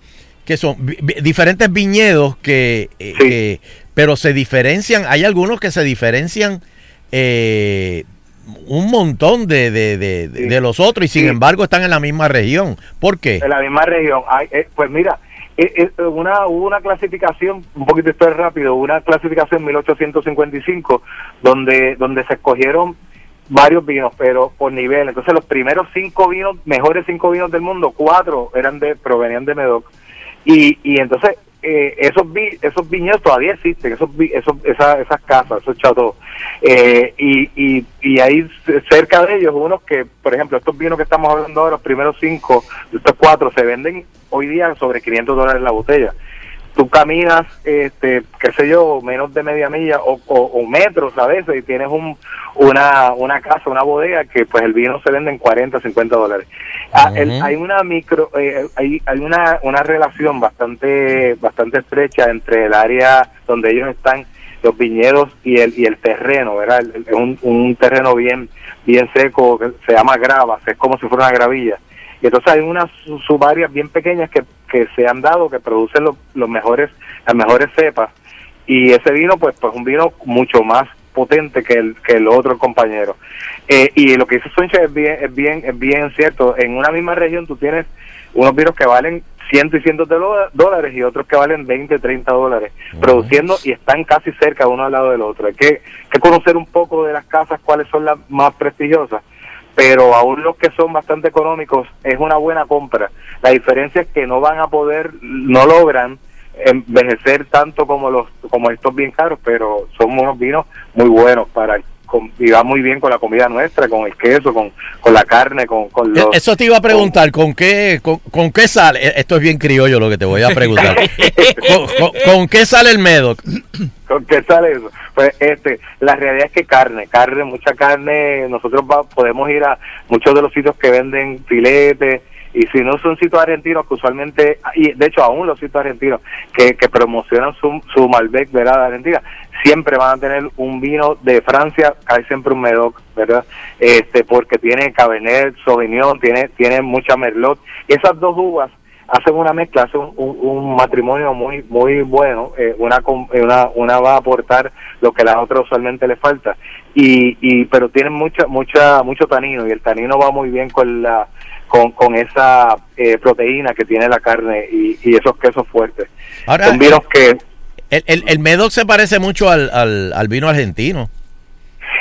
que son diferentes viñedos que, eh, que- pero se diferencian. Hay algunos que se diferencian eh, un montón de, de, de- de- de los otros y sin embargo están en la misma región. ¿Por qué? En la misma región. Eh, pues mira, una, hubo una clasificación, un poquito esto es rápido, una clasificación 1855 donde, donde se escogieron varios vinos, pero por nivel. Entonces los primeros cinco vinos, mejores cinco vinos del mundo, cuatro eran de provenían de Medoc. Y, y entonces eh, esos esos viñedos todavía existen, esos, esos esa- esas casas, esos chateaux. Eh, y, y, y c- cerca de ellos unos que, por ejemplo, estos vinos que estamos hablando ahora, los primeros cinco, estos cuatro, se venden hoy día sobre 500 dólares la botella. Tú caminas, este, qué sé yo, menos de media milla o, o, o metros a veces y tienes un, una, una casa, una bodega que pues el vino se vende en 40, 50 dólares. Ah, el- hay una micro, eh, hay, hay una, una relación bastante, bastante estrecha entre el área donde ellos están, los viñedos y el, y el terreno, ¿verdad? Es un, un terreno bien, bien seco, que se llama gravas, es como si fuera una gravilla. Y entonces hay unas su- subáreas bien pequeñas que, que se han dado, que producen los, los mejores, las mejores cepas. Y ese vino, pues, pues un vino mucho más potente que el, que el otro compañero. Eh, y lo que dice Soncha es bien, es bien, es bien cierto. En una misma región tú tienes unos vinos que valen cientos y cientos de dólares y otros que valen 20, 30 dólares, produciendo y están casi cerca uno al lado del otro. Hay que, que conocer un poco de las casas, cuáles son las más prestigiosas, pero aún los que son bastante económicos es una buena compra. La diferencia es que no van a poder, no logran envejecer tanto como los como estos bien caros, pero son unos vinos muy buenos para con- y va muy bien con la comida nuestra, con el queso, con, con la carne, con, con los... Eso te iba a preguntar, ¿con qué, con, con qué sale? Eh, Esto es bien criollo lo que te voy a preguntar. ¿Con, con- con qué sale el Medoc? ¿Con qué sale eso? Pues este, la realidad es que carne, carne, mucha carne, nosotros va- podemos ir a muchos de los sitios que venden filetes, y si no son sitios argentinos, que usualmente, y de hecho aún los sitios argentinos que, que promocionan su, su Malbec, ¿verdad? De Argentina, siempre van a tener un vino de Francia, hay siempre un Medoc, ¿verdad? Este, porque tiene Cabernet, Sauvignon, tiene, tiene mucha Merlot, esas dos uvas hacen una mezcla, hacen un, un- matrimonio muy muy bueno, eh, una, eh, una una va a aportar lo que a la otra usualmente le falta, y, y pero tienen mucha mucha mucho tanino y el tanino va muy bien con la con, con esa eh, proteína que tiene la carne y, y esos quesos fuertes. Ahora, Son vinos que El, el, el Medoc se parece mucho al, al, al vino argentino.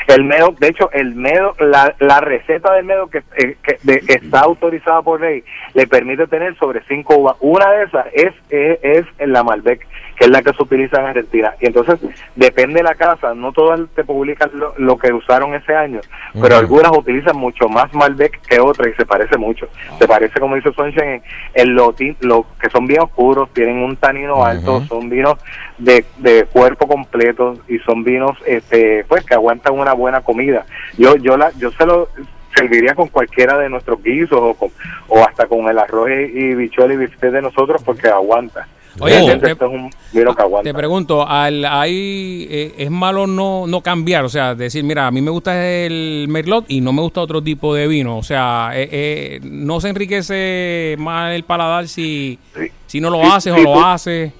El medo, de hecho, el medo, la, la receta del medo que, eh, que de- está autorizada por ley le permite tener sobre cinco uvas. Una de esas es, es, es la Malbec, que es la que se utiliza en Argentina. Y entonces, depende de la casa, no todas te publican lo, lo que usaron ese año, pero algunas utilizan mucho más Malbec que otras y se parece mucho. Se parece, como dice Sunshine, en, en lo, ti- lo que son bien oscuros, tienen un tanino alto, son vinos de, de cuerpo completo y son vinos este pues que aguantan una buena comida. Yo yo la yo se lo serviría con cualquiera de nuestros guisos o con, o hasta con el arroz y, bichuela y bifete de nosotros porque aguanta. Oye, te- esto es un vino que aguanta. Te pregunto, al, hay, eh, ¿es malo no, no cambiar? O sea, decir, mira, a mí me gusta el Merlot y no me gusta otro tipo de vino. O sea, eh, eh, ¿no se enriquece más el paladar si, si no lo haces sí, o lo haces?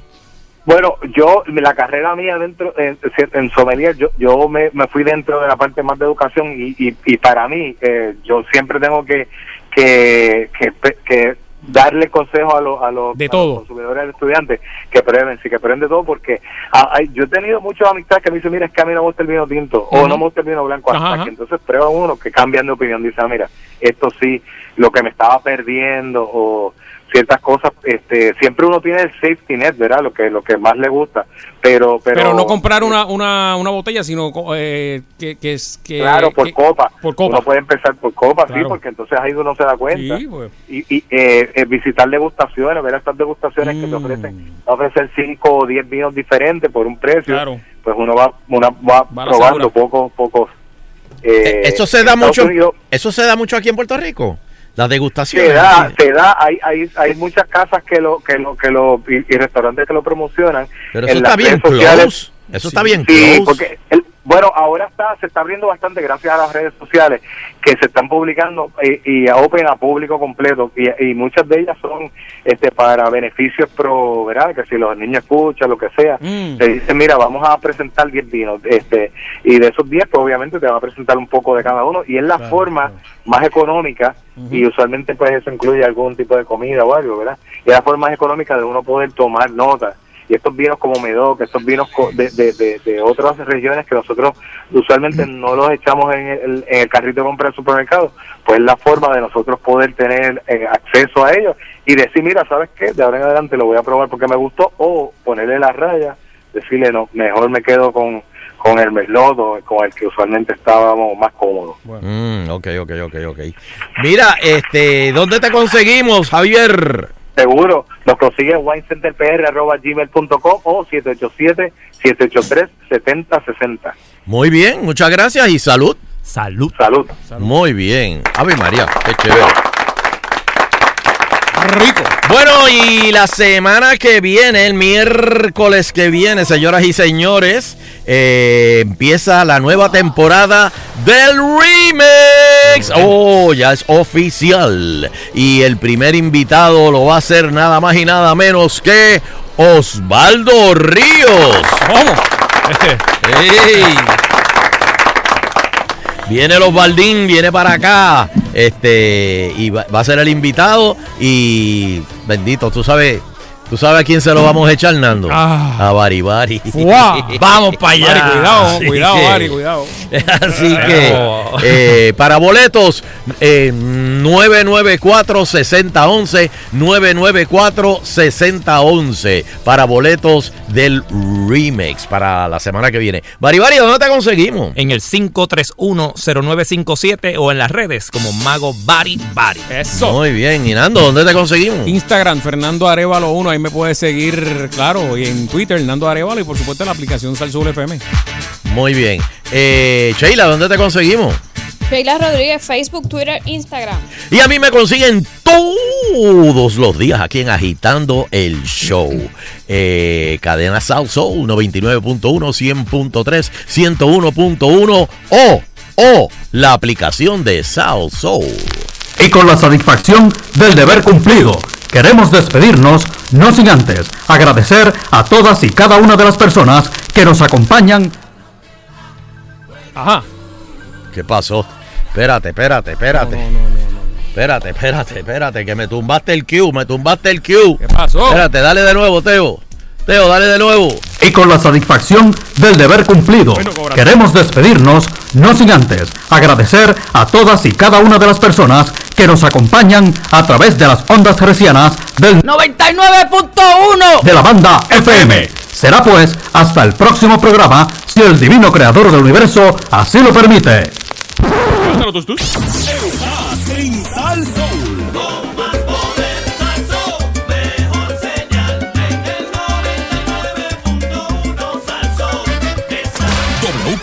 Bueno, yo, la carrera mía dentro, en, en sommelier, yo, yo me, me fui dentro de la parte más de educación y, y, y para mí, eh, yo siempre tengo que, que, que, que darle consejo a, los a, los, De a todo. los consumidores, a los estudiantes, que prueben, sí, que prueben de todo, porque ah, hay- yo he tenido muchas amistades que me dicen, mira, es que a mí no me gusta el vino tinto, o no me gusta el vino blanco, hasta Ajá, que entonces prueban uno que cambian de opinión, dicen, ah, mira, esto sí, lo que me estaba perdiendo, o ciertas cosas, este, siempre uno tiene el safety net, ¿verdad? Lo que, lo que más le gusta, pero, pero, Pero, no comprar una, una, una botella, sino eh, que, que es que... Claro, por que- copa. Por copa. Uno puede empezar por copa, sí, porque entonces ahí uno se da cuenta. Sí, pues. Y, y eh, eh, visitar degustaciones, ver estas degustaciones que te Mm. ofrecen, ofrecen 5 o 10 vinos diferentes por un precio. Claro. Pues uno va, uno va, Va probando poco, poco. eh, Eso se da mucho. Unidos Eso se da mucho aquí en Puerto Rico. La degustación. se da, se da, hay, hay, hay muchas casas que lo, que lo, que lo, y, y restaurantes que lo promocionan. Pero en eso las está bien redes sociales. close. Eso está bien Sí, close. porque el, Bueno, ahora está, se está abriendo bastante gracias a las redes sociales que se están publicando eh, y a open a público completo y, y muchas de ellas son este para beneficios pro, ¿verdad? Que si los niños escuchan, lo que sea, Mm. te dicen, mira, vamos a presentar 10 vinos, este, y de esos 10, pues obviamente te va a presentar un poco de cada uno y es la forma más económica y usualmente pues eso incluye algún tipo de comida o algo, ¿verdad? Y es la forma más económica de uno poder tomar notas y estos vinos como Medoc, estos vinos co- de, de, de, de otras regiones que nosotros usualmente no los echamos en el, en el carrito de compra del supermercado, pues es la forma de nosotros poder tener eh, acceso a ellos y decir, mira, ¿sabes qué? De ahora en adelante lo voy a probar porque me gustó o ponerle la raya, decirle, no, mejor me quedo con, con el merlot con el que usualmente estábamos más cómodos. Mm, ok, ok, ok, ok. Mira, este, ¿dónde te conseguimos, Javier? Seguro, nos consigue en winecenterpr.gmail.com o 787-783-7060. Muy bien, muchas gracias y salud. Salud. Salud. Muy bien. Ave María, qué chévere. Rico. Bueno, y la semana que viene, el miércoles que viene, señoras y señores, eh, empieza la nueva temporada del remix. Oh, ya es oficial. Y el primer invitado lo va a hacer nada más y nada menos que Osvaldo Ríos. ¡Ey! Viene los Baldín, viene para acá. Este, y va, a ser el invitado. Y bendito, tú sabes, tú sabes a quién se lo vamos a echar, Nando. A Bari Bari. Vamos para allá. Bari, cuidado, Así cuidado, que- Bari, cuidado. Así que, eh, para boletos, eh, 994-6011, 994-6011, para boletos del remix para la semana que viene. Bari Bari, ¿dónde te conseguimos? En el 531-0957 o en las redes como Mago Bari Bari. Eso. Muy bien, y Nando, ¿dónde te conseguimos? Instagram, Fernando Arevalo 1, ahí me puedes seguir, claro, y en Twitter, Nando Arevalo, y por supuesto en la aplicación Salsul FM. Muy bien. Eh, Sheila, ¿dónde te conseguimos? Sheila Rodríguez, Facebook, Twitter, Instagram. Y a mí me consiguen todos los días aquí en Agitando el Show. Eh, cadena South Soul 99.1, 100.3, 101.1 o, o la aplicación de South Soul. Y con la satisfacción del deber cumplido, queremos despedirnos, no sin antes agradecer a todas y cada una de las personas que nos acompañan. Ajá. ¿Qué pasó? Espérate, espérate, espérate. Espérate, espérate, espérate, que me tumbaste el Q, me tumbaste el Q. ¿Qué pasó? Espérate, dale de nuevo, Teo. Teo, dale de nuevo. Y con la satisfacción del deber cumplido, queremos despedirnos, no sin antes agradecer a todas y cada una de las personas que nos acompañan a través de las ondas hercianas del 99.1 de la banda FM. Será pues hasta el próximo programa, si el divino creador del universo así lo permite.